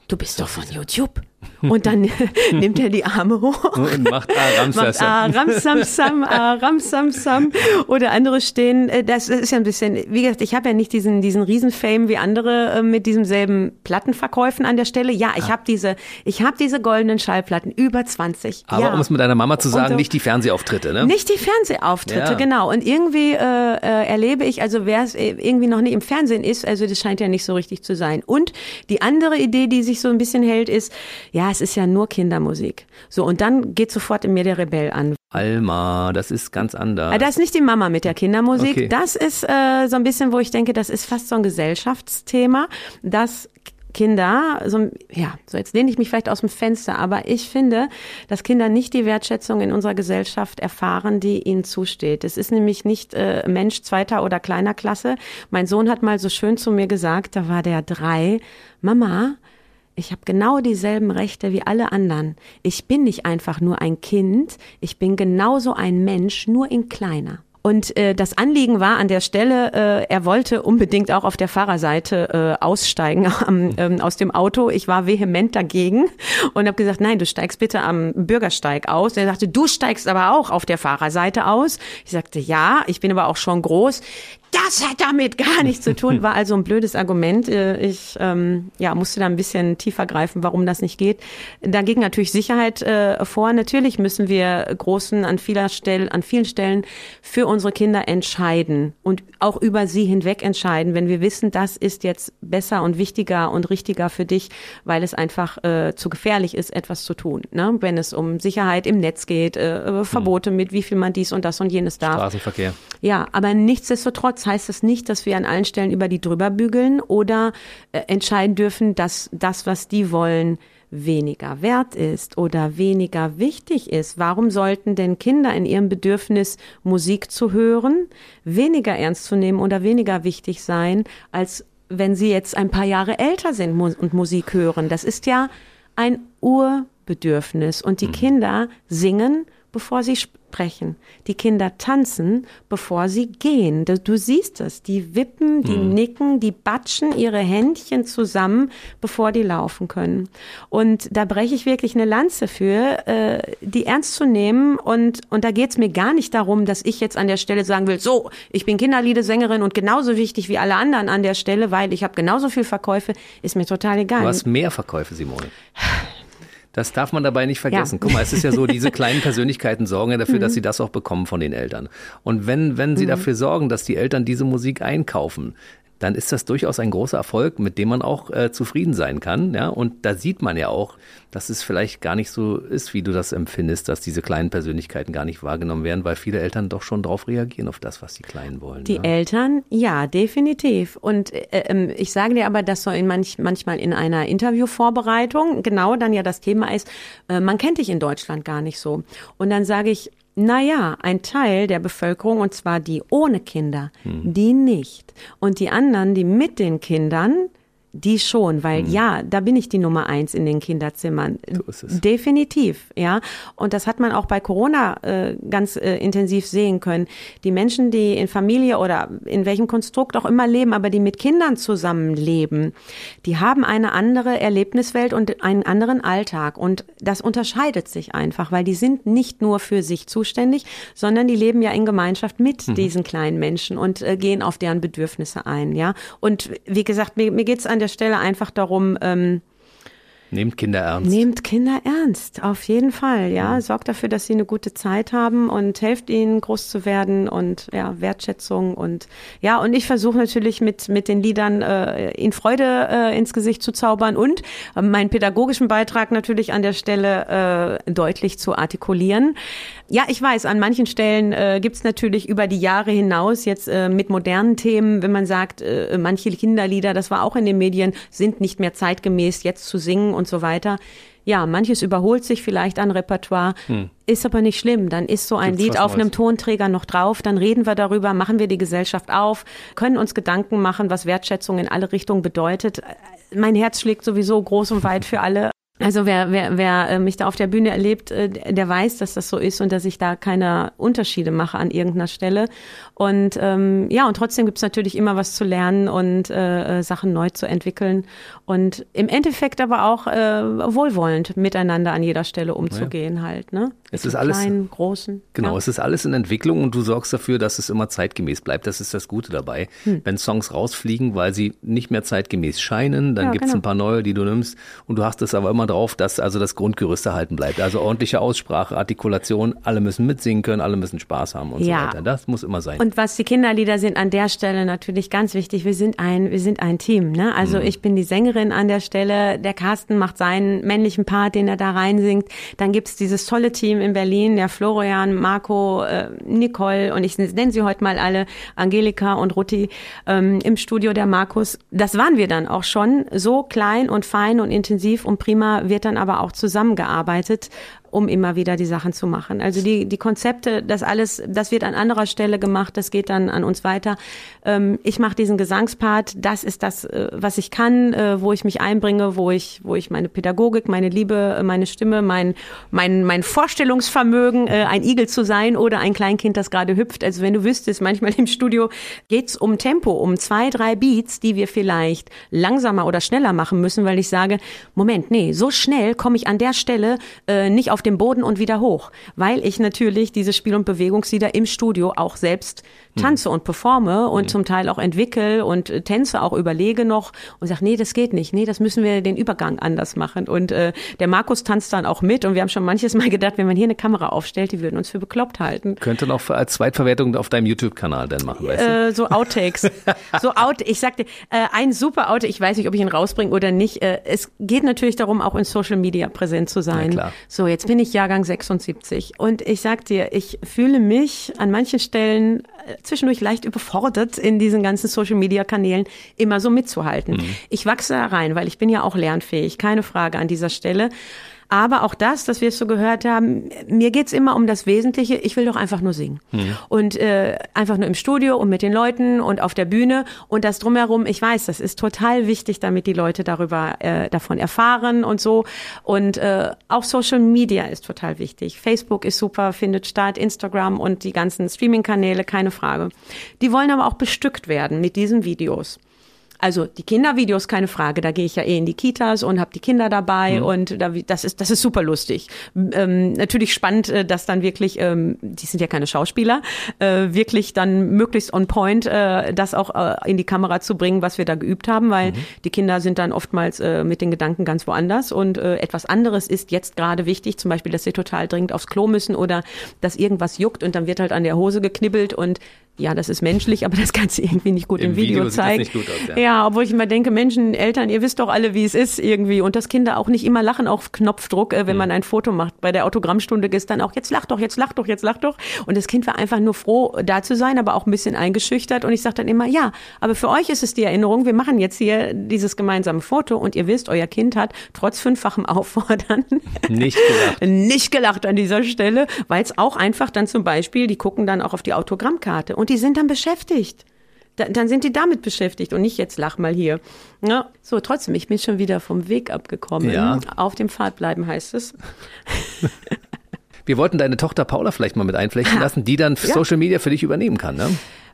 Du bist doch von YouTube. [laughs] Und dann [laughs] nimmt er die Arme hoch [laughs] und macht Aramsam. Aramsamsam, Aramsamsam. Oder andere stehen, äh, das ist ja ein bisschen, wie gesagt, ich habe ja nicht diesen, diesen Riesenfame wie andere äh, mit diesem selben Plattenverkäufen an der Stelle. Ja, ich ah. habe diese, ich habe diese goldenen Schallplatten, über 20. Aber ja. um es mit deiner Mama zu sagen, so, nicht die Fernsehauftritte, ne? Nicht die Fernsehauftritte, ja. genau. Und irgendwie äh, äh, erlebe ich, also wer es irgendwie noch nicht im Fernsehen ist, also das scheint ja nicht so richtig zu sein. Und die andere Idee, die sich so ein bisschen hält, ist, ja, es ist ja nur Kindermusik. So, und dann geht sofort in mir der Rebell an. Alma, das ist ganz anders. Ah, das ist nicht die Mama mit der Kindermusik. Okay. Das ist äh, so ein bisschen, wo ich denke, das ist fast so ein Gesellschaftsthema, dass Kinder, so, ja, so jetzt lehne ich mich vielleicht aus dem Fenster, aber ich finde, dass Kinder nicht die Wertschätzung in unserer Gesellschaft erfahren, die ihnen zusteht. Es ist nämlich nicht äh, Mensch zweiter oder kleiner Klasse. Mein Sohn hat mal so schön zu mir gesagt, da war der drei, Mama, ich habe genau dieselben Rechte wie alle anderen. Ich bin nicht einfach nur ein Kind, ich bin genauso ein Mensch, nur in kleiner. Und äh, das Anliegen war an der Stelle, äh, er wollte unbedingt auch auf der Fahrerseite äh, aussteigen [laughs] ähm, aus dem Auto. Ich war vehement dagegen und habe gesagt, nein, du steigst bitte am Bürgersteig aus. Er sagte, du steigst aber auch auf der Fahrerseite aus. Ich sagte, ja, ich bin aber auch schon groß das hat damit gar nichts zu tun, war also ein blödes Argument. Äh, ich ähm, ja, musste da ein bisschen tiefer greifen, warum das nicht geht. Da ging natürlich Sicherheit äh, vor. Natürlich müssen wir Großen an, vieler Stelle, an vielen Stellen für unsere Kinder entscheiden und auch über sie hinweg entscheiden, wenn wir wissen, das ist jetzt besser und wichtiger und richtiger für dich, weil es einfach äh, zu gefährlich ist, etwas zu tun. Ne? Wenn es um Sicherheit im Netz geht, äh, Verbote mit, wie viel man dies und das und jenes darf. Straßenverkehr. Ja, aber Nichtsdestotrotz heißt das nicht, dass wir an allen Stellen über die drüber bügeln oder äh, entscheiden dürfen, dass das, was die wollen, weniger wert ist oder weniger wichtig ist. Warum sollten denn Kinder in ihrem Bedürfnis, Musik zu hören, weniger ernst zu nehmen oder weniger wichtig sein, als wenn sie jetzt ein paar Jahre älter sind und Musik hören? Das ist ja ein Urbedürfnis. Und die mhm. Kinder singen, bevor sie sprechen. Die Kinder tanzen, bevor sie gehen. Du siehst es. Die wippen, die mhm. nicken, die batschen ihre Händchen zusammen, bevor die laufen können. Und da breche ich wirklich eine Lanze für, äh, die ernst zu nehmen. Und, und da geht es mir gar nicht darum, dass ich jetzt an der Stelle sagen will, so, ich bin Kinderliedesängerin und genauso wichtig wie alle anderen an der Stelle, weil ich habe genauso viel Verkäufe, ist mir total egal. Du hast mehr Verkäufe, Simone. [sighs] Das darf man dabei nicht vergessen. Ja. Guck mal, es ist ja so, diese kleinen Persönlichkeiten sorgen ja dafür, mhm. dass sie das auch bekommen von den Eltern. Und wenn, wenn sie mhm. dafür sorgen, dass die Eltern diese Musik einkaufen, dann ist das durchaus ein großer Erfolg, mit dem man auch äh, zufrieden sein kann. Ja? Und da sieht man ja auch, dass es vielleicht gar nicht so ist, wie du das empfindest, dass diese kleinen Persönlichkeiten gar nicht wahrgenommen werden, weil viele Eltern doch schon darauf reagieren, auf das, was die Kleinen wollen. Die ja? Eltern, ja, definitiv. Und äh, äh, ich sage dir aber, dass so in manch, manchmal in einer Interviewvorbereitung genau dann ja das Thema ist, äh, man kennt dich in Deutschland gar nicht so. Und dann sage ich, naja, ein Teil der Bevölkerung, und zwar die ohne Kinder, hm. die nicht. Und die anderen, die mit den Kindern, die schon, weil mhm. ja, da bin ich die Nummer eins in den Kinderzimmern. So ist es. Definitiv, ja. Und das hat man auch bei Corona äh, ganz äh, intensiv sehen können. Die Menschen, die in Familie oder in welchem Konstrukt auch immer leben, aber die mit Kindern zusammenleben, die haben eine andere Erlebniswelt und einen anderen Alltag. Und das unterscheidet sich einfach, weil die sind nicht nur für sich zuständig, sondern die leben ja in Gemeinschaft mit mhm. diesen kleinen Menschen und äh, gehen auf deren Bedürfnisse ein, ja. Und wie gesagt, mir, mir geht es an der der Stelle einfach darum, ähm, Nehmt Kinder ernst. Nehmt Kinder ernst, auf jeden Fall, ja. Mhm. Sorgt dafür, dass sie eine gute Zeit haben und helft ihnen, groß zu werden und ja, Wertschätzung und ja, und ich versuche natürlich mit, mit den Liedern äh, ihnen Freude äh, ins Gesicht zu zaubern und äh, meinen pädagogischen Beitrag natürlich an der Stelle äh, deutlich zu artikulieren. Ja, ich weiß, an manchen Stellen äh, gibt es natürlich über die Jahre hinaus jetzt äh, mit modernen Themen, wenn man sagt, äh, manche Kinderlieder, das war auch in den Medien, sind nicht mehr zeitgemäß jetzt zu singen und so weiter. Ja, manches überholt sich vielleicht an Repertoire, hm. ist aber nicht schlimm. Dann ist so ein Gibt's Lied auf einem Tonträger noch drauf, dann reden wir darüber, machen wir die Gesellschaft auf, können uns Gedanken machen, was Wertschätzung in alle Richtungen bedeutet. Mein Herz schlägt sowieso groß und weit für alle Also wer, wer, wer äh, mich da auf der Bühne erlebt, äh, der weiß, dass das so ist und dass ich da keine Unterschiede mache an irgendeiner Stelle. Und ähm, ja, und trotzdem gibt's natürlich immer was zu lernen und äh, äh, Sachen neu zu entwickeln. Und im Endeffekt aber auch äh, wohlwollend miteinander an jeder Stelle umzugehen ja. halt. Ne? Es ist alles kleinen, großen. Genau, ja. es ist alles in Entwicklung und du sorgst dafür, dass es immer zeitgemäß bleibt. Das ist das Gute dabei. Hm. Wenn Songs rausfliegen, weil sie nicht mehr zeitgemäß scheinen, dann ja, gibt's genau. ein paar neue, die du nimmst und du hast es aber immer drauf, dass also das Grundgerüst erhalten bleibt. Also ordentliche Aussprache, Artikulation, alle müssen mitsingen können, alle müssen Spaß haben und ja. so weiter. Das muss immer sein. Und was die Kinderlieder sind an der Stelle natürlich ganz wichtig. Wir sind ein, wir sind ein Team. Ne? Also mhm. ich bin die Sängerin an der Stelle. Der Carsten macht seinen männlichen Part, den er da reinsingt. Dann gibt's dieses tolle Team in Berlin, der Florian, Marco, äh, Nicole und ich nenne sie heute mal alle, Angelika und Rutti ähm, im Studio der Markus. Das waren wir dann auch schon. So klein und fein und intensiv und prima wird dann aber auch zusammengearbeitet um immer wieder die Sachen zu machen. Also die, die Konzepte, das alles, das wird an anderer Stelle gemacht, das geht dann an uns weiter. Ähm, ich mache diesen Gesangspart, das ist das, äh, was ich kann, äh, wo ich mich einbringe, wo ich, wo ich meine Pädagogik, meine Liebe, äh, meine Stimme, mein, mein, mein Vorstellungsvermögen, äh, ein Igel zu sein oder ein Kleinkind, das gerade hüpft. Also wenn du wüsstest, manchmal im Studio geht's um Tempo, um zwei, drei Beats, die wir vielleicht langsamer oder schneller machen müssen, weil ich sage, Moment, nee, so schnell komme ich an der Stelle äh, nicht auf dem Boden und wieder hoch, weil ich natürlich diese Spiel- und Bewegungslieder im Studio auch selbst tanze und performe und mhm. zum Teil auch entwickle und äh, Tänze auch überlege noch und sage, nee, das geht nicht, nee, das müssen wir den Übergang anders machen. Und äh, der Markus tanzt dann auch mit und wir haben schon manches Mal gedacht, wenn man hier eine Kamera aufstellt, die würden uns für bekloppt halten. Könnte noch als Zweitverwertung auf deinem YouTube-Kanal dann machen, weißt du? Äh, so Outtakes. [laughs] so out, ich sagte, äh, ein super Outtake, ich weiß nicht, ob ich ihn rausbringe oder nicht. Äh, es geht natürlich darum, auch in Social Media präsent zu sein. Ja. So, jetzt bin ich Jahrgang 76 und ich sag dir, ich fühle mich an manchen Stellen zwischendurch leicht überfordert, in diesen ganzen Social-Media-Kanälen immer so mitzuhalten. Mhm. Ich wachse da rein, weil ich bin ja auch lernfähig, keine Frage an dieser Stelle. Aber auch das, dass wir es so gehört haben, mir geht's immer um das Wesentliche. Ich will doch einfach nur singen. Mhm. Und äh, einfach nur im Studio und mit den Leuten und auf der Bühne und das drumherum. Ich weiß, das ist total wichtig, damit die Leute darüber äh, davon erfahren und so. Und äh, auch Social Media ist total wichtig. Facebook ist super, findet statt, Instagram und die ganzen Streaming-Kanäle, keine Frage. Die wollen aber auch bestückt werden mit diesen Videos. Also die Kindervideos, keine Frage, da gehe ich ja eh in die Kitas und habe die Kinder dabei mhm. und da, das ist das ist super lustig. Ähm, natürlich spannend, äh, dass dann wirklich, ähm, die sind ja keine Schauspieler, äh, wirklich dann möglichst on point äh, das auch äh, in die Kamera zu bringen, was wir da geübt haben, weil mhm. die Kinder sind dann oftmals äh, mit den Gedanken ganz woanders und äh, etwas anderes ist jetzt gerade wichtig, zum Beispiel, dass sie total dringend aufs Klo müssen oder dass irgendwas juckt und dann wird halt an der Hose geknibbelt und ja, das ist menschlich, aber das kannst du irgendwie nicht gut im, im Video, Video zeigen. Nicht gut aus, ja. ja, obwohl ich immer denke, Menschen, Eltern, ihr wisst doch alle, wie es ist irgendwie. Und dass Kinder auch nicht immer lachen auf Knopfdruck, äh, wenn mhm. man ein Foto macht. Bei der Autogrammstunde dann auch, jetzt lach doch, jetzt lach doch, jetzt lach doch. Und das Kind war einfach nur froh, da zu sein, aber auch ein bisschen eingeschüchtert. Und ich sage dann immer, ja, aber für euch ist es die Erinnerung, wir machen jetzt hier dieses gemeinsame Foto und ihr wisst, euer Kind hat trotz fünffachem Auffordern [laughs] nicht gelacht, [laughs] nicht gelacht an dieser Stelle, weil es auch einfach dann zum Beispiel, die gucken dann auch auf die Autogrammkarte und die sind dann beschäftigt. Da, dann sind die damit beschäftigt und nicht jetzt lach mal hier. Ja, so, trotzdem, ich bin schon wieder vom Weg abgekommen. Ja. Auf dem Pfad bleiben heißt es. [laughs] Wir wollten deine Tochter Paula vielleicht mal mit einflechten lassen, die dann ja. Social Media für dich übernehmen kann, ne?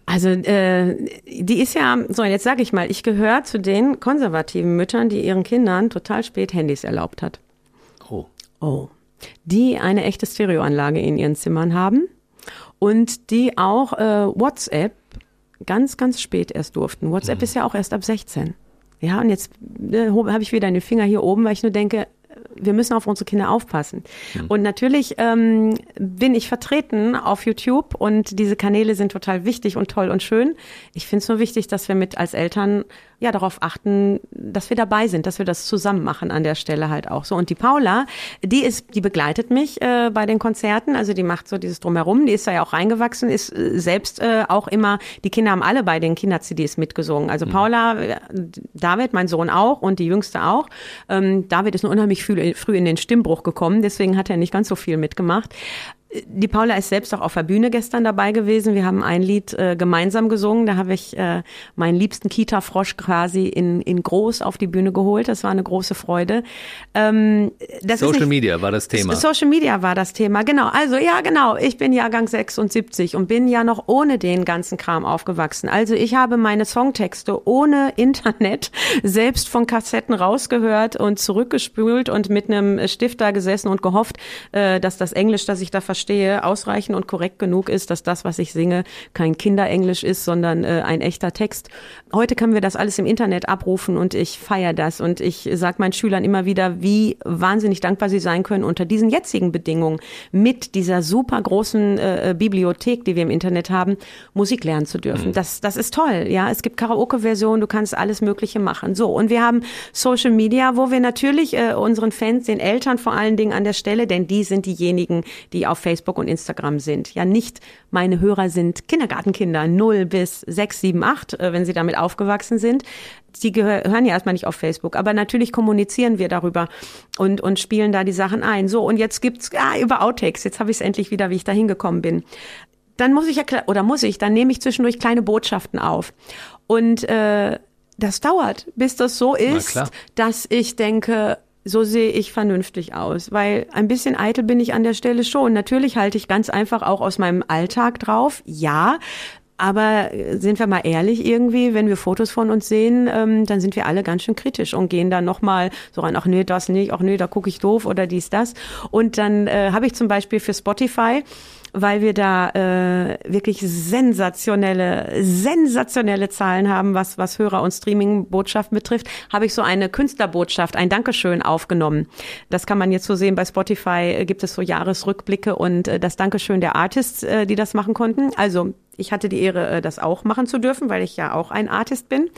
Also äh, die ist ja, so jetzt sage ich mal, ich gehöre zu den konservativen Müttern, die ihren Kindern total spät Handys erlaubt hat. Oh. Oh. Die eine echte Stereoanlage in ihren Zimmern haben und die auch äh, WhatsApp ganz, ganz spät erst durften. WhatsApp mhm. ist ja auch erst ab 16. Ja, und jetzt äh, habe ich wieder den Finger hier oben, weil ich nur denke, wir müssen auf unsere Kinder aufpassen. Mhm. Und natürlich ähm, bin ich vertreten auf YouTube und diese Kanäle sind total wichtig und toll und schön. Ich finde es nur wichtig, dass wir mit als Eltern ja darauf achten, dass wir dabei sind, dass wir das zusammen machen an der Stelle halt auch so. Und die Paula, die ist, die begleitet mich äh, bei den Konzerten, also die macht so dieses drumherum, die ist da ja auch reingewachsen, ist äh, selbst äh, auch immer, die Kinder haben alle bei den Kinder-CDs mitgesungen. Also mhm. Paula, äh, David, mein Sohn auch und die Jüngste auch. Ähm, David ist nur unheimlich früh, in den Stimmbruch gekommen, deswegen hat er nicht ganz so viel mitgemacht Die Paula ist selbst auch auf der Bühne gestern dabei gewesen. Wir haben ein Lied äh, gemeinsam gesungen. Da habe ich äh, meinen liebsten Kita-Frosch quasi in, in groß auf die Bühne geholt. Das war eine große Freude. Ähm, Social nicht, Media war das Thema. Social Media war das Thema, genau. Also ja, genau. Ich bin Jahrgang 76 und bin ja noch ohne den ganzen Kram aufgewachsen. Also ich habe meine Songtexte ohne Internet [laughs] selbst von Kassetten rausgehört und zurückgespült und mit einem Stift da gesessen und gehofft, äh, dass das Englisch, das ich da verstehe, ausreichend und korrekt genug ist, dass das, was ich singe, kein Kinderenglisch ist, sondern äh, ein echter Text. Heute können wir das alles im Internet abrufen und ich feiere das und ich sage meinen Schülern immer wieder, wie wahnsinnig dankbar sie sein können unter diesen jetzigen Bedingungen mit dieser super großen äh, äh Bibliothek, die wir im Internet haben, Musik lernen zu dürfen. Mhm. Das, das ist toll. Ja, es gibt Karaoke-Versionen, du kannst alles Mögliche machen. So und wir haben Social Media, wo wir natürlich äh, unseren Fans, den Eltern vor allen Dingen an der Stelle, denn die sind diejenigen, die auf Facebook und Instagram sind. Ja, nicht meine Hörer sind Kindergartenkinder 0 bis 6, 7, 8, äh, wenn sie damit aufgewachsen sind. Die gehören ja erstmal nicht auf Facebook, aber natürlich kommunizieren wir darüber und, und spielen da die Sachen ein. So, und jetzt gibt's, ah, über Outtakes, jetzt habe ich es endlich wieder, wie ich da hingekommen bin. Dann muss ich ja, oder muss ich, dann nehme ich zwischendurch kleine Botschaften auf. Und äh, das dauert, bis das so ist, dass ich denke, so sehe ich vernünftig aus, weil ein bisschen eitel bin ich an der Stelle schon. Natürlich halte ich ganz einfach auch aus meinem Alltag drauf, ja. Aber sind wir mal ehrlich irgendwie, wenn wir Fotos von uns sehen, ähm, dann sind wir alle ganz schön kritisch und gehen dann nochmal so rein, ach nee, das nicht, ach nee, da gucke ich doof oder dies, das. Und dann äh, habe ich zum Beispiel für Spotify weil wir da äh, wirklich sensationelle, sensationelle Zahlen haben, was, was Hörer- und Streaming-Botschaften betrifft, habe ich so eine Künstlerbotschaft, ein Dankeschön aufgenommen. Das kann man jetzt so sehen. Bei Spotify äh, gibt es so Jahresrückblicke und äh, das Dankeschön der Artists, äh, die das machen konnten. Also ich hatte die Ehre, äh, das auch machen zu dürfen, weil ich ja auch ein Artist bin.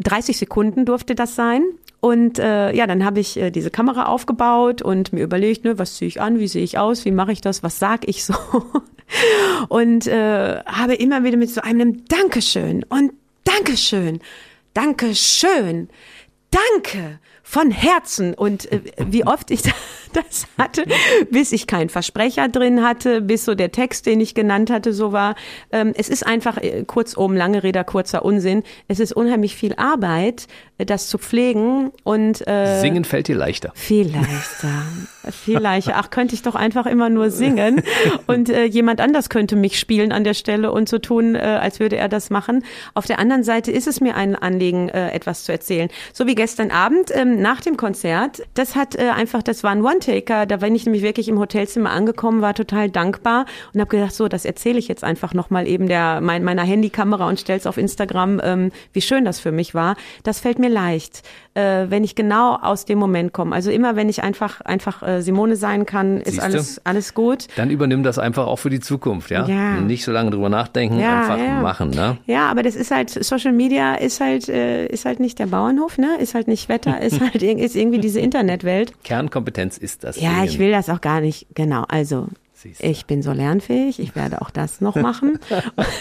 30 Sekunden durfte das sein. Und äh, ja, dann habe ich äh, diese Kamera aufgebaut und mir überlegt, ne, was ziehe ich an, wie sehe ich aus, wie mache ich das, was sag ich so. [laughs] und äh, habe immer wieder mit so einem Dankeschön und Dankeschön, Dankeschön, Danke von Herzen. Und äh, wie oft ich das hatte, bis ich keinen Versprecher drin hatte, bis so der Text, den ich genannt hatte, so war. Ähm, es ist einfach, äh, kurzum, lange Rede, kurzer Unsinn. Es ist unheimlich viel Arbeit, äh, das zu pflegen und äh, Singen fällt dir leichter. Viel leichter. [laughs] viel leichter. Ach, könnte ich doch einfach immer nur singen [laughs] und äh, jemand anders könnte mich spielen an der Stelle und so tun, äh, als würde er das machen. Auf der anderen Seite ist es mir ein Anliegen, äh, etwas zu erzählen. So wie gestern Abend. Ähm, nach dem Konzert, das hat äh, einfach, das war ein One-Taker. Da bin ich nämlich wirklich im Hotelzimmer angekommen, war total dankbar und habe gedacht, so, das erzähle ich jetzt einfach nochmal eben der mein, meiner Handykamera und stell's auf Instagram, ähm, wie schön das für mich war. Das fällt mir leicht äh, wenn ich genau aus dem Moment komme. Also immer, wenn ich einfach einfach äh, Simone sein kann, ist alles alles gut. Dann übernimm das einfach auch für die Zukunft, ja. ja. Nicht so lange drüber nachdenken, ja, einfach ja. machen, ne? Ja, aber das ist halt Social Media ist halt äh, ist halt nicht der Bauernhof, ne? Ist halt nicht Wetter, ist [laughs] halt ist irgendwie diese Internetwelt. Kernkompetenz ist das. Ja, Sehen. ich will das auch gar nicht. Genau. Also ich bin so lernfähig, ich werde auch das noch machen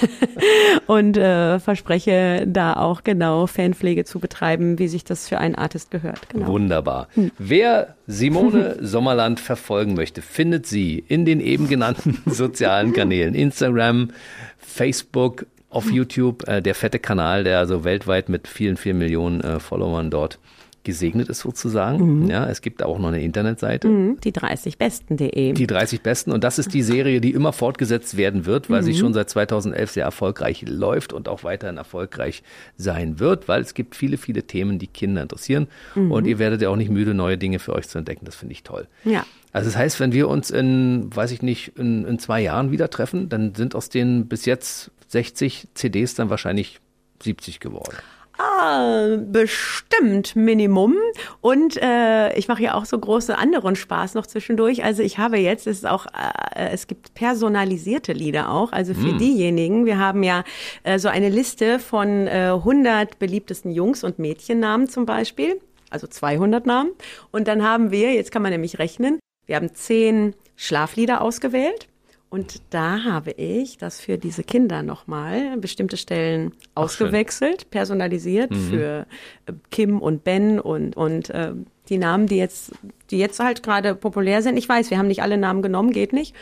[laughs] und äh, verspreche da auch genau Fanpflege zu betreiben, wie sich das für einen Artist gehört. Genau. Wunderbar. Hm. Wer Simone [laughs] Sommerland verfolgen möchte, findet sie in den eben genannten [laughs] sozialen Kanälen Instagram, Facebook, auf YouTube, äh, der fette Kanal, der also weltweit mit vielen, vielen Millionen äh, Followern dort gesegnet ist sozusagen. Mhm. Ja, es gibt auch noch eine Internetseite. Mhm. Die 30besten.de. Die 30 Besten. Und das ist die Serie, die immer fortgesetzt werden wird, weil mhm. sie schon seit 2011 sehr erfolgreich läuft und auch weiterhin erfolgreich sein wird, weil es gibt viele, viele Themen, die Kinder interessieren. Mhm. Und ihr werdet ja auch nicht müde, neue Dinge für euch zu entdecken. Das finde ich toll. Ja. Also das heißt, wenn wir uns in, weiß ich nicht, in, in zwei Jahren wieder treffen, dann sind aus den bis jetzt 60 CDs dann wahrscheinlich 70 geworden. Ah, bestimmt Minimum. Und äh, ich mache ja auch so große anderen Spaß noch zwischendurch. Also ich habe jetzt, es ist auch, äh, es gibt personalisierte Lieder auch. Also für mm. diejenigen, wir haben ja äh, so eine Liste von äh, 100 beliebtesten Jungs- und Mädchennamen zum Beispiel. Also 200 Namen. Und dann haben wir, jetzt kann man nämlich rechnen, wir haben zehn Schlaflieder ausgewählt. Und da habe ich das für diese Kinder nochmal bestimmte Stellen Ach, ausgewechselt, schön. personalisiert mhm. für äh, Kim und Ben und, und äh, die Namen, die jetzt, die jetzt halt gerade populär sind. Ich weiß, wir haben nicht alle Namen genommen, geht nicht.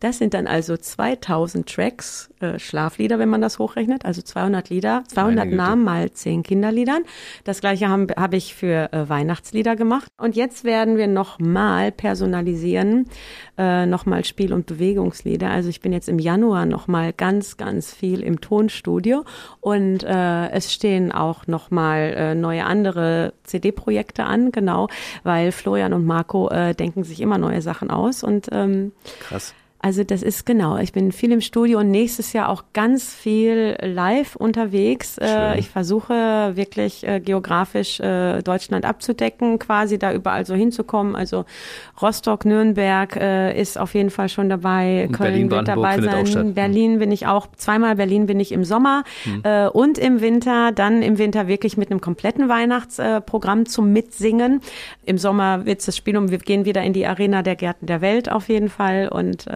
Das sind dann also 2000 Tracks, äh, Schlaflieder, wenn man das hochrechnet, also 200 Lieder, 200 Namen mal 10 Kinderliedern. Das gleiche habe hab ich für äh, Weihnachtslieder gemacht. Und jetzt werden wir nochmal personalisieren, äh, nochmal Spiel- und Bewegungslieder. Also ich bin jetzt im Januar nochmal ganz, ganz viel im Tonstudio und äh, es stehen auch nochmal äh, neue andere CD-Projekte an, genau, weil Florian und Marco äh, denken sich immer neue Sachen aus und ähm, Krass. Also das ist genau. Ich bin viel im Studio und nächstes Jahr auch ganz viel live unterwegs. Äh, ich versuche wirklich äh, geografisch äh, Deutschland abzudecken, quasi da überall so hinzukommen. Also Rostock, Nürnberg ist auf jeden Fall schon dabei. Und Köln Berlin, wird dabei sein. Berlin bin ich auch zweimal. Berlin bin ich im Sommer äh, und im Winter. Dann im Winter wirklich mit einem kompletten Weihnachtsprogramm zum Mitsingen. Im Sommer wird es das Spiel und wir gehen wieder in die Arena der Gärten der Welt auf jeden Fall und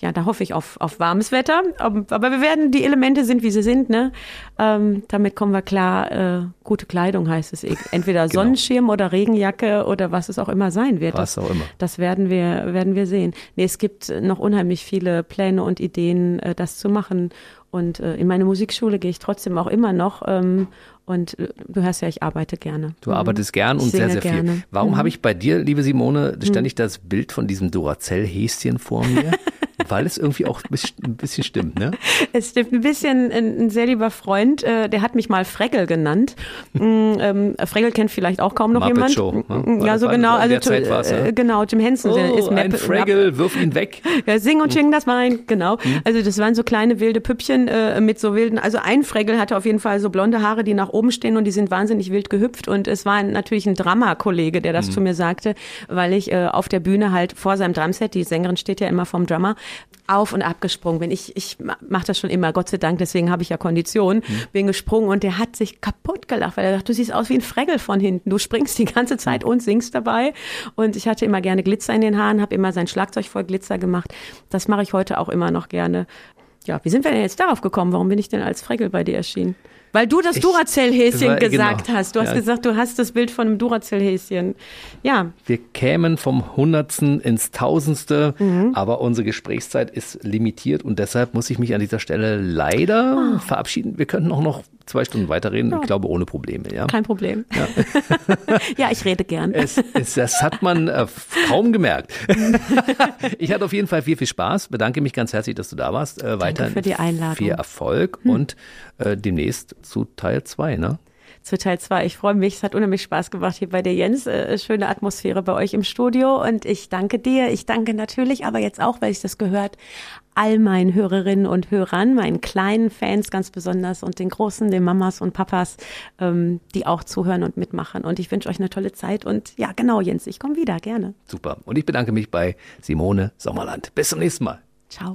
ja, da hoffe ich auf, auf warmes Wetter. Aber aber wir werden, die Elemente sind, wie sie sind, ne? Ähm, damit kommen wir klar. Äh, gute Kleidung heißt es. eh. Entweder [laughs] Sonnenschirm oder Regenjacke oder was es auch immer sein wird. Was das, auch immer. Das werden wir, werden wir sehen. Nee, es gibt noch unheimlich viele Pläne und Ideen, äh, das zu machen. Und äh, in meine Musikschule gehe ich trotzdem auch immer noch. Ähm, und du hörst ja, ich arbeite gerne. Du arbeitest gern und sehr, sehr viel. gerne. Mhm. Warum habe ich bei dir, liebe Simone, ständig das Bild von diesem Duracell-Häschen vor mir? [laughs] Weil es irgendwie auch ein bisschen- stimmt, ne? Es stimmt ein bisschen, ein, sehr lieber Freund, äh, der hat mich mal Fregel genannt. Mm, ähm, Fregel kennt vielleicht auch kaum noch Muppet jemand. Show, ne? Mm, Ja, so genau. Also ja? äh, genau, Jim Henson der ist Oh, ein Fraggle, wirf ihn weg. [laughs] Ja, sing und ching das Wein, genau. Also das waren so kleine wilde Püppchen äh, mit so wilden, also ein Fregel hatte auf jeden Fall so blonde Haare, die nach oben stehen und die sind wahnsinnig wild gehüpft und es war ein, natürlich ein Drama-Kollege, der das zu mir sagte, weil ich äh, auf der Bühne halt vor seinem Drumset, die Sängerin steht ja immer vom Drummer, auf und ab gesprungen bin. Ich, ich mache das schon immer, Gott sei Dank, deswegen habe ich ja Kondition, bin gesprungen und der hat sich kaputt gelacht, weil er dachte, du siehst aus wie ein Fregel von hinten, du springst die ganze Zeit und singst dabei und ich hatte immer gerne Glitzer in den Haaren, habe immer sein Schlagzeug voll Glitzer gemacht. Das mache ich heute auch immer noch gerne. Ja, wie sind wir denn jetzt darauf gekommen? Warum bin ich denn als Fregel bei dir erschienen? Weil du das Duracell-Häschen weil- gesagt genau. hast. Du hast Ja. gesagt, du hast das Bild von einem Duracell-Häschen. Ja, Wir kämen vom Hundertsten ins Tausendste, Mhm. aber unsere Gesprächszeit ist limitiert und deshalb muss ich mich an dieser Stelle leider Ah. verabschieden. Wir könnten auch noch zwei Stunden weiterreden, ich glaube ohne Probleme. Ja? kein Problem. Ja, [laughs] ich rede gern. Es, es, das hat man äh, kaum gemerkt. [laughs] ich hatte auf jeden Fall viel, viel Spaß. Bedanke mich ganz herzlich, dass du da warst. Äh, weiterhin für die Einladung. Hm. Viel Erfolg und äh, demnächst zu Teil zwei. Ne? zu Teil 2. Ich freue mich, es hat unheimlich Spaß gemacht hier bei dir, Jens. Äh, schöne Atmosphäre bei euch im Studio und ich danke dir. Ich danke natürlich, aber jetzt auch, weil ich das gehört, all meinen Hörerinnen und Hörern, meinen kleinen Fans ganz besonders und den großen, den Mamas und Papas, ähm, die auch zuhören und mitmachen. Und ich wünsche euch eine tolle Zeit und ja, genau, Jens, ich komme wieder, gerne. Super. Und ich bedanke mich bei Simone Sommerland. Bis zum nächsten Mal. Ciao.